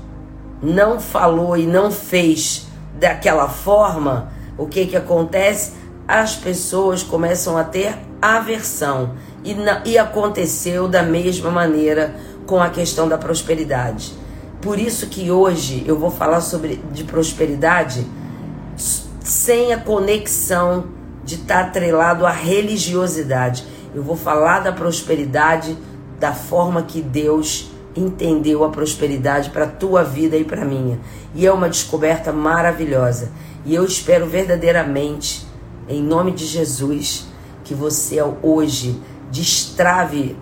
não falou e não fez daquela forma, o que que acontece? As pessoas começam a ter aversão. E, e aconteceu da mesma maneira com a questão da prosperidade. Por isso que hoje eu vou falar sobre de prosperidade sem a conexão de estar tá atrelado à religiosidade. Eu vou falar da prosperidade da forma que Deus entendeu a prosperidade para a tua vida e para a minha. E é uma descoberta maravilhosa. E eu espero verdadeiramente, em nome de Jesus, que você hoje destrave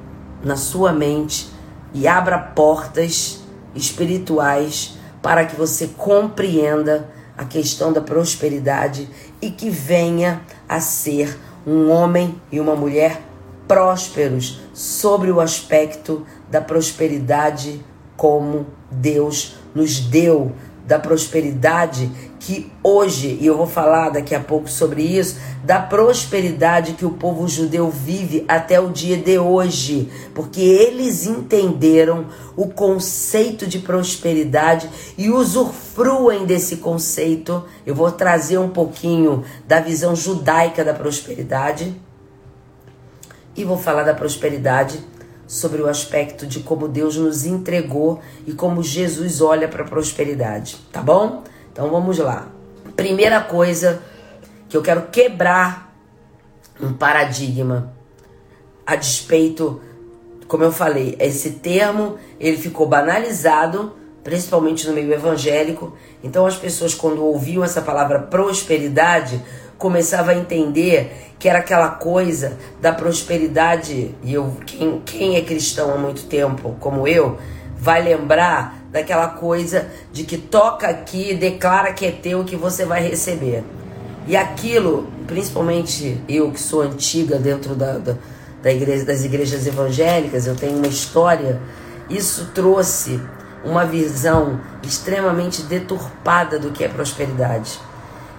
na sua mente e abra portas espirituais para que você compreenda a questão da prosperidade e que venha a ser um homem e uma mulher prósperos sobre o aspecto da prosperidade como Deus nos deu da prosperidade que hoje, e eu vou falar daqui a pouco sobre isso, da prosperidade que o povo judeu vive até o dia de hoje, porque eles entenderam o conceito de prosperidade e usufruem desse conceito. Eu vou trazer um pouquinho da visão judaica da prosperidade e vou falar da prosperidade sobre o aspecto de como Deus nos entregou e como Jesus olha para a prosperidade, tá bom? Então vamos lá. Primeira coisa que eu quero quebrar um paradigma a despeito, como eu falei, esse termo ele ficou banalizado, principalmente no meio evangélico. Então as pessoas quando ouviam essa palavra prosperidade começava a entender que era aquela coisa da prosperidade, e eu, quem, quem é cristão há muito tempo, como eu, vai lembrar daquela coisa de que toca aqui, declara que é teu que você vai receber. E aquilo, principalmente eu que sou antiga dentro da, da, da igreja, das igrejas evangélicas, eu tenho uma história, isso trouxe uma visão extremamente deturpada do que é prosperidade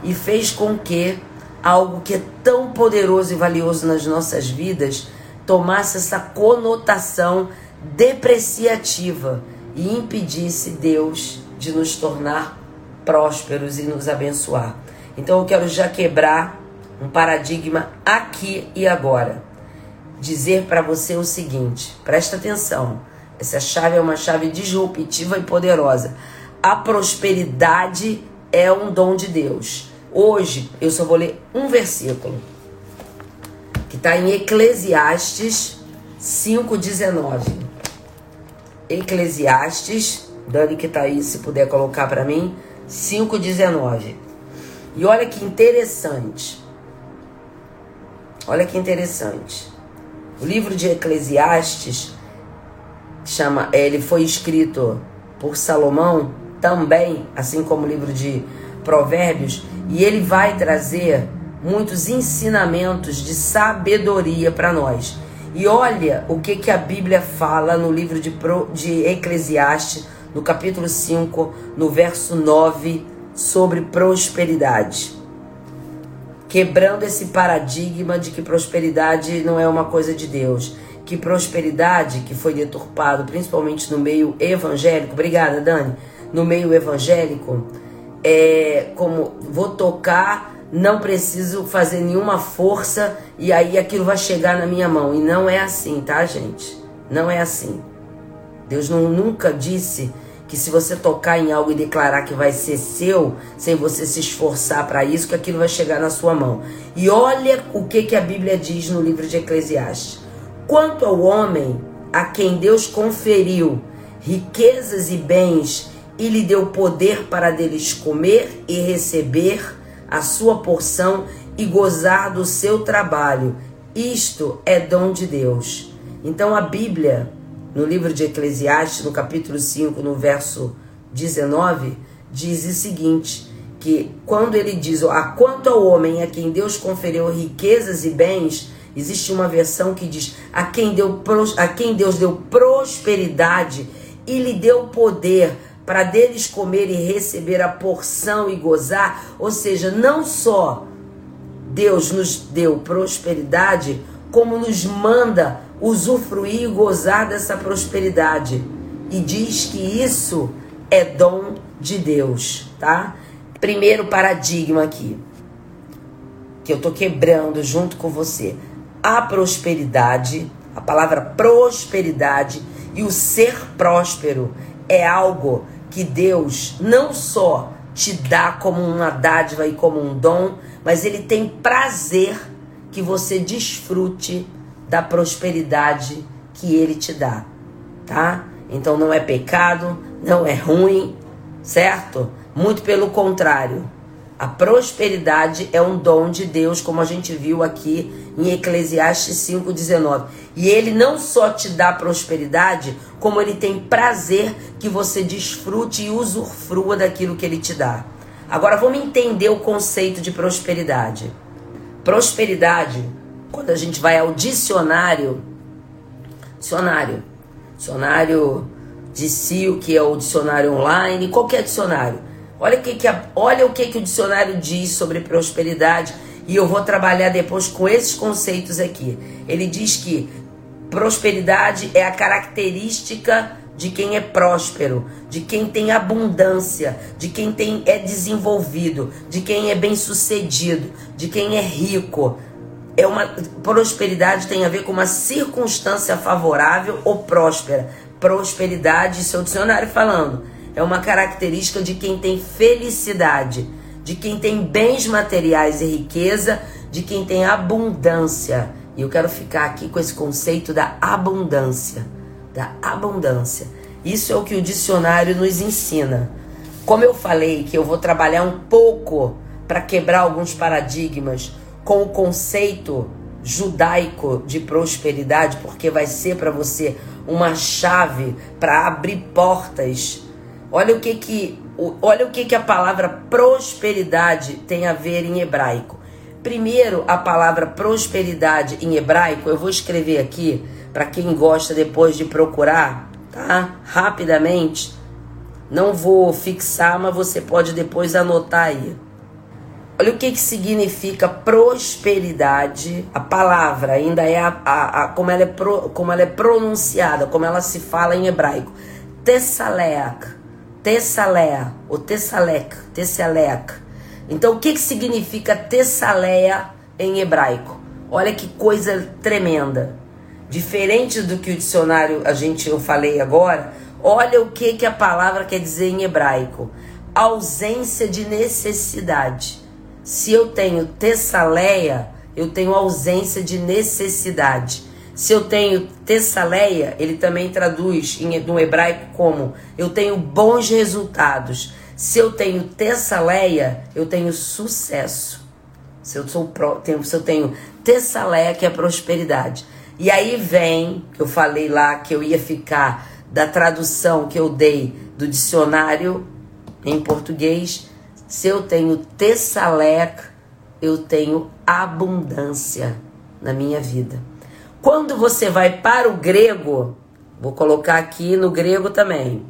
e fez com que algo que é tão poderoso e valioso nas nossas vidas tomasse essa conotação depreciativa e impedisse Deus de nos tornar prósperos e nos abençoar. Então eu quero já quebrar um paradigma aqui e agora. Dizer para você o seguinte, presta atenção. Essa chave é uma chave disruptiva e poderosa. A prosperidade é um dom de Deus. Hoje eu só vou ler um versículo que está em Eclesiastes 5,19. Eclesiastes, Dani que tá aí, se puder colocar para mim, 5,19. E olha que interessante. Olha que interessante. O livro de Eclesiastes chama, é, ele foi escrito por Salomão também, assim como o livro de Provérbios, e ele vai trazer muitos ensinamentos de sabedoria para nós. E olha o que, que a Bíblia fala no livro de, Pro, de Eclesiastes, no capítulo 5, no verso 9, sobre prosperidade. Quebrando esse paradigma de que prosperidade não é uma coisa de Deus. Que prosperidade, que foi deturpado principalmente no meio evangélico, obrigada Dani, no meio evangélico, é como vou tocar não preciso fazer nenhuma força e aí aquilo vai chegar na minha mão. E não é assim, tá, gente? Não é assim. Deus não, nunca disse que se você tocar em algo e declarar que vai ser seu, sem você se esforçar para isso, que aquilo vai chegar na sua mão. E olha o que, que a Bíblia diz no livro de Eclesiastes. Quanto ao homem a quem Deus conferiu riquezas e bens e lhe deu poder para deles comer e receber, a sua porção e gozar do seu trabalho. Isto é dom de Deus. Então a Bíblia, no livro de Eclesiastes, no capítulo 5, no verso 19, diz o seguinte: que quando ele diz, a quanto ao homem a quem Deus conferiu riquezas e bens, existe uma versão que diz, a quem, deu, a quem Deus deu prosperidade e lhe deu poder para deles comer e receber a porção e gozar, ou seja, não só Deus nos deu prosperidade, como nos manda usufruir e gozar dessa prosperidade. E diz que isso é dom de Deus, tá? Primeiro paradigma aqui, que eu tô quebrando junto com você. A prosperidade, a palavra prosperidade e o ser próspero é algo que Deus não só te dá como uma dádiva e como um dom, mas ele tem prazer que você desfrute da prosperidade que ele te dá, tá? Então não é pecado, não é ruim, certo? Muito pelo contrário. A prosperidade é um dom de Deus, como a gente viu aqui em Eclesiastes 5,19. E ele não só te dá prosperidade, como ele tem prazer que você desfrute e usufrua daquilo que ele te dá. Agora vamos entender o conceito de prosperidade. Prosperidade, quando a gente vai ao dicionário, dicionário, dicionário de CIO, que é o dicionário online, qualquer dicionário Olha que, que, a, olha o, que, que o dicionário diz sobre prosperidade e eu vou trabalhar depois com esses conceitos aqui. Ele diz que prosperidade é a característica de quem é próspero, de quem tem abundância, de quem tem, é desenvolvido, de quem é bem-sucedido, de quem é rico. É uma prosperidade tem a ver com uma circunstância favorável ou próspera. Prosperidade, seu dicionário falando, é uma característica de quem tem felicidade, de quem tem bens materiais e riqueza, de quem tem abundância. E eu quero ficar aqui com esse conceito da abundância, da abundância. Isso é o que o dicionário nos ensina. Como eu falei que eu vou trabalhar um pouco para quebrar alguns paradigmas com o conceito judaico de prosperidade, porque vai ser para você uma chave para abrir portas. Olha o que que olha o que que a palavra prosperidade tem a ver em hebraico. Primeiro, a palavra prosperidade em hebraico, eu vou escrever aqui para quem gosta depois de procurar, tá? Rapidamente. Não vou fixar, mas você pode depois anotar aí. Olha o que, que significa prosperidade. A palavra ainda é a, a, a como, ela é pro, como ela é pronunciada, como ela se fala em hebraico. Tessaleak. Tessalea, ou Tessalek, Tessalek. Então, o que, que significa Tessaleia em hebraico? Olha que coisa tremenda. Diferente do que o dicionário a gente eu falei agora, olha o que, que a palavra quer dizer em hebraico: ausência de necessidade. Se eu tenho Tessaleia, eu tenho ausência de necessidade. Se eu tenho Tessaleia, ele também traduz no hebraico como eu tenho bons resultados. Se eu tenho Tessaleia, eu tenho sucesso. Se eu, sou pro, se eu tenho Tessaleia, que é prosperidade. E aí vem, eu falei lá que eu ia ficar da tradução que eu dei do dicionário em português. Se eu tenho Tessalec, eu tenho abundância na minha vida. Quando você vai para o grego, vou colocar aqui no grego também.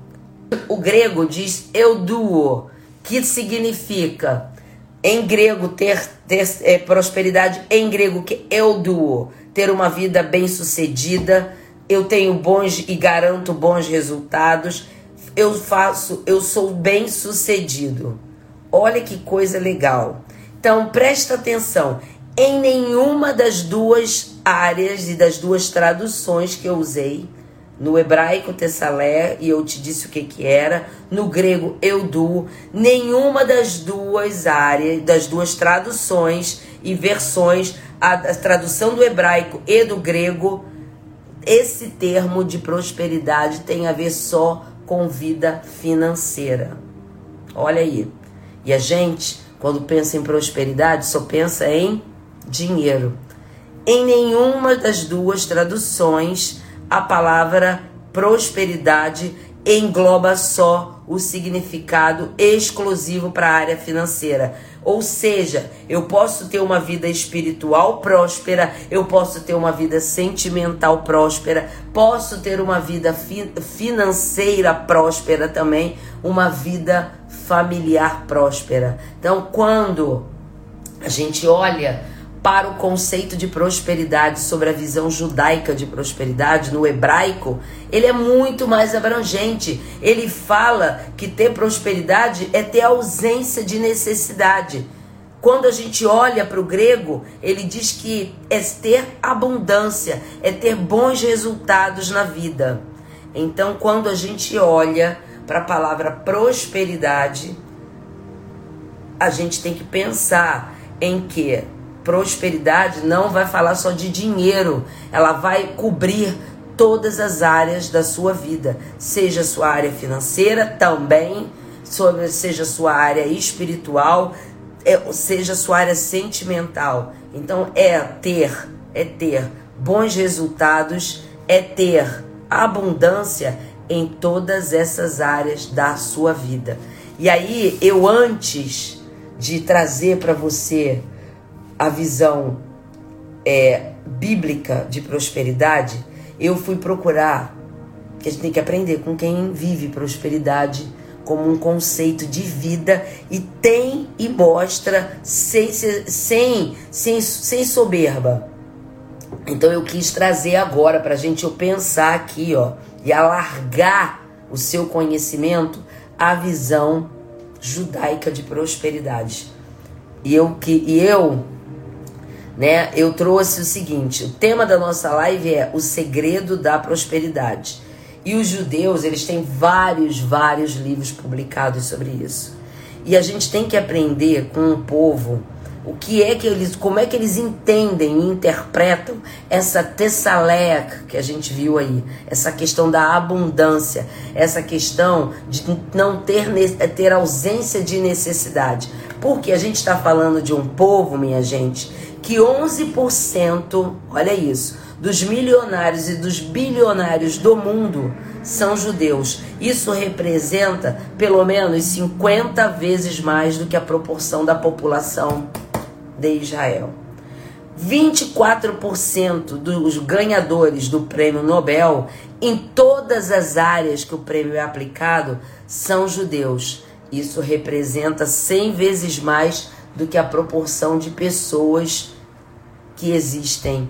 O grego diz euduo, que significa em grego ter, ter é, prosperidade, em grego que euduo, ter uma vida bem sucedida, eu tenho bons e garanto bons resultados, eu faço, eu sou bem sucedido. Olha que coisa legal. Então presta atenção, em nenhuma das duas áreas e das duas traduções que eu usei, no hebraico Tessalé, e eu te disse o que que era, no grego Eudu, nenhuma das duas áreas, das duas traduções e versões, a, a tradução do hebraico e do grego, esse termo de prosperidade tem a ver só com vida financeira. Olha aí. E a gente, quando pensa em prosperidade, só pensa em dinheiro. Em nenhuma das duas traduções, a palavra prosperidade engloba só o significado exclusivo para a área financeira. Ou seja, eu posso ter uma vida espiritual próspera, eu posso ter uma vida sentimental próspera, posso ter uma vida fi financeira próspera também, uma vida familiar próspera. Então, quando a gente olha para o conceito de prosperidade, sobre a visão judaica de prosperidade no hebraico, ele é muito mais abrangente. Ele fala que ter prosperidade é ter ausência de necessidade. Quando a gente olha para o grego, ele diz que é ter abundância, é ter bons resultados na vida. Então, quando a gente olha para a palavra prosperidade, a gente tem que pensar em que prosperidade não vai falar só de dinheiro, ela vai cobrir todas as áreas da sua vida, seja sua área financeira também, seja sua área espiritual, é, seja sua área sentimental. Então é ter, é ter bons resultados, é ter abundância em todas essas áreas da sua vida. E aí eu antes de trazer para você a visão é, bíblica de prosperidade, eu fui procurar, que a gente tem que aprender com quem vive prosperidade como um conceito de vida e tem e mostra sem, sem, sem, sem soberba. Então eu quis trazer agora para a gente eu pensar aqui, ó, e alargar o seu conhecimento a visão judaica de prosperidade. E eu que e eu né? Eu trouxe o seguinte, o tema da nossa live é o segredo da prosperidade. E os judeus, eles têm vários, vários livros publicados sobre isso. E a gente tem que aprender com um povo o que é que eles, como é que eles entendem e interpretam essa tessaleia que a gente viu aí, essa questão da abundância, essa questão de não ter, ter ausência de necessidade. Porque a gente está falando de um povo, minha gente, que 11%, olha isso, dos milionários e dos bilionários do mundo são judeus. Isso representa pelo menos 50 vezes mais do que a proporção da população de Israel. 24% dos ganhadores do prêmio Nobel em todas as áreas que o prêmio é aplicado são judeus. Isso representa 100 vezes mais do que a proporção de pessoas que existem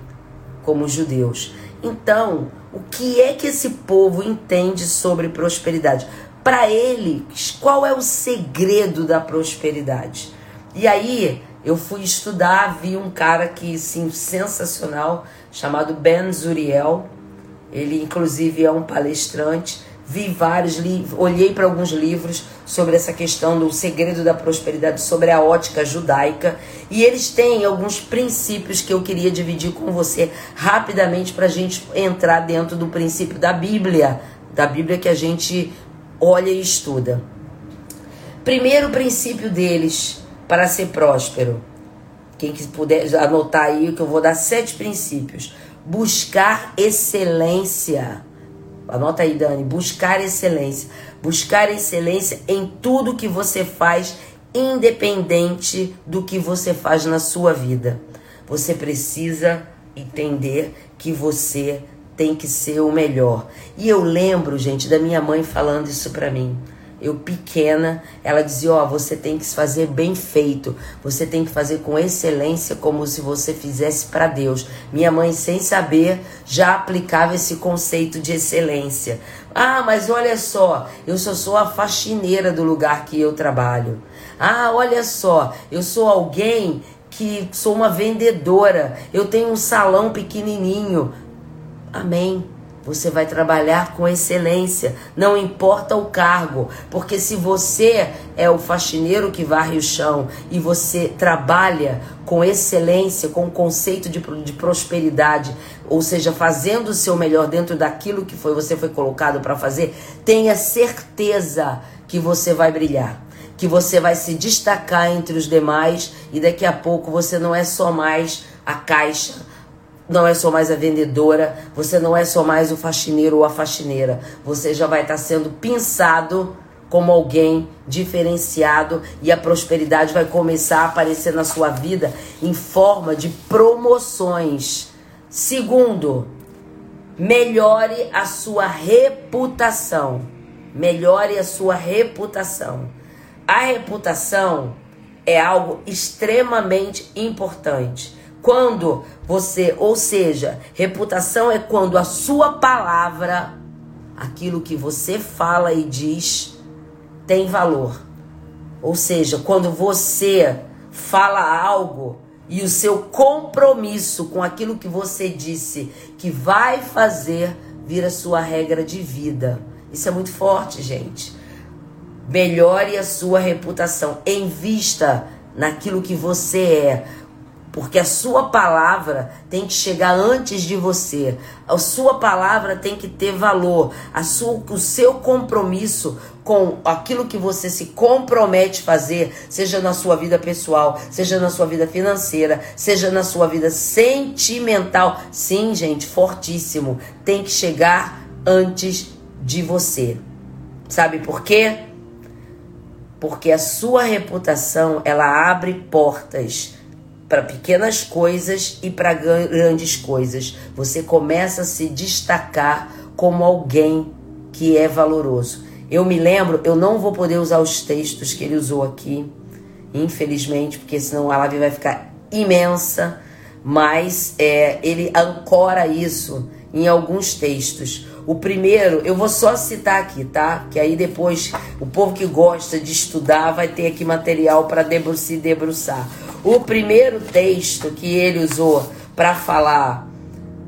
como judeus. Então, o que é que esse povo entende sobre prosperidade? Para eles, qual é o segredo da prosperidade? E aí, eu fui estudar, vi um cara que, sim, sensacional, chamado Ben Zuriel. Ele, inclusive, é um palestrante. Vi vários livros, olhei para alguns livros sobre essa questão do segredo da prosperidade, sobre a ótica judaica. E eles têm alguns princípios que eu queria dividir com você rapidamente para a gente entrar dentro do princípio da Bíblia, da Bíblia que a gente olha e estuda. Primeiro princípio deles para ser próspero. Quem puder anotar aí que eu vou dar sete princípios. Buscar excelência. Anota aí, Dani. Buscar excelência. Buscar excelência em tudo que você faz, independente do que você faz na sua vida. Você precisa entender que você tem que ser o melhor. E eu lembro, gente, da minha mãe falando isso para mim eu pequena, ela dizia: Ó, oh, você tem que fazer bem feito, você tem que fazer com excelência, como se você fizesse para Deus. Minha mãe, sem saber, já aplicava esse conceito de excelência. Ah, mas olha só, eu só sou a faxineira do lugar que eu trabalho. Ah, olha só, eu sou alguém que sou uma vendedora, eu tenho um salão pequenininho. Amém. Você vai trabalhar com excelência, não importa o cargo, porque se você é o faxineiro que varre o chão e você trabalha com excelência, com o conceito de, de prosperidade, ou seja, fazendo o seu melhor dentro daquilo que foi você foi colocado para fazer, tenha certeza que você vai brilhar que você vai se destacar entre os demais e daqui a pouco você não é só mais a caixa, não é só mais a vendedora, você não é só mais o faxineiro ou a faxineira. Você já vai estar sendo pensado como alguém diferenciado e a prosperidade vai começar a aparecer na sua vida em forma de promoções. Segundo, melhore a sua reputação. Melhore a sua reputação. A reputação é algo extremamente importante. Quando você, ou seja, reputação é quando a sua palavra, aquilo que você fala e diz, tem valor. Ou seja, quando você fala algo e o seu compromisso com aquilo que você disse que vai fazer vira sua regra de vida. Isso é muito forte, gente. Melhore a sua reputação. Invista naquilo que você é. Porque a sua palavra tem que chegar antes de você. A sua palavra tem que ter valor. A sua, o seu compromisso com aquilo que você se compromete a fazer, seja na sua vida pessoal, seja na sua vida financeira, seja na sua vida sentimental. Sim, gente, fortíssimo. Tem que chegar antes de você. Sabe por quê? Porque a sua reputação, ela abre portas para pequenas coisas e para grandes coisas. Você começa a se destacar como alguém que é valoroso. Eu me lembro, eu não vou poder usar os textos que ele usou aqui, infelizmente, porque senão a live vai ficar imensa, mas é, ele ancora isso em alguns textos. O primeiro, eu vou só citar aqui, tá? Que aí depois o povo que gosta de estudar vai ter aqui material para se debruçar. O primeiro texto que ele usou para falar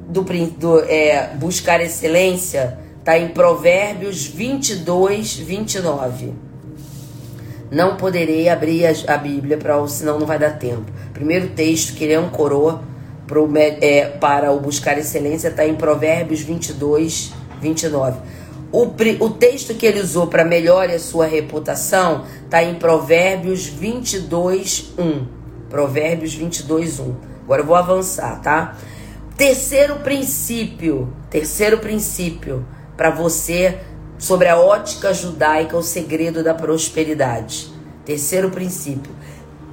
do, do é, buscar excelência está em Provérbios 22, 29. Não poderei abrir a, a Bíblia, pra, senão não vai dar tempo. Primeiro texto, que ele coroa pro, é, para o buscar excelência, está em Provérbios 22, 29. O, o texto que ele usou para melhorar a sua reputação está em Provérbios 22, 1. Provérbios 22, 1. Agora eu vou avançar, tá? Terceiro princípio, terceiro princípio para você sobre a ótica judaica, o segredo da prosperidade. Terceiro princípio,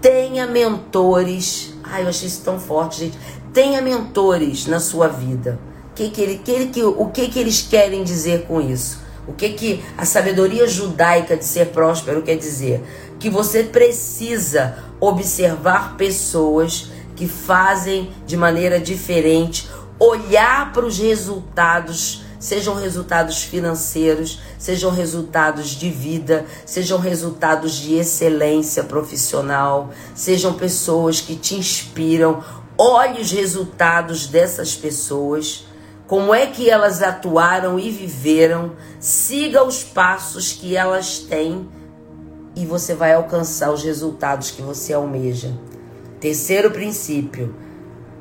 tenha mentores. Ai, eu achei isso tão forte, gente. Tenha mentores na sua vida. Que que ele, que ele, que, o que, que eles querem dizer com isso? O que, que a sabedoria judaica de ser próspero quer dizer? Que você precisa observar pessoas que fazem de maneira diferente, olhar para os resultados, sejam resultados financeiros, sejam resultados de vida, sejam resultados de excelência profissional, sejam pessoas que te inspiram. Olhe os resultados dessas pessoas, como é que elas atuaram e viveram, siga os passos que elas têm e você vai alcançar os resultados que você almeja. Terceiro princípio: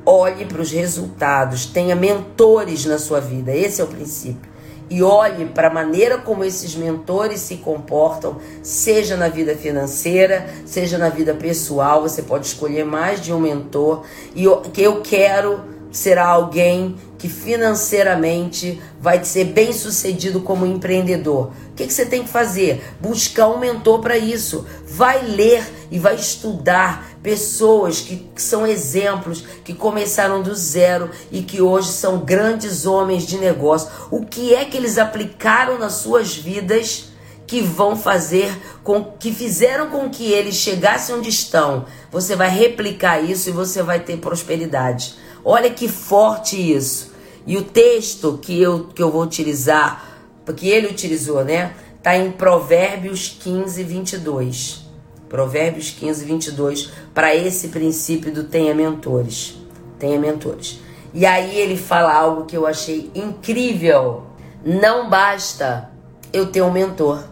olhe para os resultados, tenha mentores na sua vida. Esse é o princípio. E olhe para a maneira como esses mentores se comportam, seja na vida financeira, seja na vida pessoal. Você pode escolher mais de um mentor. E eu, que eu quero será alguém que financeiramente vai ser bem sucedido como empreendedor. O que, que você tem que fazer? Buscar um mentor para isso. Vai ler e vai estudar pessoas que, que são exemplos, que começaram do zero e que hoje são grandes homens de negócio. O que é que eles aplicaram nas suas vidas? que vão fazer com que fizeram com que eles chegassem onde estão. Você vai replicar isso e você vai ter prosperidade. Olha que forte isso. E o texto que eu, que eu vou utilizar, porque ele utilizou, né? Tá em Provérbios 15, 22. Provérbios 15, 22, para esse princípio do tenha mentores. Tenha mentores. E aí ele fala algo que eu achei incrível. Não basta eu ter um mentor.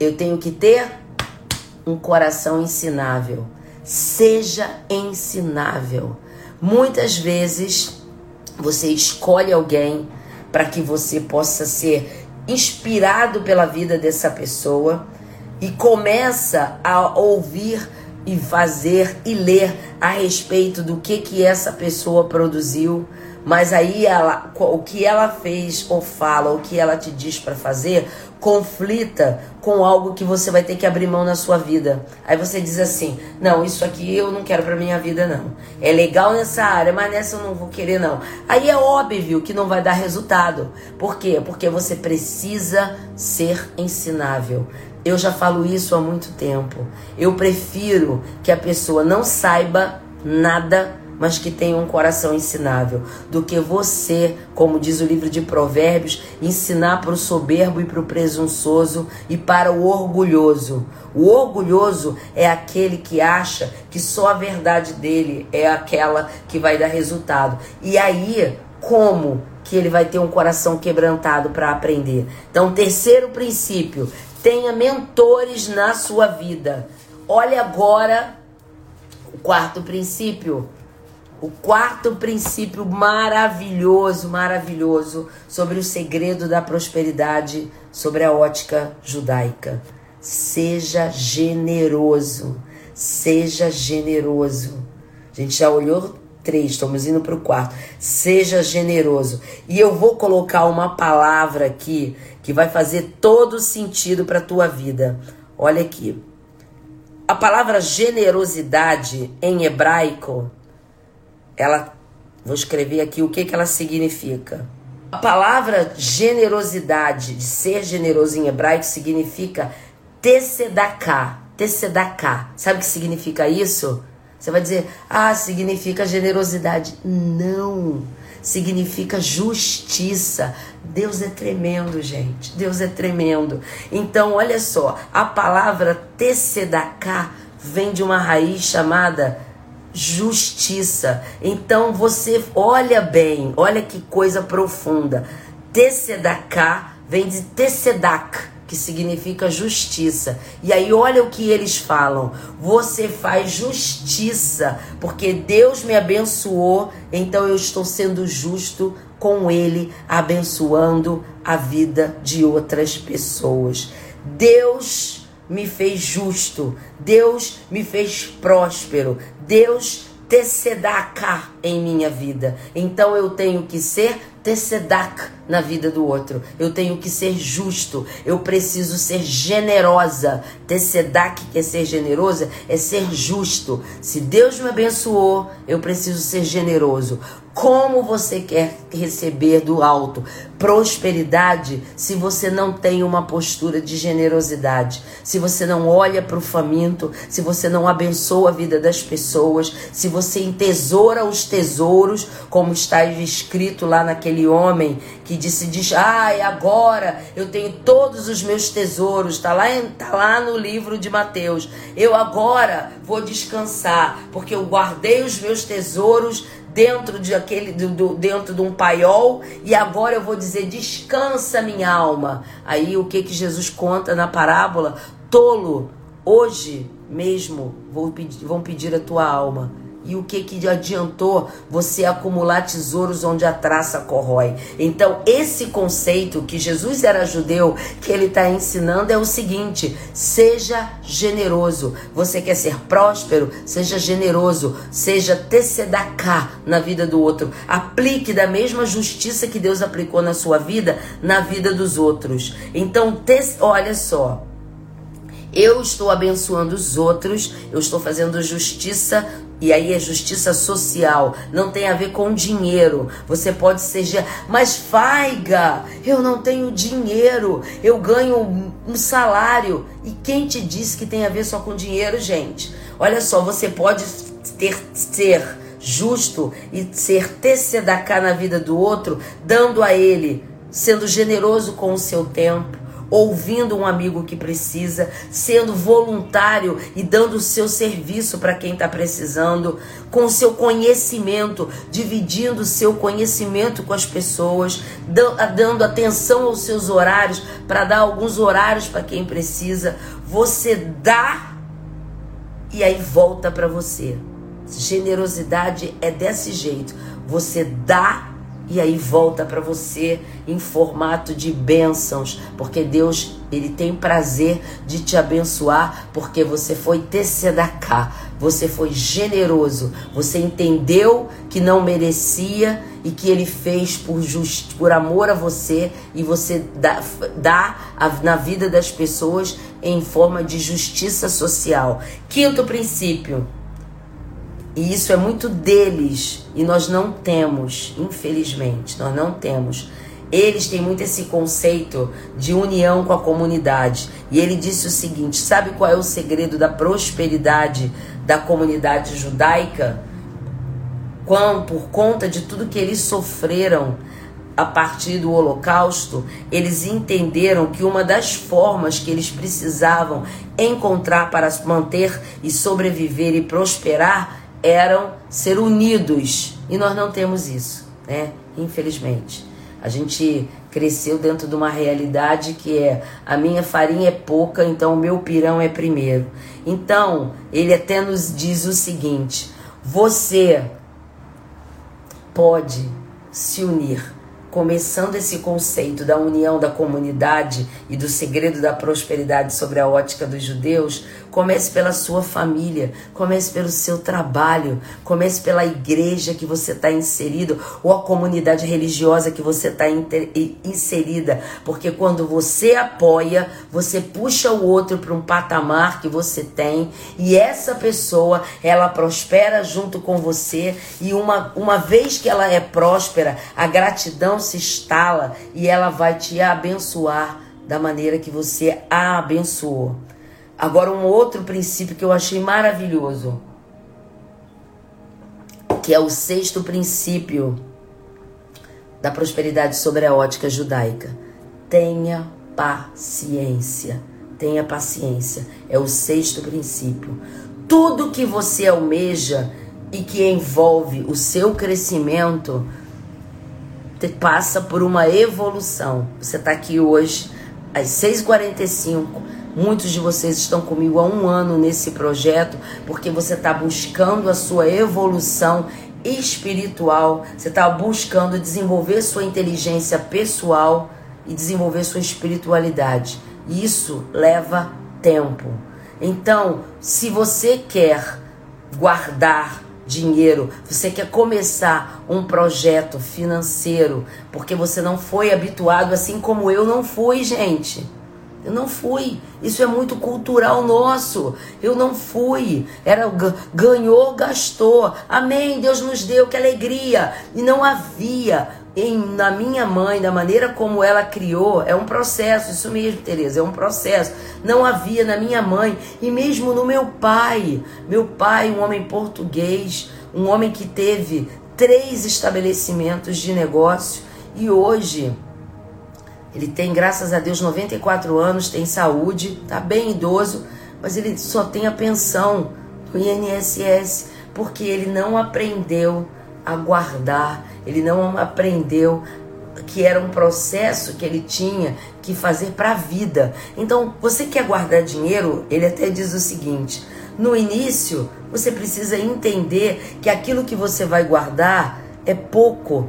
Eu tenho que ter um coração ensinável. Seja ensinável. Muitas vezes você escolhe alguém para que você possa ser inspirado pela vida dessa pessoa e começa a ouvir e fazer e ler a respeito do que que essa pessoa produziu, mas aí ela, o que ela fez ou fala, o que ela te diz para fazer, conflita com algo que você vai ter que abrir mão na sua vida. Aí você diz assim: "Não, isso aqui eu não quero para minha vida não. É legal nessa área, mas nessa eu não vou querer não". Aí é óbvio que não vai dar resultado. Por quê? Porque você precisa ser ensinável. Eu já falo isso há muito tempo. Eu prefiro que a pessoa não saiba nada mas que tenha um coração ensinável, do que você, como diz o livro de Provérbios, ensinar para o soberbo e para o presunçoso e para o orgulhoso. O orgulhoso é aquele que acha que só a verdade dele é aquela que vai dar resultado. E aí, como que ele vai ter um coração quebrantado para aprender? Então, terceiro princípio, tenha mentores na sua vida. Olha agora o quarto princípio o quarto princípio maravilhoso, maravilhoso sobre o segredo da prosperidade, sobre a ótica judaica. Seja generoso, seja generoso. A gente já olhou três, estamos indo para o quarto. Seja generoso. E eu vou colocar uma palavra aqui que vai fazer todo sentido para a tua vida. Olha aqui. A palavra generosidade em hebraico ela vou escrever aqui o que, que ela significa. A palavra generosidade, de ser generoso em hebraico, significa tessedaká. Tessedaká. Sabe o que significa isso? Você vai dizer, ah, significa generosidade. Não. Significa justiça. Deus é tremendo, gente. Deus é tremendo. Então, olha só, a palavra tessedaká vem de uma raiz chamada justiça. Então você olha bem, olha que coisa profunda. Tessedaká vem de tessedak, que significa justiça. E aí olha o que eles falam: você faz justiça, porque Deus me abençoou, então eu estou sendo justo com ele, abençoando a vida de outras pessoas. Deus me fez justo, Deus me fez próspero, Deus tecedaca em minha vida. Então eu tenho que ser tecedac na vida do outro. Eu tenho que ser justo. Eu preciso ser generosa. Tecedac, que é ser generosa, é ser justo. Se Deus me abençoou, eu preciso ser generoso. Como você quer receber do alto prosperidade se você não tem uma postura de generosidade? Se você não olha para o faminto, se você não abençoa a vida das pessoas, se você entesoura os tesouros, como está escrito lá naquele homem que disse, diz, ai, agora eu tenho todos os meus tesouros, está lá, tá lá no livro de Mateus. Eu agora vou descansar, porque eu guardei os meus tesouros dentro de aquele do, do, dentro de um paiol e agora eu vou dizer descansa minha alma. Aí o que que Jesus conta na parábola? Tolo, hoje mesmo vou pedir, vão pedir a tua alma. E o que que adiantou você acumular tesouros onde a traça corrói? Então, esse conceito que Jesus era judeu, que ele está ensinando é o seguinte: seja generoso. Você quer ser próspero? Seja generoso. Seja tecedaká na vida do outro. Aplique da mesma justiça que Deus aplicou na sua vida, na vida dos outros. Então, olha só. Eu estou abençoando os outros, eu estou fazendo justiça e aí é justiça social, não tem a ver com dinheiro. Você pode ser, mas faiga, eu não tenho dinheiro, eu ganho um salário. E quem te disse que tem a ver só com dinheiro, gente? Olha só, você pode ter ser justo e ser tecedacar na vida do outro, dando a ele, sendo generoso com o seu tempo ouvindo um amigo que precisa, sendo voluntário e dando o seu serviço para quem está precisando, com o seu conhecimento, dividindo o seu conhecimento com as pessoas, dando atenção aos seus horários, para dar alguns horários para quem precisa. Você dá e aí volta para você. Generosidade é desse jeito. Você dá e aí volta para você em formato de bênçãos, porque Deus ele tem prazer de te abençoar, porque você foi tecedaká, você foi generoso, você entendeu que não merecia e que ele fez por, just, por amor a você e você dá, dá a, na vida das pessoas em forma de justiça social. Quinto princípio, e isso é muito deles e nós não temos, infelizmente, nós não temos. Eles têm muito esse conceito de união com a comunidade. E ele disse o seguinte: sabe qual é o segredo da prosperidade da comunidade judaica? Quando, por conta de tudo que eles sofreram a partir do Holocausto, eles entenderam que uma das formas que eles precisavam encontrar para manter e sobreviver e prosperar eram ser unidos. E nós não temos isso, né? Infelizmente. A gente cresceu dentro de uma realidade que é a minha farinha é pouca, então o meu pirão é primeiro. Então, ele até nos diz o seguinte: você pode se unir começando esse conceito da união da comunidade e do segredo da prosperidade sobre a ótica dos judeus, comece pela sua família, comece pelo seu trabalho, comece pela igreja que você está inserido ou a comunidade religiosa que você está inserida, porque quando você apoia, você puxa o outro para um patamar que você tem e essa pessoa ela prospera junto com você e uma, uma vez que ela é próspera, a gratidão se instala e ela vai te abençoar da maneira que você a abençoou. Agora, um outro princípio que eu achei maravilhoso, que é o sexto princípio da prosperidade sobre a ótica judaica. Tenha paciência. Tenha paciência. É o sexto princípio. Tudo que você almeja e que envolve o seu crescimento passa por uma evolução. Você está aqui hoje às 6h45. Muitos de vocês estão comigo há um ano nesse projeto porque você está buscando a sua evolução espiritual, você está buscando desenvolver sua inteligência pessoal e desenvolver sua espiritualidade. Isso leva tempo. Então, se você quer guardar dinheiro, você quer começar um projeto financeiro, porque você não foi habituado assim como eu não fui, gente. Eu não fui. Isso é muito cultural nosso. Eu não fui. Era ganhou, gastou. Amém. Deus nos deu que alegria. E não havia em, na minha mãe, da maneira como ela criou, é um processo, isso mesmo, Tereza, é um processo. Não havia na minha mãe e mesmo no meu pai. Meu pai, um homem português, um homem que teve três estabelecimentos de negócio e hoje ele tem, graças a Deus, 94 anos, tem saúde, tá bem idoso, mas ele só tem a pensão do INSS porque ele não aprendeu a guardar, ele não aprendeu que era um processo que ele tinha que fazer para a vida. Então, você quer guardar dinheiro? Ele até diz o seguinte: no início, você precisa entender que aquilo que você vai guardar é pouco.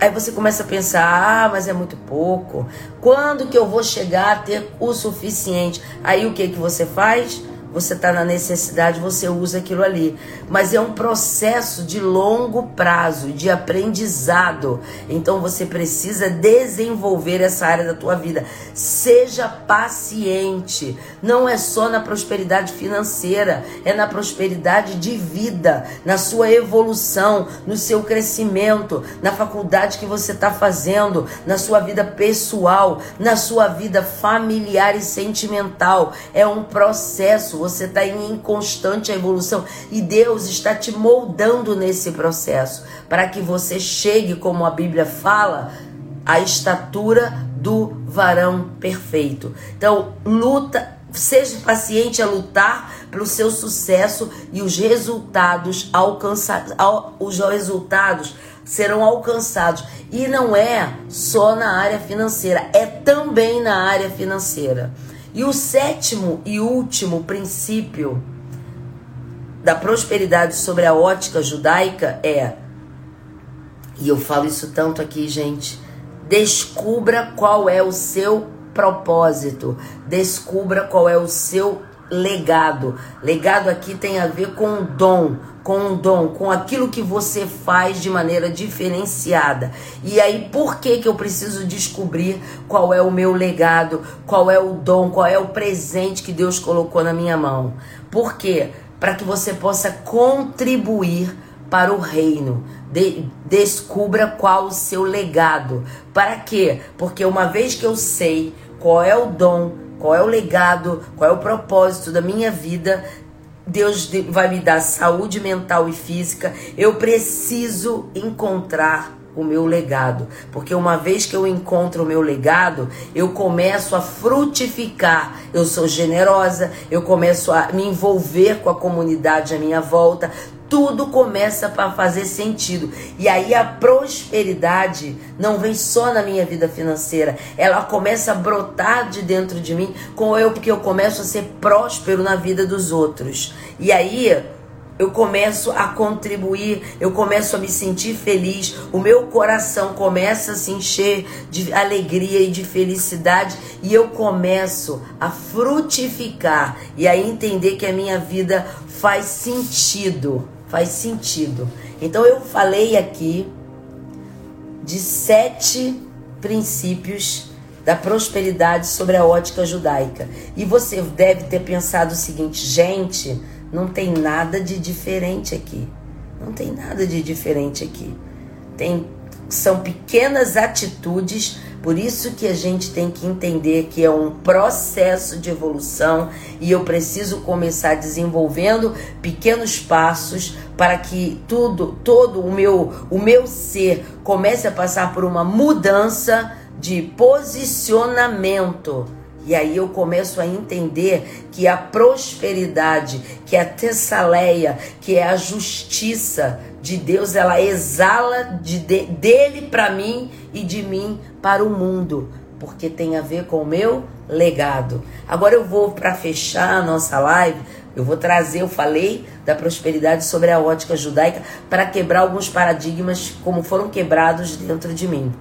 Aí você começa a pensar: ah, mas é muito pouco. Quando que eu vou chegar a ter o suficiente? Aí o que que você faz? Você está na necessidade, você usa aquilo ali. Mas é um processo de longo prazo, de aprendizado. Então você precisa desenvolver essa área da tua vida. Seja paciente. Não é só na prosperidade financeira, é na prosperidade de vida, na sua evolução, no seu crescimento, na faculdade que você está fazendo, na sua vida pessoal, na sua vida familiar e sentimental. É um processo você está em constante evolução e Deus está te moldando nesse processo para que você chegue, como a Bíblia fala, à estatura do varão perfeito. Então, luta, seja paciente a lutar pelo seu sucesso e os resultados alcançados, os resultados serão alcançados. E não é só na área financeira, é também na área financeira. E o sétimo e último princípio da prosperidade sobre a ótica judaica é, e eu falo isso tanto aqui, gente, descubra qual é o seu propósito, descubra qual é o seu legado. Legado aqui tem a ver com dom, com um dom, com aquilo que você faz de maneira diferenciada. E aí, por que que eu preciso descobrir qual é o meu legado, qual é o dom, qual é o presente que Deus colocou na minha mão? Por quê? Para que você possa contribuir para o reino. De, descubra qual o seu legado. Para quê? Porque uma vez que eu sei qual é o dom, qual é o legado, qual é o propósito da minha vida, Deus vai me dar saúde mental e física. Eu preciso encontrar o meu legado, porque uma vez que eu encontro o meu legado, eu começo a frutificar. Eu sou generosa, eu começo a me envolver com a comunidade à minha volta tudo começa para fazer sentido. E aí a prosperidade não vem só na minha vida financeira, ela começa a brotar de dentro de mim com eu porque eu começo a ser próspero na vida dos outros. E aí eu começo a contribuir, eu começo a me sentir feliz, o meu coração começa a se encher de alegria e de felicidade e eu começo a frutificar e a entender que a minha vida faz sentido faz sentido. Então eu falei aqui de sete princípios da prosperidade sobre a ótica judaica. E você deve ter pensado o seguinte, gente, não tem nada de diferente aqui. Não tem nada de diferente aqui. Tem são pequenas atitudes por isso que a gente tem que entender que é um processo de evolução e eu preciso começar desenvolvendo pequenos passos para que tudo, todo o meu, o meu ser comece a passar por uma mudança de posicionamento. E aí eu começo a entender que a prosperidade, que a tessaleia, que é a justiça de Deus, ela exala de, de dele para mim e de mim para o mundo. porque tem a ver com o meu legado. Agora eu vou para fechar a nossa live, eu vou trazer, eu falei da prosperidade sobre a ótica judaica para quebrar alguns paradigmas como foram quebrados dentro de mim.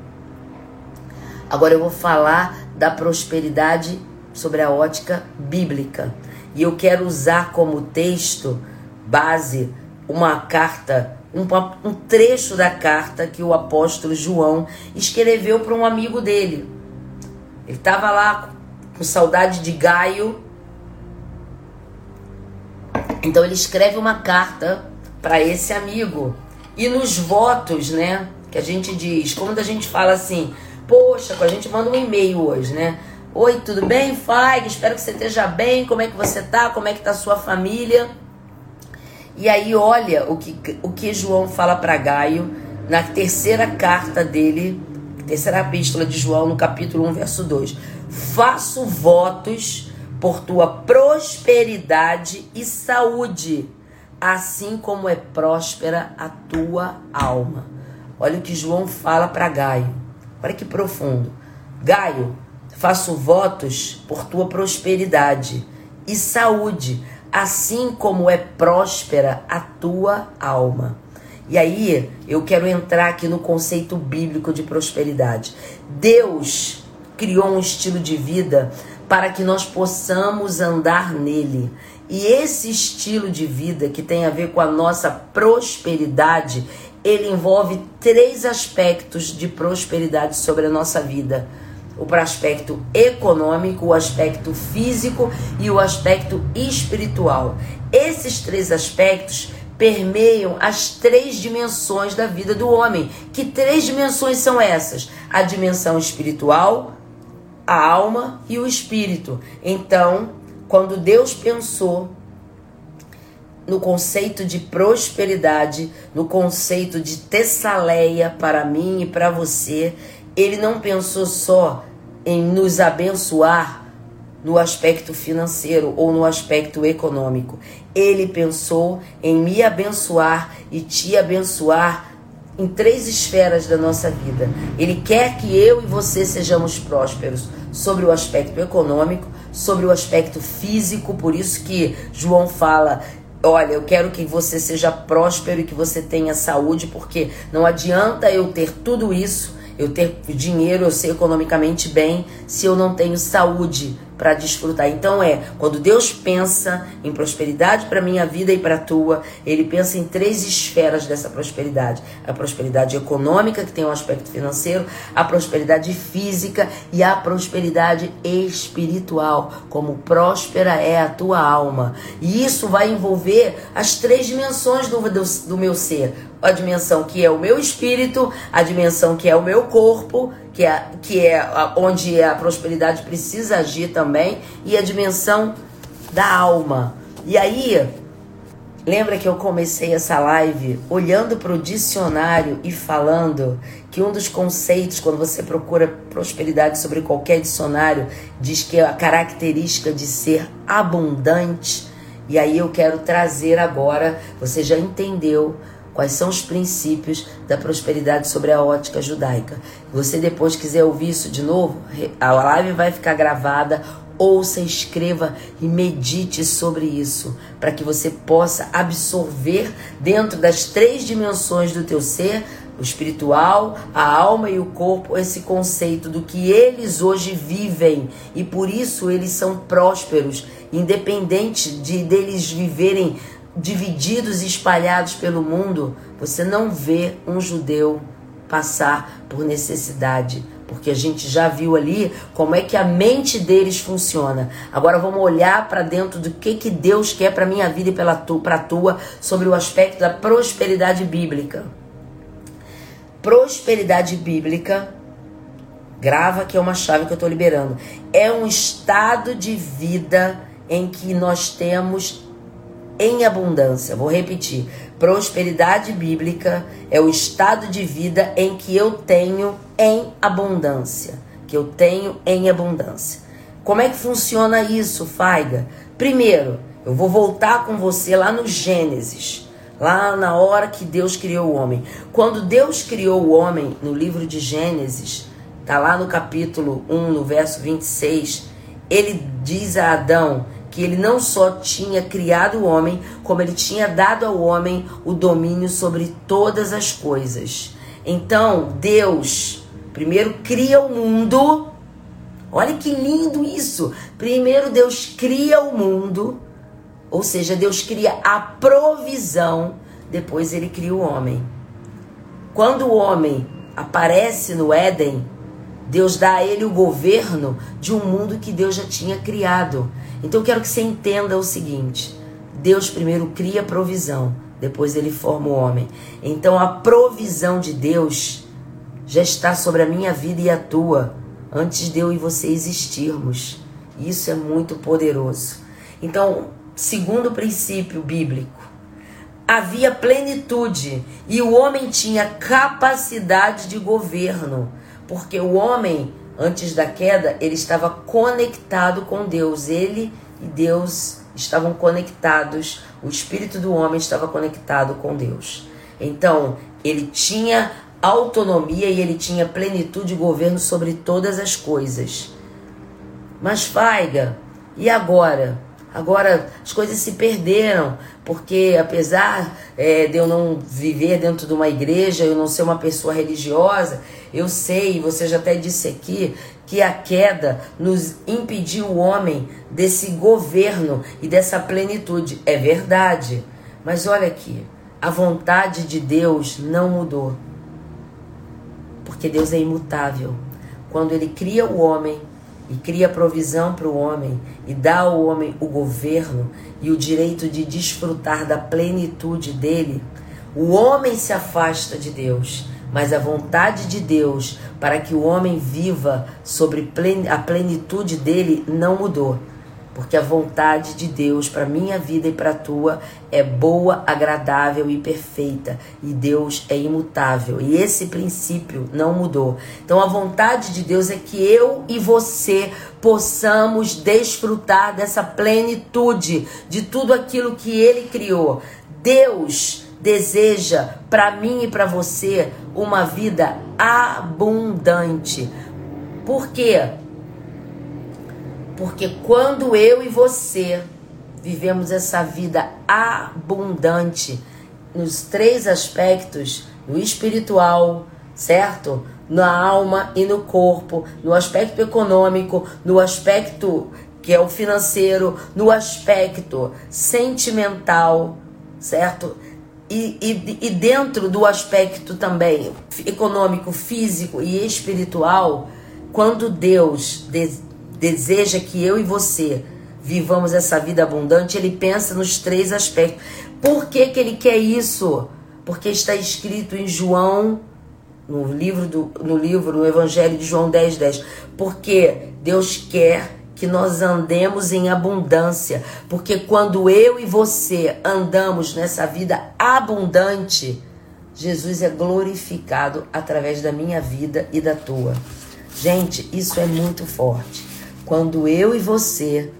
Agora eu vou falar da prosperidade sobre a ótica bíblica. E eu quero usar como texto base uma carta, um, um trecho da carta que o apóstolo João escreveu para um amigo dele. Ele estava lá com saudade de Gaio. Então ele escreve uma carta para esse amigo. E nos votos, né, que a gente diz, quando a gente fala assim, poxa, a gente manda um e-mail hoje, né? Oi, tudo bem, Fag? Espero que você esteja bem. Como é que você tá? Como é que tá a sua família? E aí olha o que, o que João fala para Gaio na terceira carta dele, terceira epístola de João, no capítulo 1, verso 2. Faço votos por tua prosperidade e saúde, assim como é próspera a tua alma. Olha o que João fala para Gaio. Olha que profundo. Gaio, faço votos por tua prosperidade e saúde, assim como é próspera a tua alma. E aí, eu quero entrar aqui no conceito bíblico de prosperidade. Deus criou um estilo de vida para que nós possamos andar nele. E esse estilo de vida que tem a ver com a nossa prosperidade, ele envolve três aspectos de prosperidade sobre a nossa vida: o aspecto econômico, o aspecto físico e o aspecto espiritual. Esses três aspectos permeiam as três dimensões da vida do homem. Que três dimensões são essas? A dimensão espiritual, a alma e o espírito. Então, quando Deus pensou no conceito de prosperidade, no conceito de Tessaleia para mim e para você, ele não pensou só em nos abençoar no aspecto financeiro ou no aspecto econômico. Ele pensou em me abençoar e te abençoar em três esferas da nossa vida. Ele quer que eu e você sejamos prósperos sobre o aspecto econômico, sobre o aspecto físico, por isso que João fala Olha, eu quero que você seja próspero e que você tenha saúde, porque não adianta eu ter tudo isso, eu ter dinheiro, eu ser economicamente bem, se eu não tenho saúde para desfrutar. Então é, quando Deus pensa em prosperidade para minha vida e para a tua, ele pensa em três esferas dessa prosperidade: a prosperidade econômica, que tem um aspecto financeiro, a prosperidade física e a prosperidade espiritual, como próspera é a tua alma. E isso vai envolver as três dimensões do, do, do meu ser: a dimensão que é o meu espírito, a dimensão que é o meu corpo que é, que é onde a prosperidade precisa agir também, e a dimensão da alma. E aí, lembra que eu comecei essa live olhando para o dicionário e falando que um dos conceitos, quando você procura prosperidade sobre qualquer dicionário, diz que é a característica de ser abundante. E aí eu quero trazer agora, você já entendeu quais são os princípios da prosperidade sobre a ótica judaica. Você depois quiser ouvir isso de novo, a live vai ficar gravada. Ouça, escreva e medite sobre isso, para que você possa absorver dentro das três dimensões do teu ser o espiritual, a alma e o corpo, esse conceito do que eles hoje vivem e por isso eles são prósperos, independente de deles viverem divididos e espalhados pelo mundo, você não vê um judeu passar por necessidade, porque a gente já viu ali como é que a mente deles funciona. Agora vamos olhar para dentro do que que Deus quer para minha vida e para tu, a tua sobre o aspecto da prosperidade bíblica. Prosperidade bíblica, grava que é uma chave que eu estou liberando, é um estado de vida em que nós temos em abundância. Vou repetir: prosperidade bíblica é o estado de vida em que eu tenho em abundância. Que eu tenho em abundância. Como é que funciona isso, Faiga? Primeiro, eu vou voltar com você lá no Gênesis, lá na hora que Deus criou o homem. Quando Deus criou o homem, no livro de Gênesis, tá lá no capítulo 1, no verso 26, ele diz a Adão que ele não só tinha criado o homem, como ele tinha dado ao homem o domínio sobre todas as coisas. Então, Deus primeiro cria o mundo. Olha que lindo isso! Primeiro Deus cria o mundo, ou seja, Deus cria a provisão, depois ele cria o homem. Quando o homem aparece no Éden, Deus dá a ele o governo de um mundo que Deus já tinha criado. Então eu quero que você entenda o seguinte: Deus primeiro cria provisão, depois ele forma o homem. Então a provisão de Deus já está sobre a minha vida e a tua, antes de eu e você existirmos. Isso é muito poderoso. Então, segundo princípio bíblico, havia plenitude e o homem tinha capacidade de governo, porque o homem antes da queda, ele estava conectado com Deus. Ele e Deus estavam conectados. O espírito do homem estava conectado com Deus. Então, ele tinha autonomia e ele tinha plenitude de governo sobre todas as coisas. Mas, Faiga, e agora? Agora as coisas se perderam, porque apesar é, de eu não viver dentro de uma igreja, eu não ser uma pessoa religiosa, eu sei, você já até disse aqui, que a queda nos impediu o homem desse governo e dessa plenitude. É verdade. Mas olha aqui, a vontade de Deus não mudou. Porque Deus é imutável. Quando ele cria o homem, e cria provisão para o homem e dá ao homem o governo e o direito de desfrutar da plenitude dele, o homem se afasta de Deus, mas a vontade de Deus para que o homem viva sobre a plenitude dele não mudou porque a vontade de Deus para minha vida e para a tua é boa, agradável e perfeita, e Deus é imutável, e esse princípio não mudou. Então a vontade de Deus é que eu e você possamos desfrutar dessa plenitude de tudo aquilo que ele criou. Deus deseja para mim e para você uma vida abundante. Por quê? Porque quando eu e você vivemos essa vida abundante nos três aspectos, no espiritual, certo? Na alma e no corpo, no aspecto econômico, no aspecto que é o financeiro, no aspecto sentimental, certo? E, e, e dentro do aspecto também econômico, físico e espiritual, quando Deus deseja que eu e você vivamos essa vida abundante, ele pensa nos três aspectos. Por que, que ele quer isso? Porque está escrito em João, no livro, do, no livro, no Evangelho de João 10, 10. Porque Deus quer que nós andemos em abundância. Porque quando eu e você andamos nessa vida abundante, Jesus é glorificado através da minha vida e da tua. Gente, isso é muito forte quando eu e você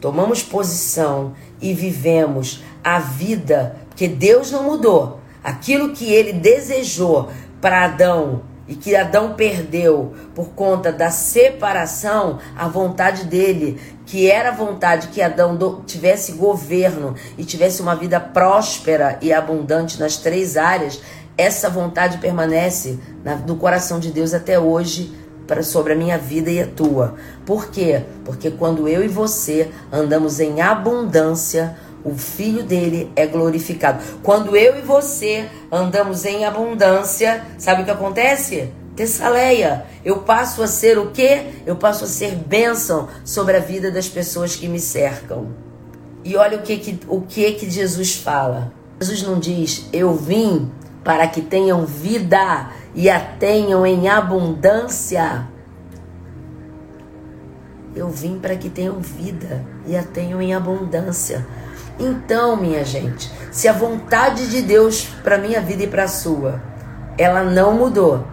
tomamos posição e vivemos a vida que Deus não mudou, aquilo que ele desejou para Adão e que Adão perdeu por conta da separação, a vontade dele, que era a vontade que Adão tivesse governo e tivesse uma vida próspera e abundante nas três áreas, essa vontade permanece no coração de Deus até hoje para sobre a minha vida e a tua. Por quê? Porque quando eu e você andamos em abundância, o filho dele é glorificado. Quando eu e você andamos em abundância, sabe o que acontece? Tessaleia, eu passo a ser o quê? Eu passo a ser bênção sobre a vida das pessoas que me cercam. E olha o que que, o que, que Jesus fala. Jesus não diz, eu vim para que tenham vida e a tenham em abundância. Eu vim para que tenham vida e a tenham em abundância. Então, minha gente, se a vontade de Deus para minha vida e para a sua, ela não mudou,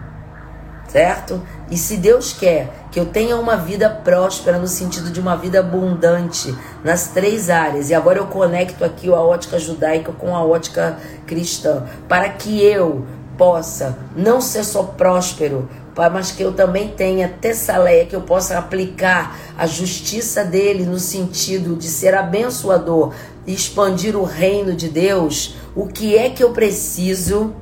certo? E se Deus quer que eu tenha uma vida próspera no sentido de uma vida abundante nas três áreas, e agora eu conecto aqui a ótica judaica com a ótica cristã, para que eu possa não ser só próspero, Pai, mas que eu também tenha Tessaleia, que eu possa aplicar a justiça dele no sentido de ser abençoador e expandir o reino de Deus. O que é que eu preciso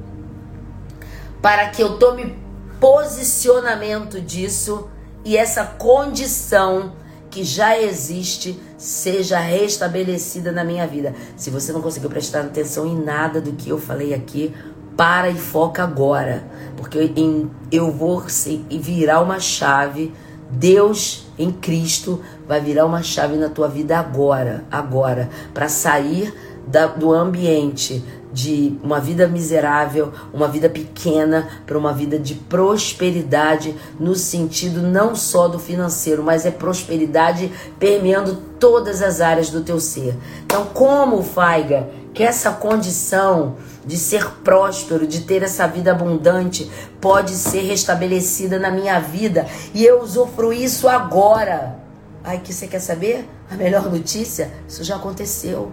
para que eu tome posicionamento disso e essa condição que já existe seja restabelecida na minha vida. Se você não conseguiu prestar atenção em nada do que eu falei aqui, para e foca agora, porque eu, eu vou virar uma chave. Deus em Cristo vai virar uma chave na tua vida agora, agora, para sair da, do ambiente de uma vida miserável, uma vida pequena, para uma vida de prosperidade, no sentido não só do financeiro, mas é prosperidade permeando todas as áreas do teu ser. Então, como, Faiga, que essa condição de ser próspero, de ter essa vida abundante, pode ser restabelecida na minha vida e eu usufruir isso agora. Ai, que você quer saber? A melhor notícia? Isso já aconteceu.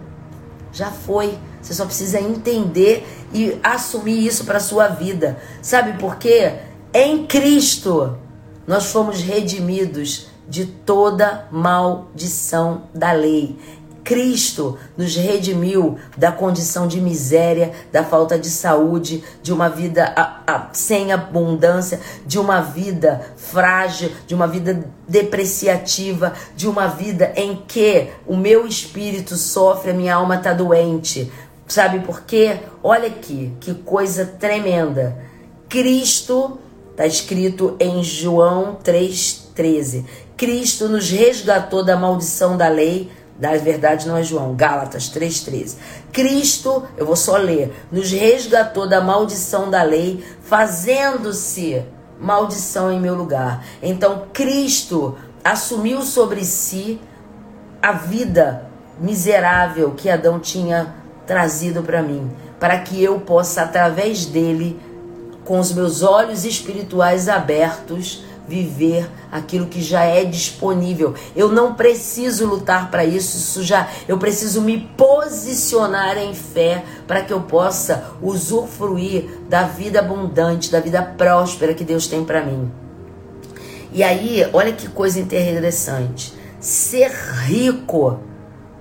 Já foi. Você só precisa entender e assumir isso para sua vida. Sabe por quê? Em Cristo nós fomos redimidos de toda maldição da lei. Cristo nos redimiu da condição de miséria, da falta de saúde, de uma vida a, a, sem abundância, de uma vida frágil, de uma vida depreciativa, de uma vida em que o meu espírito sofre, a minha alma está doente. Sabe por quê? Olha aqui, que coisa tremenda. Cristo, está escrito em João 3,13. Cristo nos resgatou da maldição da lei da verdade não é João, Gálatas 3,13. Cristo, eu vou só ler, nos resgatou da maldição da lei, fazendo-se maldição em meu lugar. Então, Cristo assumiu sobre si a vida miserável que Adão tinha trazido para mim, para que eu possa, através dele, com os meus olhos espirituais abertos, viver aquilo que já é disponível. Eu não preciso lutar para isso, isso já eu preciso me posicionar em fé para que eu possa usufruir da vida abundante, da vida próspera que Deus tem para mim. E aí, olha que coisa interessante. Ser rico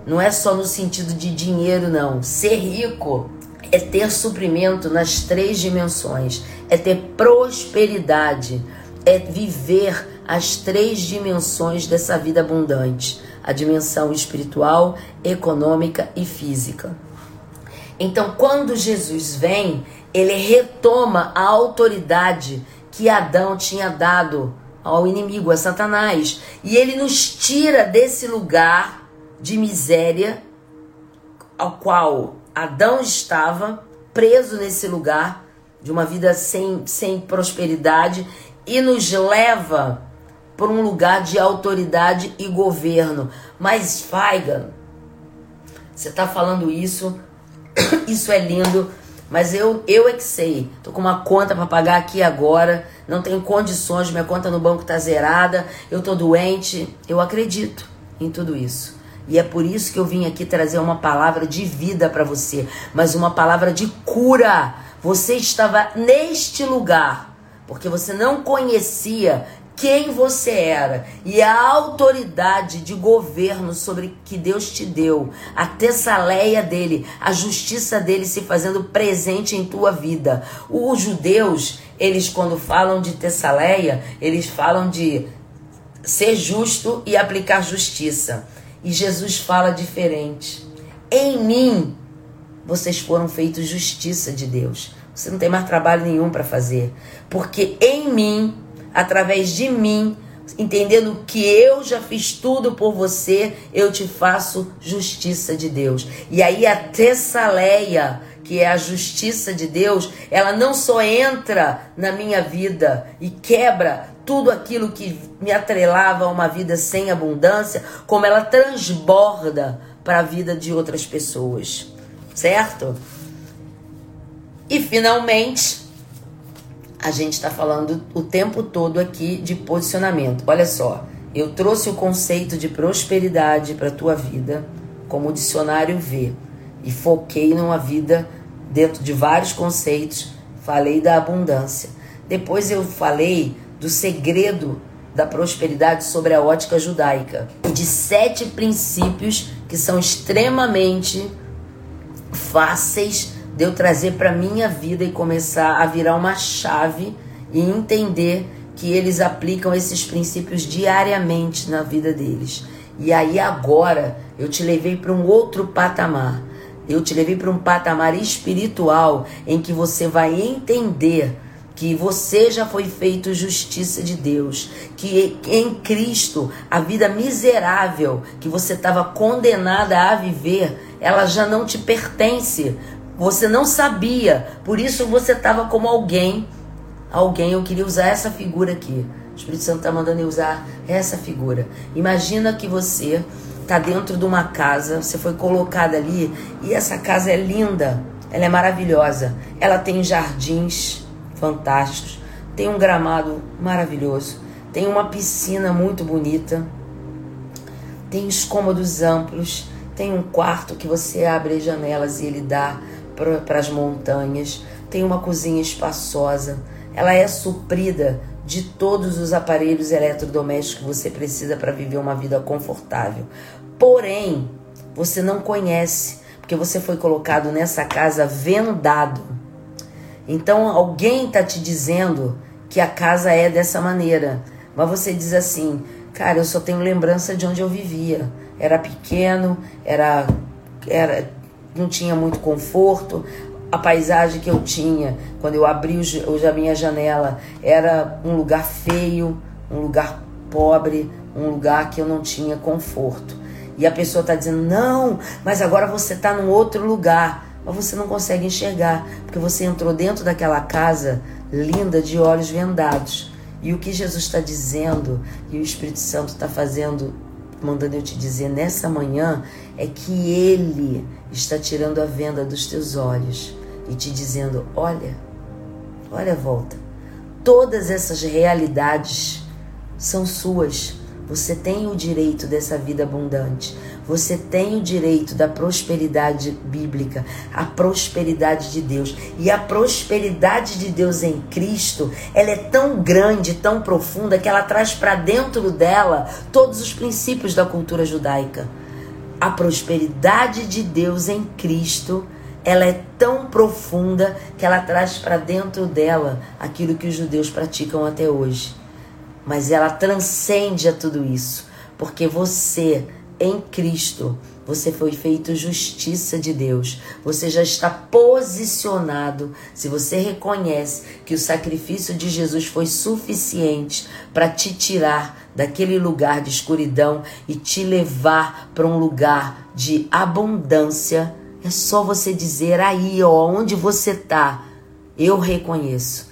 não é só no sentido de dinheiro, não. Ser rico é ter suprimento nas três dimensões, é ter prosperidade é viver as três dimensões dessa vida abundante: a dimensão espiritual, econômica e física. Então, quando Jesus vem, ele retoma a autoridade que Adão tinha dado ao inimigo, a Satanás, e ele nos tira desse lugar de miséria ao qual Adão estava preso nesse lugar de uma vida sem, sem prosperidade e nos leva para um lugar de autoridade e governo. Mas, Faiga, você está falando isso, isso é lindo, mas eu, eu é que sei. Tô com uma conta para pagar aqui agora, não tenho condições, minha conta no banco tá zerada, eu tô doente. Eu acredito em tudo isso. E é por isso que eu vim aqui trazer uma palavra de vida para você, mas uma palavra de cura. Você estava neste lugar porque você não conhecia quem você era e a autoridade de governo sobre que Deus te deu, a tessaleia dele, a justiça dele se fazendo presente em tua vida. Os judeus, eles quando falam de tessaleia, eles falam de ser justo e aplicar justiça. E Jesus fala diferente. Em mim vocês foram feitos justiça de Deus. Você não tem mais trabalho nenhum para fazer. Porque em mim, através de mim, entendendo que eu já fiz tudo por você, eu te faço justiça de Deus. E aí a Tessaleia, que é a justiça de Deus, ela não só entra na minha vida e quebra tudo aquilo que me atrelava a uma vida sem abundância, como ela transborda para a vida de outras pessoas. Certo? E finalmente, a gente está falando o tempo todo aqui de posicionamento. Olha só, eu trouxe o conceito de prosperidade para a tua vida, como o dicionário vê, e foquei numa vida dentro de vários conceitos. Falei da abundância. Depois eu falei do segredo da prosperidade sobre a ótica judaica e de sete princípios que são extremamente fáceis de eu trazer para minha vida e começar a virar uma chave e entender que eles aplicam esses princípios diariamente na vida deles. E aí agora eu te levei para um outro patamar. Eu te levei para um patamar espiritual em que você vai entender que você já foi feito justiça de Deus, que em Cristo a vida miserável que você estava condenada a viver, ela já não te pertence. Você não sabia, por isso você estava como alguém. Alguém, eu queria usar essa figura aqui. O Espírito Santo está mandando eu usar essa figura. Imagina que você está dentro de uma casa, você foi colocada ali e essa casa é linda, ela é maravilhosa. Ela tem jardins fantásticos, tem um gramado maravilhoso, tem uma piscina muito bonita, tem os cômodos amplos, tem um quarto que você abre as janelas e ele dá para as montanhas, tem uma cozinha espaçosa ela é suprida de todos os aparelhos eletrodomésticos que você precisa para viver uma vida confortável. Porém, você não conhece, porque você foi colocado nessa casa vendado. Então alguém está te dizendo que a casa é dessa maneira, mas você diz assim: "Cara, eu só tenho lembrança de onde eu vivia. Era pequeno, era era não tinha muito conforto a paisagem que eu tinha quando eu abri hoje a minha janela era um lugar feio, um lugar pobre, um lugar que eu não tinha conforto. E a pessoa está dizendo: não, mas agora você está num outro lugar. Mas você não consegue enxergar, porque você entrou dentro daquela casa linda de olhos vendados. E o que Jesus está dizendo e o Espírito Santo está fazendo, mandando eu te dizer nessa manhã, é que Ele está tirando a venda dos teus olhos e te dizendo: olha, olha volta. Todas essas realidades são suas. Você tem o direito dessa vida abundante. Você tem o direito da prosperidade bíblica, a prosperidade de Deus. E a prosperidade de Deus em Cristo, ela é tão grande, tão profunda, que ela traz para dentro dela todos os princípios da cultura judaica. A prosperidade de Deus em Cristo ela é tão profunda que ela traz para dentro dela aquilo que os judeus praticam até hoje. Mas ela transcende a tudo isso, porque você, em Cristo, você foi feito justiça de Deus. Você já está posicionado. Se você reconhece que o sacrifício de Jesus foi suficiente para te tirar daquele lugar de escuridão e te levar para um lugar de abundância é só você dizer aí, ó, onde você tá. Eu reconheço.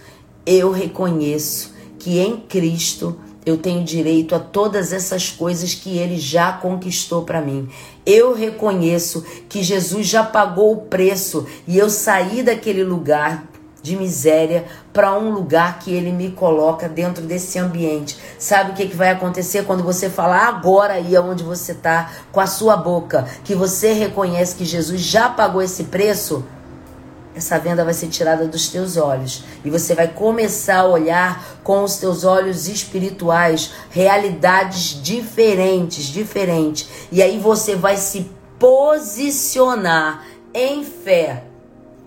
Eu reconheço que em Cristo eu tenho direito a todas essas coisas que ele já conquistou para mim. Eu reconheço que Jesus já pagou o preço e eu saí daquele lugar de miséria para um lugar que ele me coloca dentro desse ambiente. Sabe o que, que vai acontecer quando você falar agora aí aonde você está com a sua boca, que você reconhece que Jesus já pagou esse preço? Essa venda vai ser tirada dos teus olhos e você vai começar a olhar com os teus olhos espirituais realidades diferentes, diferentes. E aí você vai se posicionar em fé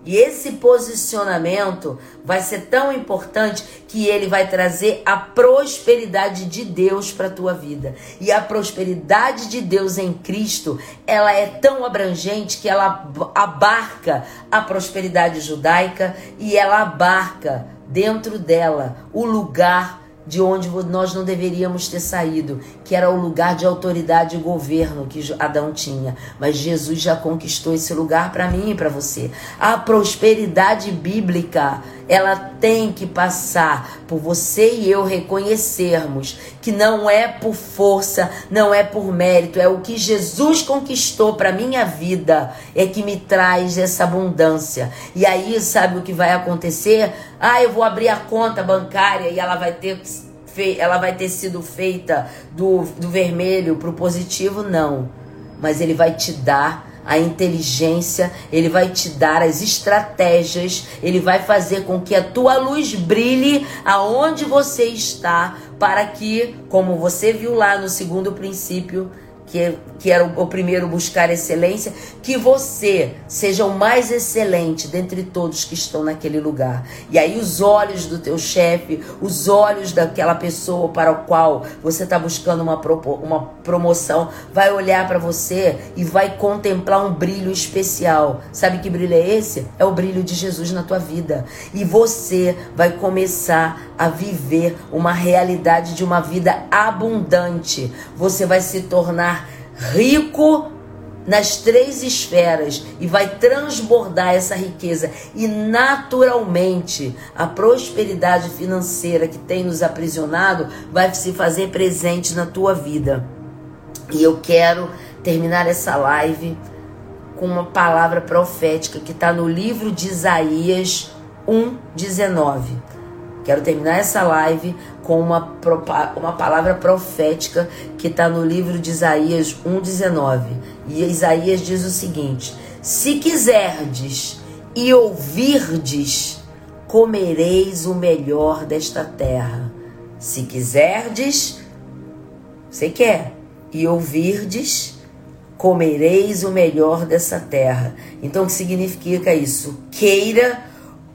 e esse posicionamento vai ser tão importante que ele vai trazer a prosperidade de Deus para a tua vida. E a prosperidade de Deus em Cristo, ela é tão abrangente que ela abarca a prosperidade judaica e ela abarca dentro dela o lugar de onde nós não deveríamos ter saído, que era o lugar de autoridade e governo que Adão tinha. Mas Jesus já conquistou esse lugar para mim e para você. A prosperidade bíblica, ela tem que passar por você e eu reconhecermos que não é por força, não é por mérito, é o que Jesus conquistou para minha vida é que me traz essa abundância. E aí, sabe o que vai acontecer? Ah, eu vou abrir a conta bancária e ela vai ter ela vai ter sido feita do, do vermelho para o positivo, não. Mas ele vai te dar a inteligência, ele vai te dar as estratégias, ele vai fazer com que a tua luz brilhe aonde você está, para que, como você viu lá no segundo princípio, que, que era o, o primeiro buscar excelência, que você seja o mais excelente dentre todos que estão naquele lugar. E aí os olhos do teu chefe, os olhos daquela pessoa para o qual você está buscando uma, uma promoção, vai olhar para você e vai contemplar um brilho especial. Sabe que brilho é esse? É o brilho de Jesus na tua vida. E você vai começar a viver uma realidade de uma vida abundante. Você vai se tornar rico nas três esferas e vai transbordar essa riqueza e naturalmente a prosperidade financeira que tem nos aprisionado vai se fazer presente na tua vida. E eu quero terminar essa live com uma palavra profética que está no livro de Isaías 1:19. Quero terminar essa live com uma, uma palavra profética que está no livro de Isaías 1,19. E Isaías diz o seguinte: Se quiserdes e ouvirdes, comereis o melhor desta terra. Se quiserdes, você quer, e ouvirdes, comereis o melhor dessa terra. Então, o que significa isso? Queira,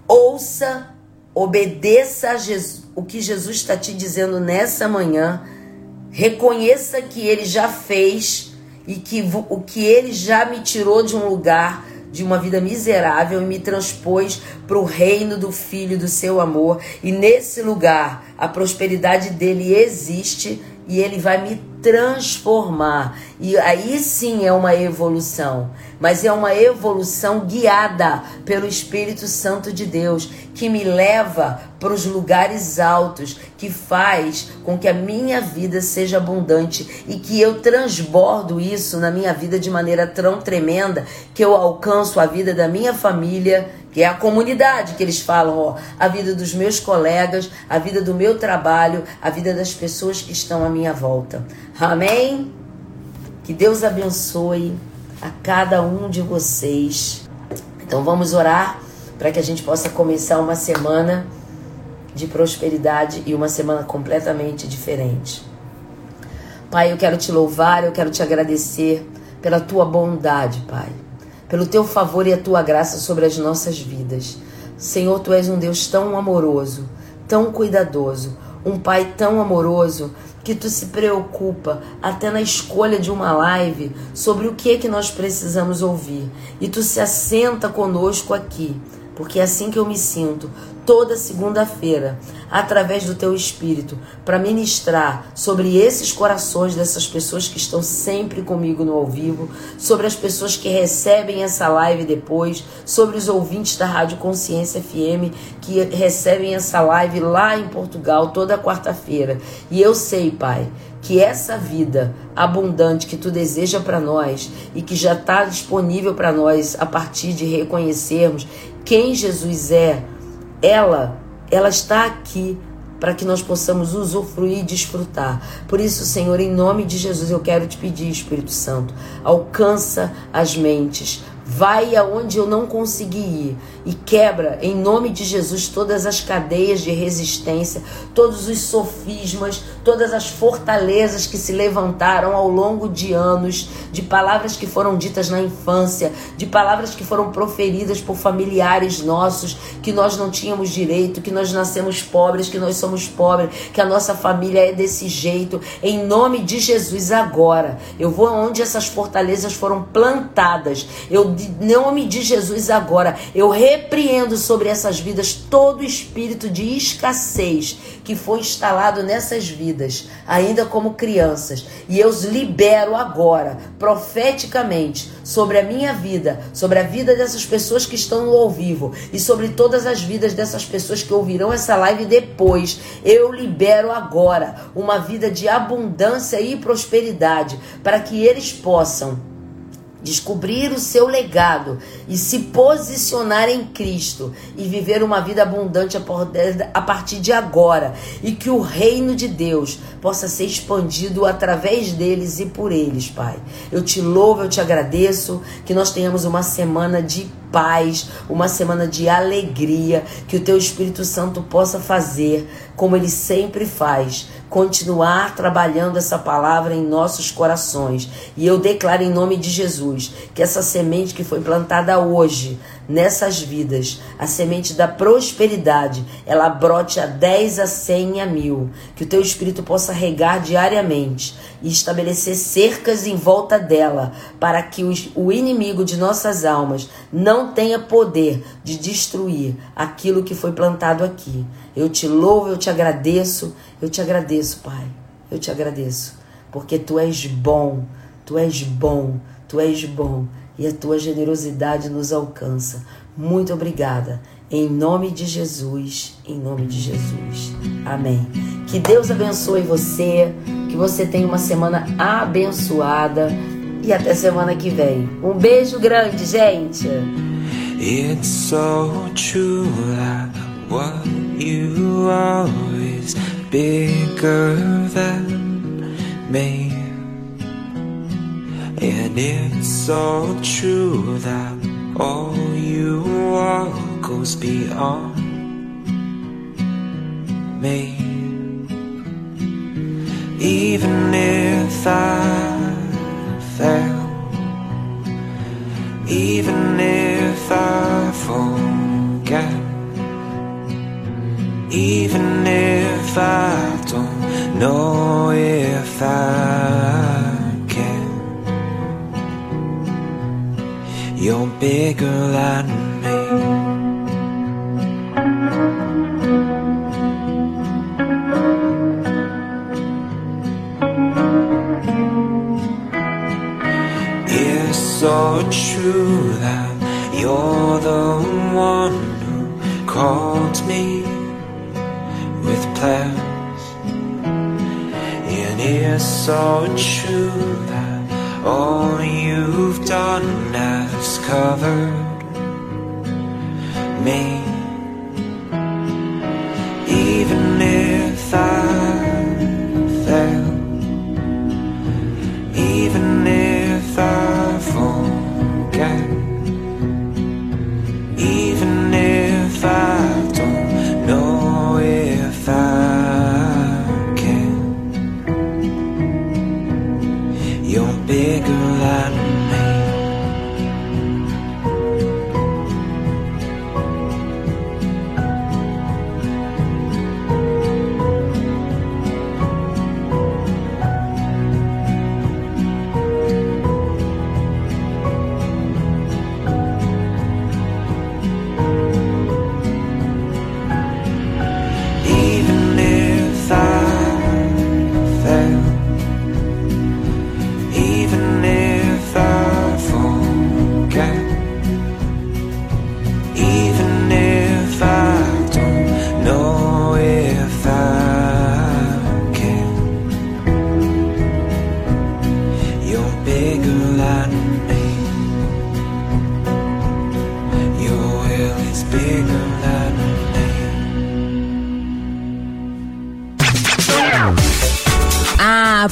ouça, obedeça Jesus, o que Jesus está te dizendo nessa manhã. Reconheça que Ele já fez e que o que Ele já me tirou de um lugar de uma vida miserável e me transpôs para o reino do Filho do seu amor. E nesse lugar a prosperidade dele existe e ele vai me transformar. E aí sim é uma evolução, mas é uma evolução guiada pelo Espírito Santo de Deus, que me leva para os lugares altos, que faz com que a minha vida seja abundante e que eu transbordo isso na minha vida de maneira tão tremenda que eu alcanço a vida da minha família, que é a comunidade que eles falam, ó, a vida dos meus colegas, a vida do meu trabalho, a vida das pessoas que estão à minha volta. Amém? Que Deus abençoe a cada um de vocês. Então vamos orar para que a gente possa começar uma semana de prosperidade e uma semana completamente diferente. Pai, eu quero te louvar, eu quero te agradecer pela tua bondade, Pai, pelo teu favor e a tua graça sobre as nossas vidas. Senhor, tu és um Deus tão amoroso, tão cuidadoso, um Pai tão amoroso que tu se preocupa até na escolha de uma live sobre o que é que nós precisamos ouvir. E tu se assenta conosco aqui, porque é assim que eu me sinto toda segunda-feira, através do teu espírito, para ministrar sobre esses corações dessas pessoas que estão sempre comigo no ao vivo, sobre as pessoas que recebem essa live depois, sobre os ouvintes da Rádio Consciência FM que recebem essa live lá em Portugal toda quarta-feira. E eu sei, Pai, que essa vida abundante que tu deseja para nós e que já está disponível para nós a partir de reconhecermos quem Jesus é ela, ela está aqui para que nós possamos usufruir e desfrutar. Por isso, Senhor, em nome de Jesus, eu quero te pedir, Espírito Santo, alcança as mentes, vai aonde eu não consegui ir e quebra em nome de Jesus todas as cadeias de resistência, todos os sofismas, todas as fortalezas que se levantaram ao longo de anos, de palavras que foram ditas na infância, de palavras que foram proferidas por familiares nossos, que nós não tínhamos direito, que nós nascemos pobres, que nós somos pobres, que a nossa família é desse jeito. Em nome de Jesus agora, eu vou aonde essas fortalezas foram plantadas. Eu em nome de Jesus agora, eu repreendo sobre essas vidas todo espírito de escassez que foi instalado nessas vidas, ainda como crianças, e eu os libero agora, profeticamente, sobre a minha vida, sobre a vida dessas pessoas que estão no ao vivo e sobre todas as vidas dessas pessoas que ouvirão essa live depois. Eu libero agora uma vida de abundância e prosperidade para que eles possam descobrir o seu legado e se posicionar em Cristo e viver uma vida abundante a partir de agora e que o reino de Deus possa ser expandido através deles e por eles, Pai. Eu te louvo, eu te agradeço que nós tenhamos uma semana de paz, uma semana de alegria, que o teu Espírito Santo possa fazer como ele sempre faz continuar trabalhando essa palavra em nossos corações. E eu declaro em nome de Jesus que essa semente que foi plantada hoje nessas vidas, a semente da prosperidade, ela brote a 10, a 100 e a mil. Que o teu Espírito possa regar diariamente e estabelecer cercas em volta dela, para que o inimigo de nossas almas não tenha poder de destruir aquilo que foi plantado aqui. Eu te louvo, eu te agradeço, eu te agradeço, Pai. Eu te agradeço, porque tu és bom, tu és bom, tu és bom e a tua generosidade nos alcança. Muito obrigada. Em nome de Jesus, em nome de Jesus. Amém. Que Deus abençoe você, que você tenha uma semana abençoada e até semana que vem. Um beijo grande, gente. It's so true what you always bigger than me. And it's so true that all you are goes beyond me. Even if I fail, even if I forget, even if I don't know if I can, you're bigger than me. It's so true that you're the one who called me with plans. And it's so true that all you've done has covered me. Even if I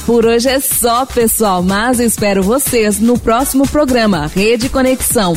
por hoje é só, pessoal, mas espero vocês no próximo programa Rede Conexão.